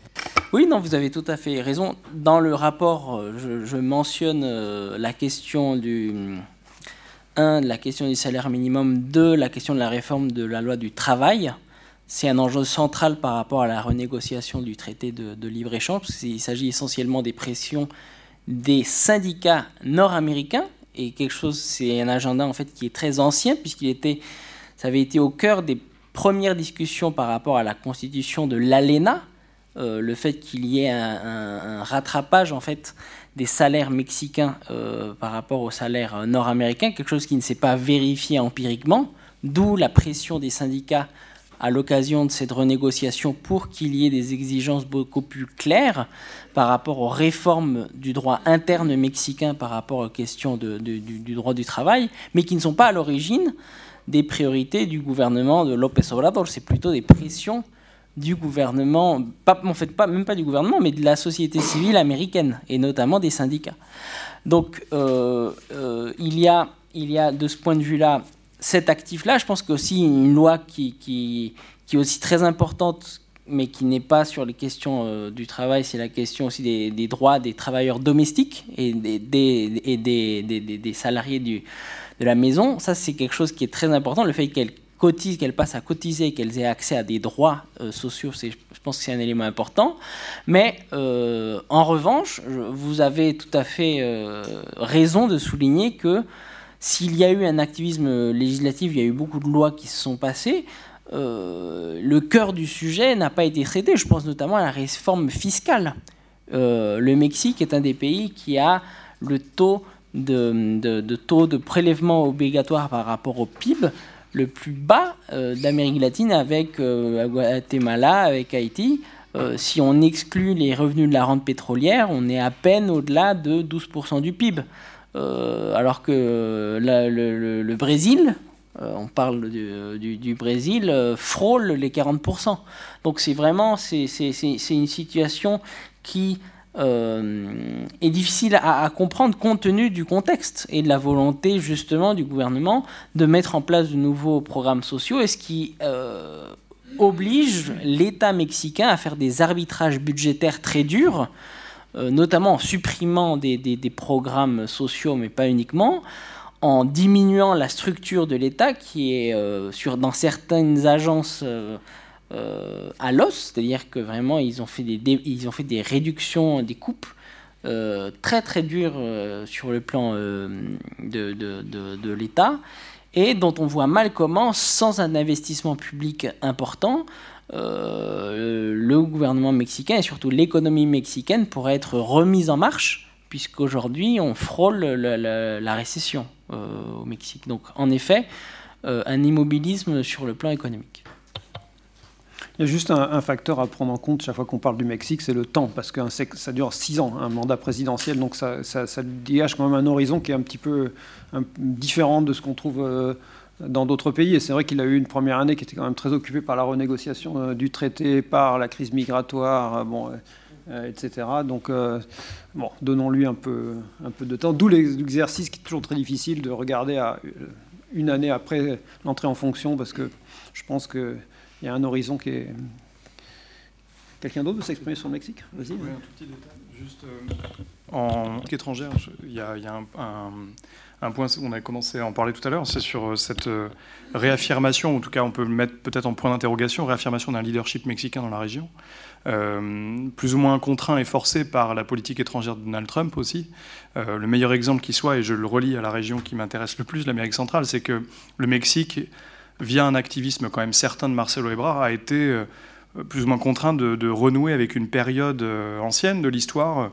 Oui, non, vous avez tout à fait raison. Dans le rapport, euh, je, mentionne euh, la question du un, la question du salaire minimum, deux, la question de la réforme de la loi du travail. C'est un enjeu central par rapport à la renégociation du traité de, de libre-échange, parce qu'il s'agit essentiellement des pressions des syndicats nord-américains, et quelque chose, c'est un agenda en fait qui est très ancien, puisqu'il était ça avait été au cœur des premières discussions par rapport à la constitution de l'ALENA, euh, le fait qu'il y ait un, rattrapage en fait des salaires mexicains euh, par rapport aux salaires nord-américains, quelque chose qui ne s'est pas vérifié empiriquement, d'où la pression des syndicats à l'occasion de cette renégociation pour qu'il y ait des exigences beaucoup plus claires par rapport aux réformes du droit interne mexicain par rapport aux questions du, droit du travail, mais qui ne sont pas à l'origine des priorités du gouvernement de López Obrador, c'est plutôt des pressions du gouvernement, pas, en fait pas, même pas du gouvernement, mais de la société civile américaine, et notamment des syndicats. Donc euh, euh, il, y a, il y a de ce point de vue-là cet actif-là. Je pense qu'aussi une loi qui, qui, qui, est aussi très importante, mais qui n'est pas sur les questions euh, du travail, c'est la question aussi des, droits des travailleurs domestiques et des, des, et des salariés du, de la maison. Ça, c'est quelque chose qui est très important. Le fait qu'elles cotisent, qu'elles passent à cotiser, qu'elles aient accès à des droits euh, sociaux, je pense que c'est un élément important. Mais euh, en revanche, vous avez tout à fait euh, raison de souligner que s'il y a eu un activisme législatif, il y a eu beaucoup de lois qui se sont passées, le cœur du sujet n'a pas été traité. Je pense notamment à la réforme fiscale. Le Mexique est un des pays qui a le taux de, taux de prélèvement obligatoire par rapport au PIB le plus bas euh, d'Amérique latine avec Guatemala, avec Haïti. si on exclut les revenus de la rente pétrolière, on est à peine au-delà de 12% du PIB. alors que le, Brésil, euh, on parle du, Brésil, euh, frôle les 40%. Donc c'est vraiment c'est, une situation qui euh, est difficile à, comprendre compte tenu du contexte et de la volonté justement du gouvernement de mettre en place de nouveaux programmes sociaux et ce qui oblige l'État mexicain à faire des arbitrages budgétaires très durs, notamment en supprimant des, des, programmes sociaux, mais pas uniquement, en diminuant la structure de l'État qui est euh, sur, dans certaines agences euh, euh, à l'os, c'est-à-dire que vraiment ils ont fait des, réductions, des coupes très très dures sur le plan de, l'État et dont on voit mal comment, sans un investissement public important, le gouvernement mexicain et surtout l'économie mexicaine pourrait être remise en marche, puisqu'aujourd'hui on frôle la récession. Euh, au Mexique. Donc en effet, euh, un immobilisme sur le plan économique. Il y a juste un, facteur à prendre en compte chaque fois qu'on parle du Mexique, c'est le temps, parce que ça dure six ans, un mandat présidentiel, donc ça, ça, dégage quand même un horizon qui est un petit peu différent de ce qu'on trouve euh, dans d'autres pays. Et c'est vrai qu'il a eu une première année qui était quand même très occupée par la renégociation du traité, par la crise migratoire. Bon, euh, etc. Donc, euh, bon, donnons-lui un peu, un peu de temps. D'où l'exercice qui est toujours très difficile de regarder à euh, une année après l'entrée en fonction, parce que je pense qu'il y a un horizon qui est. Quelqu'un d'autre veut s'exprimer sur le Mexique Vas-y. Oui, un tout petit détail. Juste en étrangère, il y a, un, un, point, on a commencé à en parler tout à l'heure, c'est sur cette réaffirmation, en tout cas on peut le mettre peut-être en point d'interrogation, réaffirmation d'un leadership mexicain dans la région. Euh, plus ou moins contraint et forcé par la politique étrangère de Donald Trump aussi. Euh, le meilleur exemple qui soit, et je le relie à la région qui m'intéresse le plus, l'Amérique centrale, c'est que le Mexique, via un activisme quand même certain de Marcelo Ebrard, a été euh, plus ou moins contraint de, renouer avec une période ancienne de l'histoire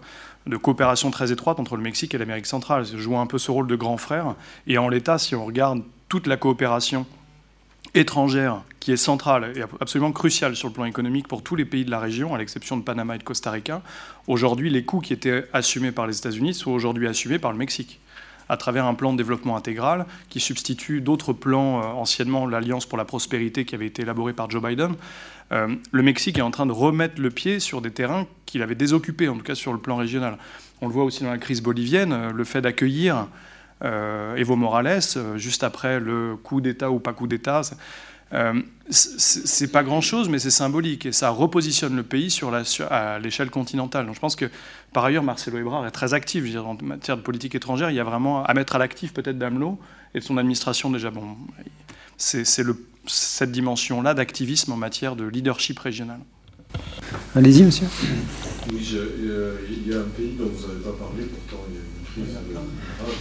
de coopération très étroite entre le Mexique et l'Amérique centrale, jouant un peu ce rôle de grand frère. Et en l'état, si on regarde toute la coopération étrangère qui est centrale et absolument cruciale sur le plan économique pour tous les pays de la région, à l'exception de Panama et de Costa Rica, aujourd'hui, les coûts qui étaient assumés par les États-Unis sont aujourd'hui assumés par le Mexique à travers un plan de développement intégral qui substitue d'autres plans, euh, anciennement l'Alliance pour la prospérité qui avait été élaboré par Joe Biden. Euh, le Mexique est en train de remettre le pied sur des terrains qu'il avait désoccupés, en tout cas sur le plan régional. On le voit aussi dans la crise bolivienne, euh, le fait d'accueillir Evo Morales, juste après le coup d'État ou pas coup d'État. C'est pas grand-chose, mais c'est symbolique et ça repositionne le pays sur à l'échelle continentale. Donc je pense que par ailleurs, Marcelo Ebrard est très actif dire, en matière de politique étrangère. Il y a vraiment à mettre à l'actif peut-être d'AMLO et de son administration déjà. Bon, c'est cette dimension-là d'activisme en matière de leadership régional. Allez-y, monsieur. Oui, il y a un pays dont vous n'avez pas parlé, pourtant il y a une crise grave.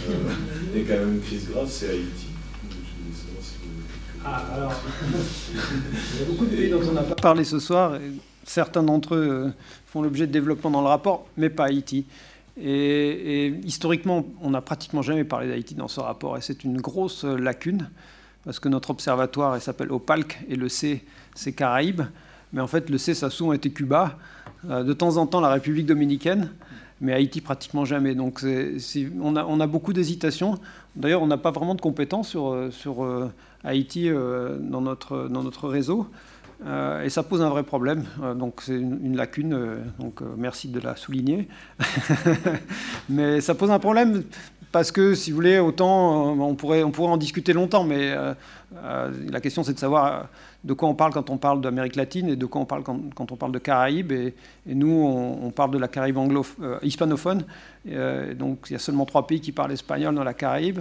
Euh, et quand même une crise grave, c'est Haïti. Ah, alors, (laughs) il y a beaucoup de pays dont on n'a pas parlé ce soir. Et certains d'entre eux euh, font l'objet de développement dans le rapport, mais pas Haïti. Et, historiquement, on n'a pratiquement jamais parlé d'Haïti dans ce rapport, et c'est une grosse lacune, parce que notre observatoire s'appelle OPALC, et le C, c'est Caraïbes. Mais en fait, le C, ça a souvent été Cuba, euh, de temps en temps la République dominicaine, mais Haïti pratiquement jamais. Donc on, a, beaucoup d'hésitations. D'ailleurs, on n'a pas vraiment de compétences sur, euh, euh, Haïti dans notre réseau. Et ça pose un vrai problème. donc c'est une, lacune. donc merci de la souligner. (laughs) mais ça pose un problème parce que, si vous voulez, autant on pourrait, on pourrait en discuter longtemps, mais la question c'est de savoir de quoi on parle quand on parle d'Amérique latine et de quoi on parle quand, on parle de Caraïbes. Et, nous, on, parle de la Caraïbe anglo, euh, hispanophone. Euh, donc il y a seulement trois pays qui parlent espagnol dans la Caraïbe.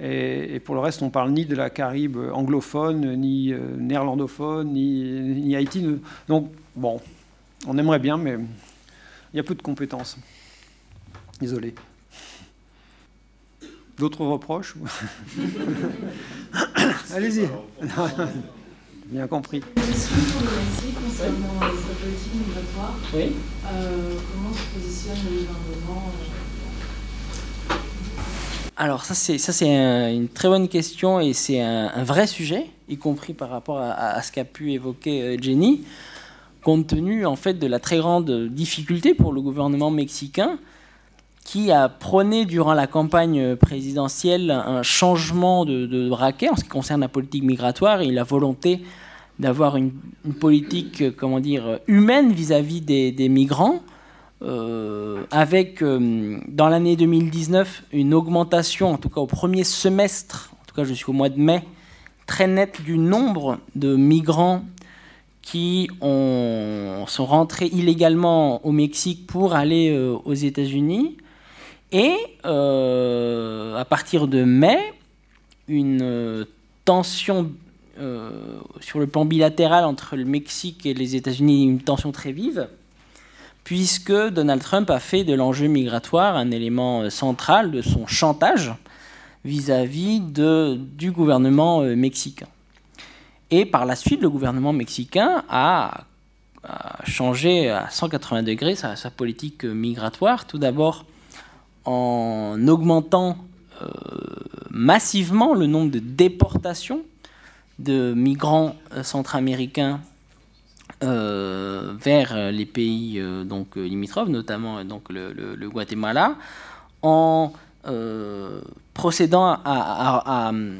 Et, pour le reste, on parle ni de la Caraïbe anglophone, ni euh, néerlandophone, ni, ni, Haïti. Donc bon, on aimerait bien, mais il y a peu de compétences. Désolé. D'autres reproches (laughs) Allez-y. (laughs) Bien compris. Question pour le Mexique concernant sa politique migratoire. Oui. Euh, comment se positionne le gouvernement euh, Alors ça c'est une très bonne question et c'est un, vrai sujet, y compris par rapport à, ce qu'a pu évoquer euh, Jenny, compte tenu en fait de la très grande difficulté pour le gouvernement mexicain qui a prôné durant la campagne présidentielle un changement de, de en ce qui concerne la politique migratoire et la volonté d'avoir une, politique euh, comment dire humaine vis-à-vis des migrants euh, avec euh, dans l'année 2019 une augmentation, en tout cas au premier semestre, en tout cas jusqu'au mois de mai, très nette du nombre de migrants qui ont, sont rentrés illégalement au Mexique pour aller euh, aux États-Unis. Et à partir de mai, une tension sur le plan bilatéral entre le Mexique et les États-Unis, une tension très vive puisque Donald Trump a fait de l'enjeu migratoire un élément euh, central de son chantage vis-à-vis du gouvernement euh, mexicain. Et par la suite, le gouvernement mexicain a, changé à 180 degrés sa, politique euh, migratoire, tout d'abord en augmentant massivement le nombre de déportations de migrants centra-américains vers euh, les pays euh, donc euh, limitrophes, notamment euh, donc le, Guatemala, en euh, procédant à, hum,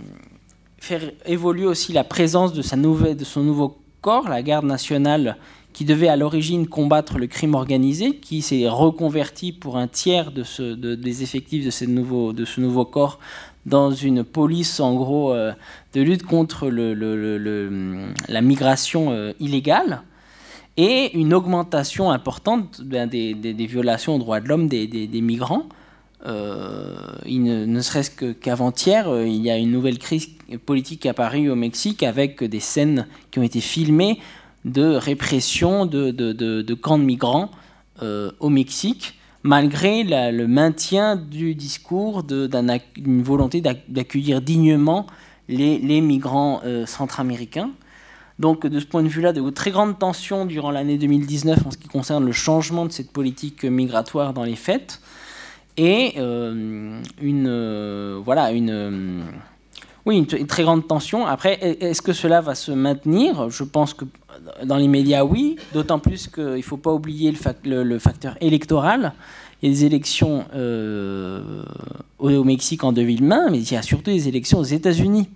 faire évoluer aussi la présence de, sa nouvelle, de son nouveau corps, la garde nationale, qui devait à l'origine combattre le crime organisé, qui s'est reconverti pour un tiers de ce, de- des effectifs de, de ce nouveau corps dans une police en gros euh, de lutte contre le- la migration euh, illégale et une augmentation importante ben, des, des- violations aux droits de l'homme des, migrants. Euh, ne, serait-ce qu'avant-hier, euh, il y a une nouvelle crise politique apparue au Mexique avec des scènes qui ont été filmées de répression de, de- de- camps de migrants euh, au Mexique, malgré le maintien du discours d'une volonté d'ac- d'accueillir dignement les, les migrants centra-américains. Donc de ce point de vue-là, de très grandes tensions durant l'année 2019 en ce qui concerne le changement de cette politique migratoire dans les faits et euh, une euh, voilà une euh, oui une, très grande tension. Après, est- est-ce que cela va se maintenir? Je pense que dans les médias, oui. D'autant plus qu'il ne faut pas oublier le, fac- le- le facteur électoral. Il y a des élections au, au Mexique en 2020, mais il y a surtout des élections aux États-Unis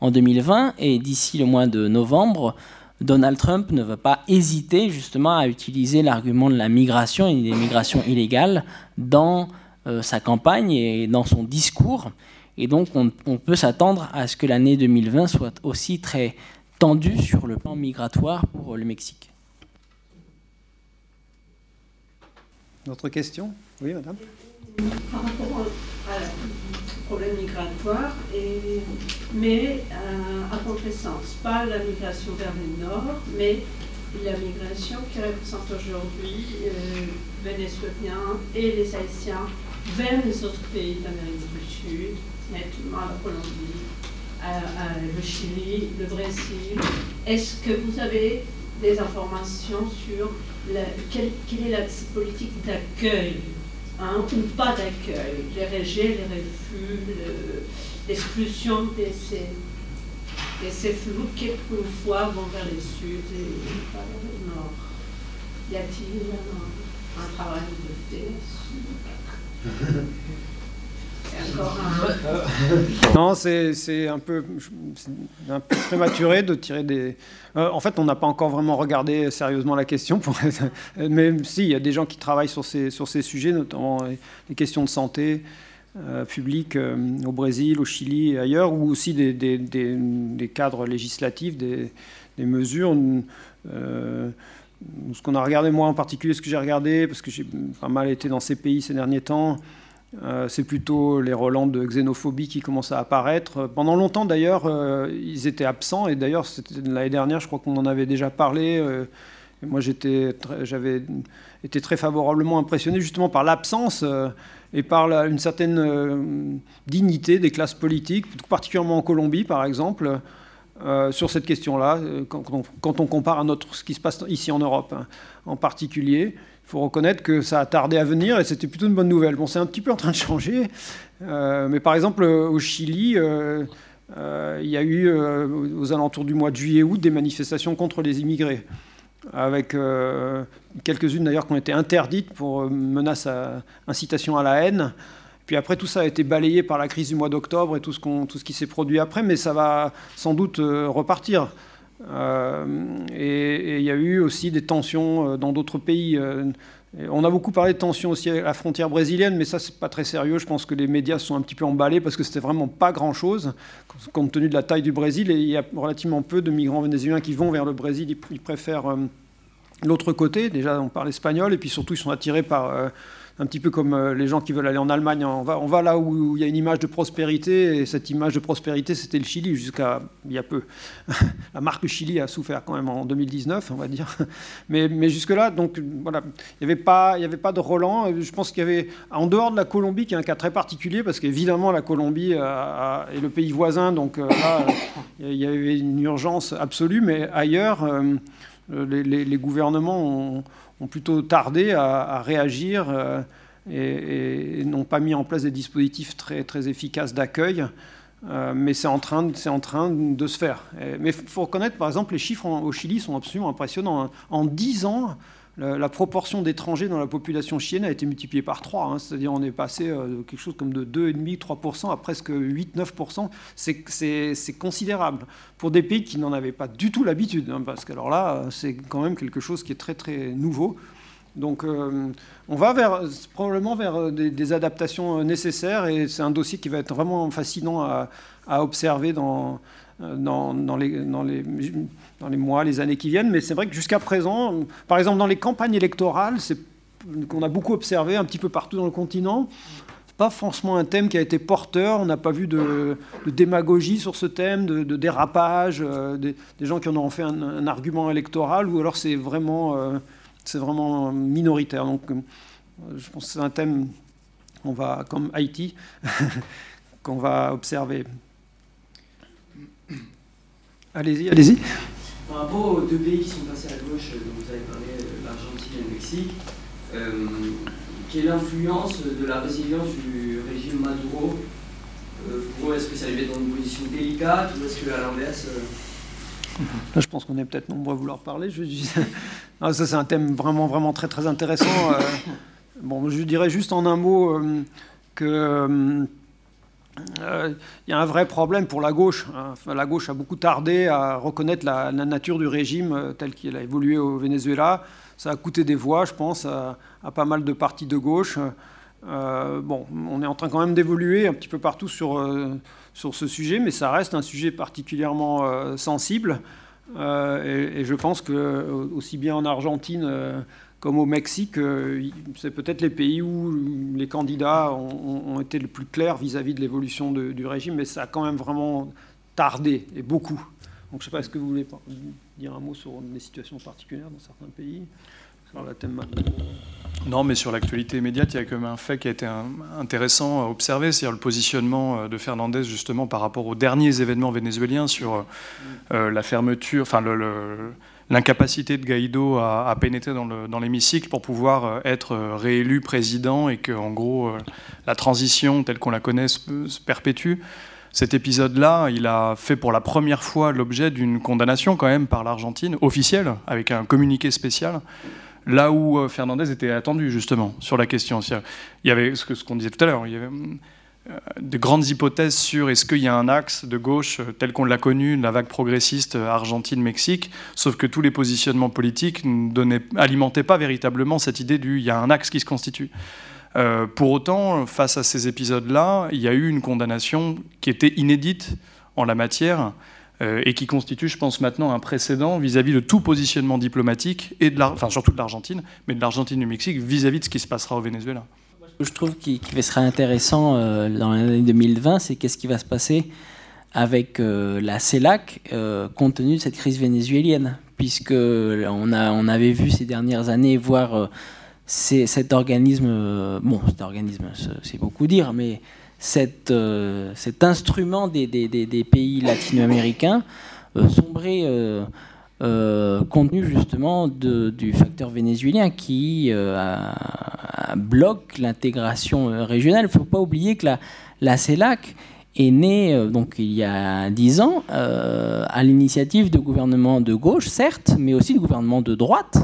en 2020. Et d'ici le mois de novembre, Donald Trump ne va pas hésiter justement à utiliser l'argument de la migration et des migrations illégales dans euh, sa campagne et dans son discours. Et donc on, on peut s'attendre à ce que l'année 2020 soit aussi très tendue sur le plan migratoire pour le Mexique. D'autres questions? Oui, madame? Par rapport au, à- problème migratoire, mais euh, à contresens. Pas la migration vers le nord, mais la migration qui représente aujourd'hui euh, Vénézuéliens et les Haïtiens vers les autres pays d'Amérique du Sud, nettement la Colombie, à- à le Chili, le Brésil. Est-ce que vous avez des informations sur quelle est la politique d'accueil ou pas d'accueil, les rejets, les refus, le- l'exclusion de ces, de ces qui, une fois, vont vers le sud et pas vers le nord. Y a-t-il un, un travail de fait (laughs) là-dessus C'est encore un... Non, c'est un peu, un peu prématuré de tirer des. Euh, en fait, on n'a pas encore vraiment regardé sérieusement la question, pour (laughs) mais si, il y a des gens qui travaillent sur ces, sur ces sujets, notamment euh, les questions de santé euh, publique au Brésil, au Chili et ailleurs, ou aussi des, des- des- cadres législatifs, des, mesures. ce qu'on a regardé, moi en particulier, ce que j'ai regardé, parce que j'ai pas mal été dans ces pays ces derniers temps, euh, c'est plutôt les relents de xénophobie qui commencent à apparaître. Pendant longtemps, d'ailleurs, euh, ils étaient absents. Et d'ailleurs, l'année dernière, je crois qu'on en avait déjà parlé. euh, moi, j'avais été très favorablement impressionné justement par l'absence et par une certaine dignité des classes politiques, particulièrement en Colombie, par exemple, sur cette question-là, quand, on compare à ce qui se passe ici en Europe hein, en particulier. Faut reconnaître que ça a tardé à venir et c'était plutôt une bonne nouvelle. Bon, c'est un petit peu en train de changer, mais par exemple, au Chili, euh, il y a eu euh, aux alentours du mois de juillet-août des manifestations contre les immigrés, avec euh, quelques-unes d'ailleurs qui ont été interdites pour menace à incitation à la haine. Puis après, tout ça a été balayé par la crise du mois d'octobre et tout ce, tout ce qui s'est produit après, mais ça va sans doute repartir. Et il y a eu aussi des tensions dans d'autres pays on a beaucoup parlé de tensions aussi à la frontière brésilienne, mais ça, c'est pas très sérieux. Je pense que les médias sont un petit peu emballés parce que c'était vraiment pas grand-chose, compte tenu de la taille du Brésil. Il y a relativement peu de migrants vénézuéliens qui vont vers le Brésil. Ils préfèrent euh, l'autre côté. Déjà, on parle espagnol, et puis surtout, ils sont attirés par euh, un petit peu comme euh, les gens qui veulent aller en Allemagne. On va, là où il y a une image de prospérité, et cette image de prospérité, c'était le Chili jusqu'à il y a peu. (laughs) La marque Chili a souffert quand même en 2019, on va dire. (laughs) Mais, jusque-là, donc voilà, il n'y avait, pas, de Roland. Je pense qu'il y avait, en dehors de la Colombie, qui est un cas très particulier, parce qu'évidemment, la Colombie est le pays voisin, donc euh, là, il y avait une urgence absolue, mais ailleurs, euh, les, gouvernements ont ont plutôt tardé à, réagir euh, et, n'ont pas mis en place des dispositifs très, très efficaces d'accueil. Euh, mais c'est en, train, en train de se faire. mais il faut reconnaître, par exemple, les chiffres au Chili sont absolument impressionnants. En 10 ans, la, proportion d'étrangers dans la population chilienne a été multipliée par 3. Hein. C'est-à-dire on est passé euh, de quelque chose comme de 2,5-3% à presque 8-9%. C'est considérable pour des pays qui n'en avaient pas du tout l'habitude. Hein, parce que alors là, c'est quand même quelque chose qui est très très nouveau. Donc euh, on va probablement vers euh, des, adaptations nécessaires et c'est un dossier qui va être vraiment fascinant à, observer dans les dans les mois, les années qui viennent. Mais c'est vrai que jusqu'à présent, par exemple dans les campagnes électorales, qu'on a beaucoup observé un petit peu partout dans le continent, pas franchement un thème qui a été porteur. On n'a pas vu de, démagogie sur ce thème, de, dérapage, euh, des, gens qui en ont fait un, argument électoral, ou alors c'est vraiment, euh, vraiment minoritaire. Donc, euh, je pense que c'est un thème, on va comme Haïti, (laughs) qu'on va observer. Allez-y, allez-y. Par rapport aux deux pays qui sont passés à gauche, dont vous avez parlé, euh, l'Argentine et le Mexique, euh, quelle est l'influence de la résilience du régime Maduro euh, Pour eux, est-ce que ça les met dans une position délicate ou est-ce que à l'inverse je pense qu'on est peut-être nombreux à vouloir parler. Je, ça, c'est un thème vraiment, vraiment très, très intéressant. bon, je dirais juste en un mot que euh, il y a un vrai problème pour la gauche. Hein. la gauche a beaucoup tardé à reconnaître la, nature du régime euh, tel qu'il a évolué au Venezuela. Ça a coûté des voix, je pense, à, pas mal de partis de gauche. Euh, bon, on est en train quand même d'évoluer un petit peu partout sur, sur ce sujet, mais ça reste un sujet particulièrement sensible. Et, et, je pense que aussi bien en Argentine comme au Mexique, euh, c'est peut-être les pays où les candidats ont, été le plus clairs vis-à-vis de l'évolution du régime, mais ça a quand même vraiment tardé, et beaucoup. Donc je ne sais pas, est-ce que vous voulez dire un mot sur des situations particulières dans certains pays non, mais sur l'actualité immédiate, il y a quand même un fait qui a été intéressant à observer, c'est-à-dire le positionnement euh, de Fernandez justement par rapport aux derniers événements vénézuéliens sur euh, la fermeture, enfin le l'incapacité de Guaido à, pénétrer dans l'hémicycle pour pouvoir euh, être euh, réélu président et que, en gros, euh, la transition telle qu'on la connaît se, perpétue. Cet épisode-là, il a fait pour la première fois l'objet d'une condamnation quand même par l'Argentine, officielle, avec un communiqué spécial, là où Fernandez était attendu justement sur la question. Il y avait ce qu'on disait tout à l'heure, de grandes hypothèses sur est-ce qu'il y a un axe de gauche euh, tel qu'on l'a connu, la vague progressiste euh, Argentine-Mexique, sauf que tous les positionnements politiques n'alimentaient pas véritablement cette idée du il y a un axe qui se constitue. pour autant, face à ces épisodes-là, il y a eu une condamnation qui était inédite en la matière et qui constitue, je pense, maintenant un précédent vis-à-vis de tout positionnement diplomatique, et de enfin, surtout de l'Argentine, mais de l'Argentine du Mexique vis-à-vis -vis de ce qui se passera au Venezuela je trouve qui, sera intéressant euh, dans l'année 2020, c'est qu'est-ce qui va se passer avec euh, la CELAC euh, compte tenu de cette crise vénézuélienne, puisque on, a, on avait vu ces dernières années voir cet organisme, bon, cet organisme, c'est beaucoup dire, mais cet, cet instrument des, des, des pays latino-américains sombrer euh, compte tenu justement du facteur vénézuélien qui euh, bloque l'intégration euh, régionale. Il ne faut pas oublier que la, la CELAC est née donc il y a dix ans à l'initiative de gouvernements de gauche, certes, mais aussi de gouvernements de droite.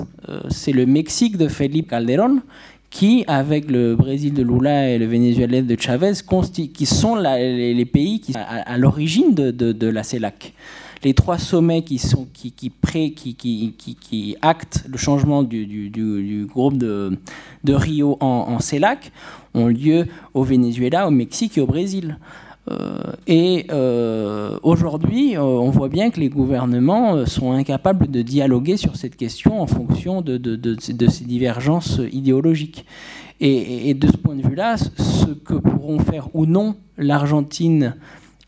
C'est le Mexique de Felipe Calderón qui, avec le Brésil de Lula et le Venezuela de Chavez, qui sont les, pays qui, à, l'origine de, de, la CELAC les trois sommets qui, pré, qui, actent le changement du, groupe de, Rio en, CELAC ont lieu au Venezuela, au Mexique et au Brésil. Euh, et euh, aujourd'hui, euh, on voit bien que les gouvernements sont incapables de dialoguer sur cette question en fonction de, ces divergences idéologiques. Et, de ce point de vue-là, ce que pourront faire ou non l'Argentine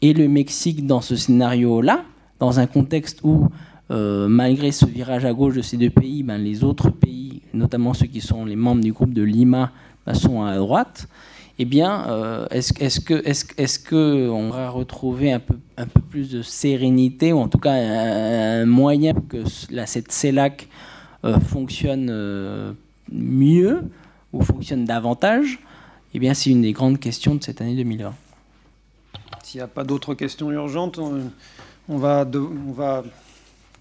et le Mexique dans ce scénario-là, dans un contexte où, euh, malgré ce virage à gauche de ces deux pays, ben, les autres pays, notamment ceux qui sont les membres du groupe de Lima, ben, sont à droite, eh bien, euh, est-ce est que est que on va retrouver un peu un peu plus de sérénité ou en tout cas un, moyen pour que cette CELAC euh, fonctionne mieux ou fonctionne davantage? Eh bien, c'est une des grandes questions de cette année 2020. S'il n'y a pas d'autres questions urgentes. Va, on va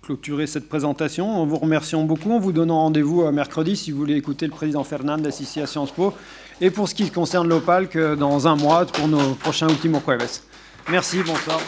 clôturer cette présentation en vous remerciant beaucoup, en vous donnant rendez-vous euh, mercredi si vous voulez écouter le président Fernandez ici à Sciences Po. Et pour ce qui concerne l'OPAL, dans un mois pour nos prochains Ultimo Jueves. Merci, bonsoir.